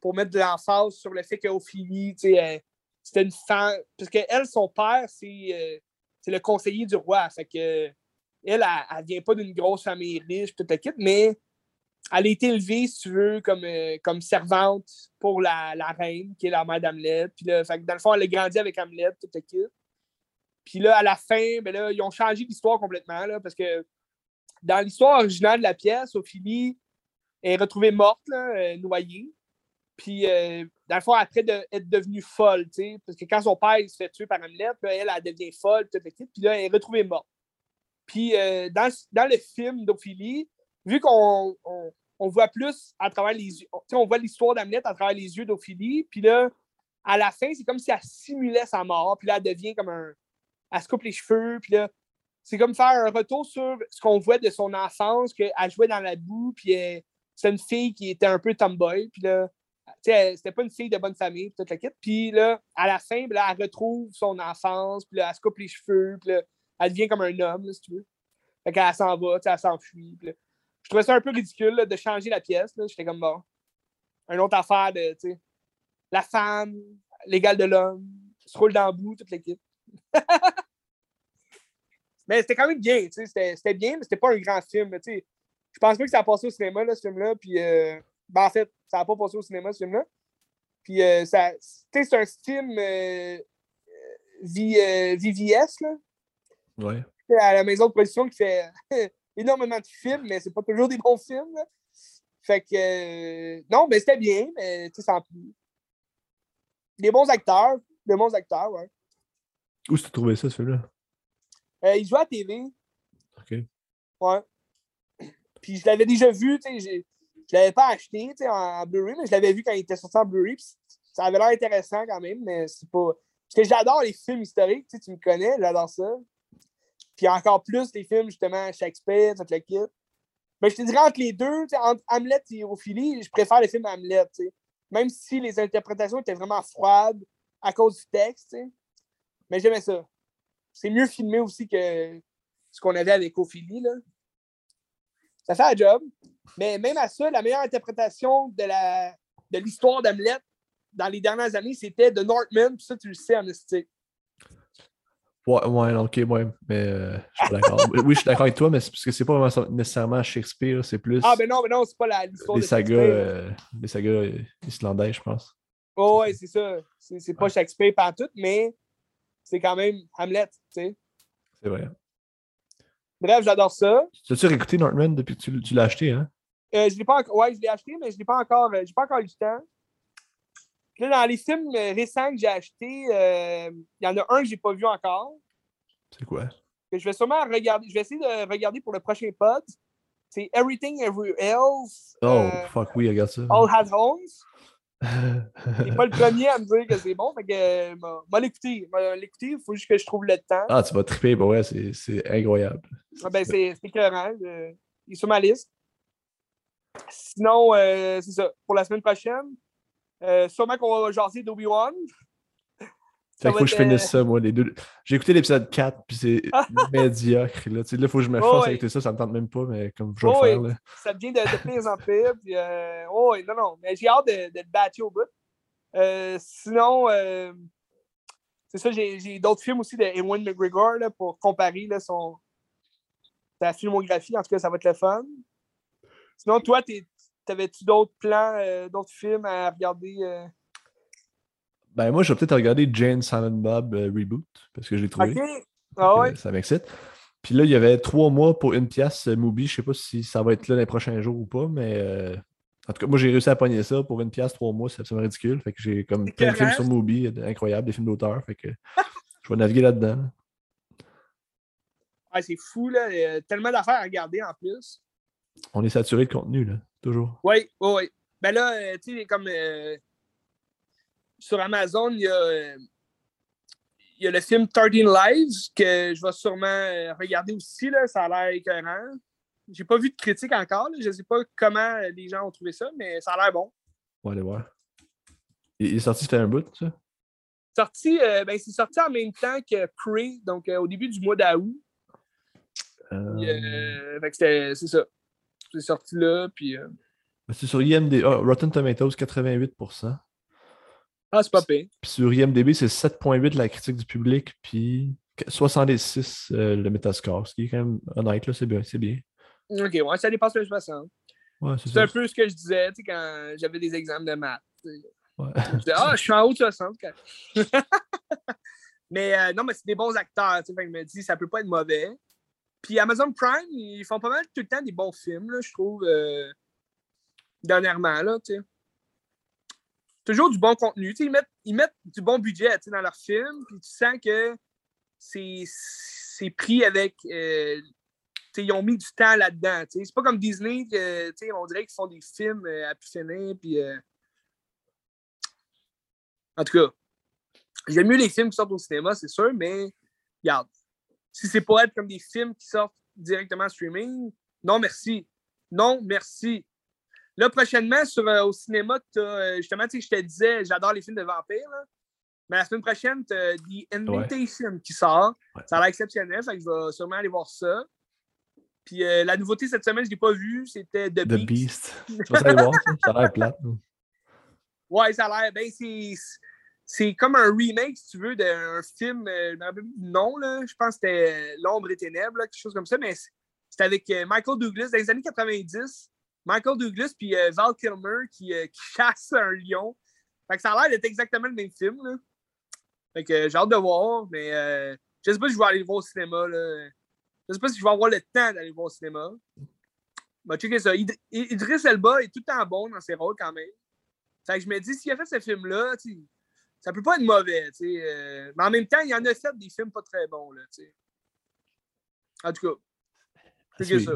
pour mettre de l'emphase sur le fait qu'Ophélie, c'était une femme. Parce qu'elle, son père, c'est c'est le conseiller du roi. Fait que elle, elle, vient pas d'une grosse famille riche, la mais elle a été élevée, si tu veux, comme, euh, comme servante pour la, reine, qui est la mère d'Hamlet. Puis là, dans le fond, elle a grandi avec Hamlet, toute la Puis là, à la fin, ben là, ils ont changé l'histoire complètement, là, parce que dans l'histoire originale de la pièce, Ophélie est retrouvée morte, euh, noyée. Puis, euh, dans le fond, après de, être devenue folle, parce que quand son père il se fait tuer par Hamlet, elle, elle devient folle, toute la Puis là, elle est retrouvée morte. Puis euh, dans, dans, le film d'Ophélie, vu qu'on on, voit plus à travers les yeux, on voit l'histoire d'Hamlet à travers les yeux d'Ophélie, puis là, à la fin, c'est comme si elle simulait sa mort, puis là, elle devient comme un. Elle se coupe les cheveux, puis là, c'est comme faire un retour sur ce qu'on voit de son enfance, qu'elle jouait dans la boue, puis c'est une fille qui était un peu tomboy, puis là, c'était pas une fille de bonne famille, toute la. Puis là, à la fin, là, elle retrouve son enfance, puis elle se coupe les cheveux, puis là, elle devient comme un homme, si tu veux. Fait qu'elle s'en va, elle s'enfuit. Je trouvais ça un peu ridicule de changer la pièce. J'étais comme bon. Une autre affaire de, tu sais, la femme, l'égal de l'homme, se roule dans le bout, toute l'équipe. mais c'était quand même bien, tu sais, c'était bien, mais c'était pas un grand film. Je pense pas que ça a passé au cinéma, là, ce film-là. Puis, euh, ben, en fait, ça n'a pas passé au cinéma, ce film-là. Puis, euh, ça, c'est un film euh, VVS, là. Ouais. À la maison de production qui fait énormément de films, mais c'est pas toujours des bons films. Fait que euh, non, mais c'était bien, mais tu sais, sans plus. Des bons acteurs. Des bons acteurs, ouais. Où tu trouvé ça, celui-là? Euh, il jouait à la TV. OK. Ouais. Puis je l'avais déjà vu, tu sais, je l'avais pas acheté en, en Blu-ray, mais je l'avais vu quand il était sorti en Blu-ray. Ça avait l'air intéressant quand même, mais c'est pas. Parce que j'adore les films historiques, tu, me connais, j'adore ça. Puis encore plus les films, justement, Shakespeare, toute la kit. Mais je te dirais entre les deux, entre Hamlet et Ophélie, je préfère les films Hamlet. Même si les interprétations étaient vraiment froides à cause du texte. Mais j'aimais ça. C'est mieux filmé aussi que ce qu'on avait avec Ophélie. Là. Ça fait un job. Mais même à ça, la meilleure interprétation de la de l'histoire d'Hamlet dans les dernières années, c'était de Northman. Puis ça, tu le sais, Amnesty. Ouais, ouais, ok, ouais, mais euh, je suis d'accord. oui, je suis d'accord avec toi, mais c'est parce que c'est pas nécessairement Shakespeare, c'est plus. Ah, ben non, mais non, c'est pas l'histoire de sagas, euh, Les sagas euh, islandais, je pense. Oh, ouais, c'est ça. C'est pas Shakespeare par tout, mais c'est quand même Hamlet, tu sais. C'est vrai. Bref, j'adore ça. Tu as-tu réécouté Northman depuis que tu, l'as acheté, hein? Euh, je l'ai pas encore. Ouais, je l'ai acheté, mais je l'ai pas encore. J'ai pas encore eu le temps. Là, dans les films euh, récents que j'ai achetés, euh, il y en a un que j'ai pas vu encore. C'est quoi? Que je vais sûrement regarder. Je vais essayer de regarder pour le prochain pod. C'est Everything Every Else. Oh, euh, fuck oui, regarde ça. All Has Homes. Il n'est pas le premier à me dire que c'est bon. Fait que, euh, moi, l'écouter. l'écouter, il faut juste que je trouve le temps. Ah, tu vas triper, ouais, c'est incroyable. Ah, ben, c'est écœurant. il est sur ma liste. Sinon, euh, c'est ça. Pour la semaine prochaine, euh, sûrement qu'on va jaser d'Obi-Wan. Fait faut que je finisse ça, moi, les deux. J'ai écouté l'épisode 4, puis c'est médiocre. Là, il faut que je me fasse avec ça, ça me tente même pas, mais comme je vais le faire. Là. Ça devient de, de pire en pire. Puis, euh... oh, non, non, mais j'ai hâte de, le battre au bout. Euh, sinon, euh... c'est ça, j'ai d'autres films aussi de Ewan McGregor là, pour comparer là, son, sa filmographie. En tout cas, ça va être le fun. Sinon, toi, t'avais-tu d'autres plans, euh, d'autres films à regarder? Euh? Ben, moi, je vais peut-être regarder Jane Silent Bob euh, Reboot, parce que je l'ai trouvé. Ah ouais. Ça m'excite. Puis là, il y avait trois mois pour une pièce Mubi. Je sais pas si ça va être là les prochains jours ou pas, mais en tout cas, moi, j'ai réussi à pogner ça pour une pièce, trois mois. C'est absolument ridicule. Fait que j'ai comme plein de films sur Mubi, incroyable, des films d'auteur. Fait que je vais naviguer là-dedans. C'est fou, là. Il y a tellement d'affaires à regarder en plus. On est saturé de contenu, là, toujours. Oui, oui, oui. Ben là, euh, tu sais, comme euh, sur Amazon, il y a, euh, il y a le film 13 Lives que je vais sûrement regarder aussi. Là, ça a l'air écœurant. J'ai pas vu de critique encore. Je Je sais pas comment les gens ont trouvé ça, mais ça a l'air bon. On va aller voir. Il est sorti, fait un bout, ça? Sorti, ben, c'est sorti en même temps que Prey, donc au début du mois d'août. c'est ça. C'est sorti là, puis. Euh, c'est sur IMDb. Ah, Rotten Tomatoes, 88%. Ah, c'est pas pire. Puis sur IMDb, c'est 7.8 la critique du public, puis 66 euh, le Metascore, ce qui est quand même honnête, là, c'est bien, c'est bien. Ok, ouais, ça dépasse le 60. Ouais, c'est un peu ce que je disais, tu sais, quand j'avais des examens de maths. Ouais. Je disais, ah, je suis en haut de 60. mais euh, non, mais c'est des bons acteurs, tu sais, je me dis, ça peut pas être mauvais. Puis Amazon Prime, ils font pas mal tout le temps des bons films, là, je trouve, euh, dernièrement, là, tu sais. Toujours du bon contenu. Ils mettent, ils mettent du bon budget dans leurs films, puis tu sens que c'est pris avec. Euh, ils ont mis du temps là-dedans. C'est pas comme Disney, que, on dirait qu'ils font des films euh, à finir. Puis, En tout cas, j'aime mieux les films qui sortent au cinéma, c'est sûr, mais regarde, si c'est pour être comme des films qui sortent directement en streaming, non merci. Non merci. Là, prochainement, sur, euh, au cinéma, euh, justement, tu sais, je te disais, j'adore les films de vampires. Mais la semaine prochaine, tu as The Invitation qui sort. Ça a l'air exceptionnel, fait que je vais sûrement aller voir ça. Puis euh, la nouveauté cette semaine, je ne l'ai pas vue, c'était The, The Beast. tu vas aller voir ça? Ça a l'air plate. Ouais, ça a l'air. Ben, c'est c'est comme un remake, si tu veux, d'un film, euh, non, là, je pense que c'était L'ombre et ténèbres, quelque chose comme ça, mais c'était avec euh, Michael Douglas dans les années 90. Michael Douglas puis euh, Val Kilmer qui, chasse un lion. Fait que ça a l'air d'être exactement le même film. Là. Fait que j'ai hâte de voir, mais je sais pas si je vais aller le voir au cinéma. Là. Je sais pas si je vais avoir le temps d'aller le voir au cinéma. Bah, checker ça. Idriss Elba est tout le temps bon dans ses rôles quand même. Fait que je me dis, s'il a fait ce film-là, ça peut pas être mauvais. Euh, mais en même temps, il y en a fait des films pas très bons, là. En tout cas, c'est ça.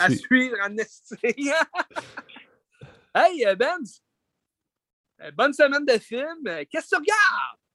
À, suivre, en essayant. hey, euh, Ben, bonne semaine de film. Qu'est-ce que tu regardes?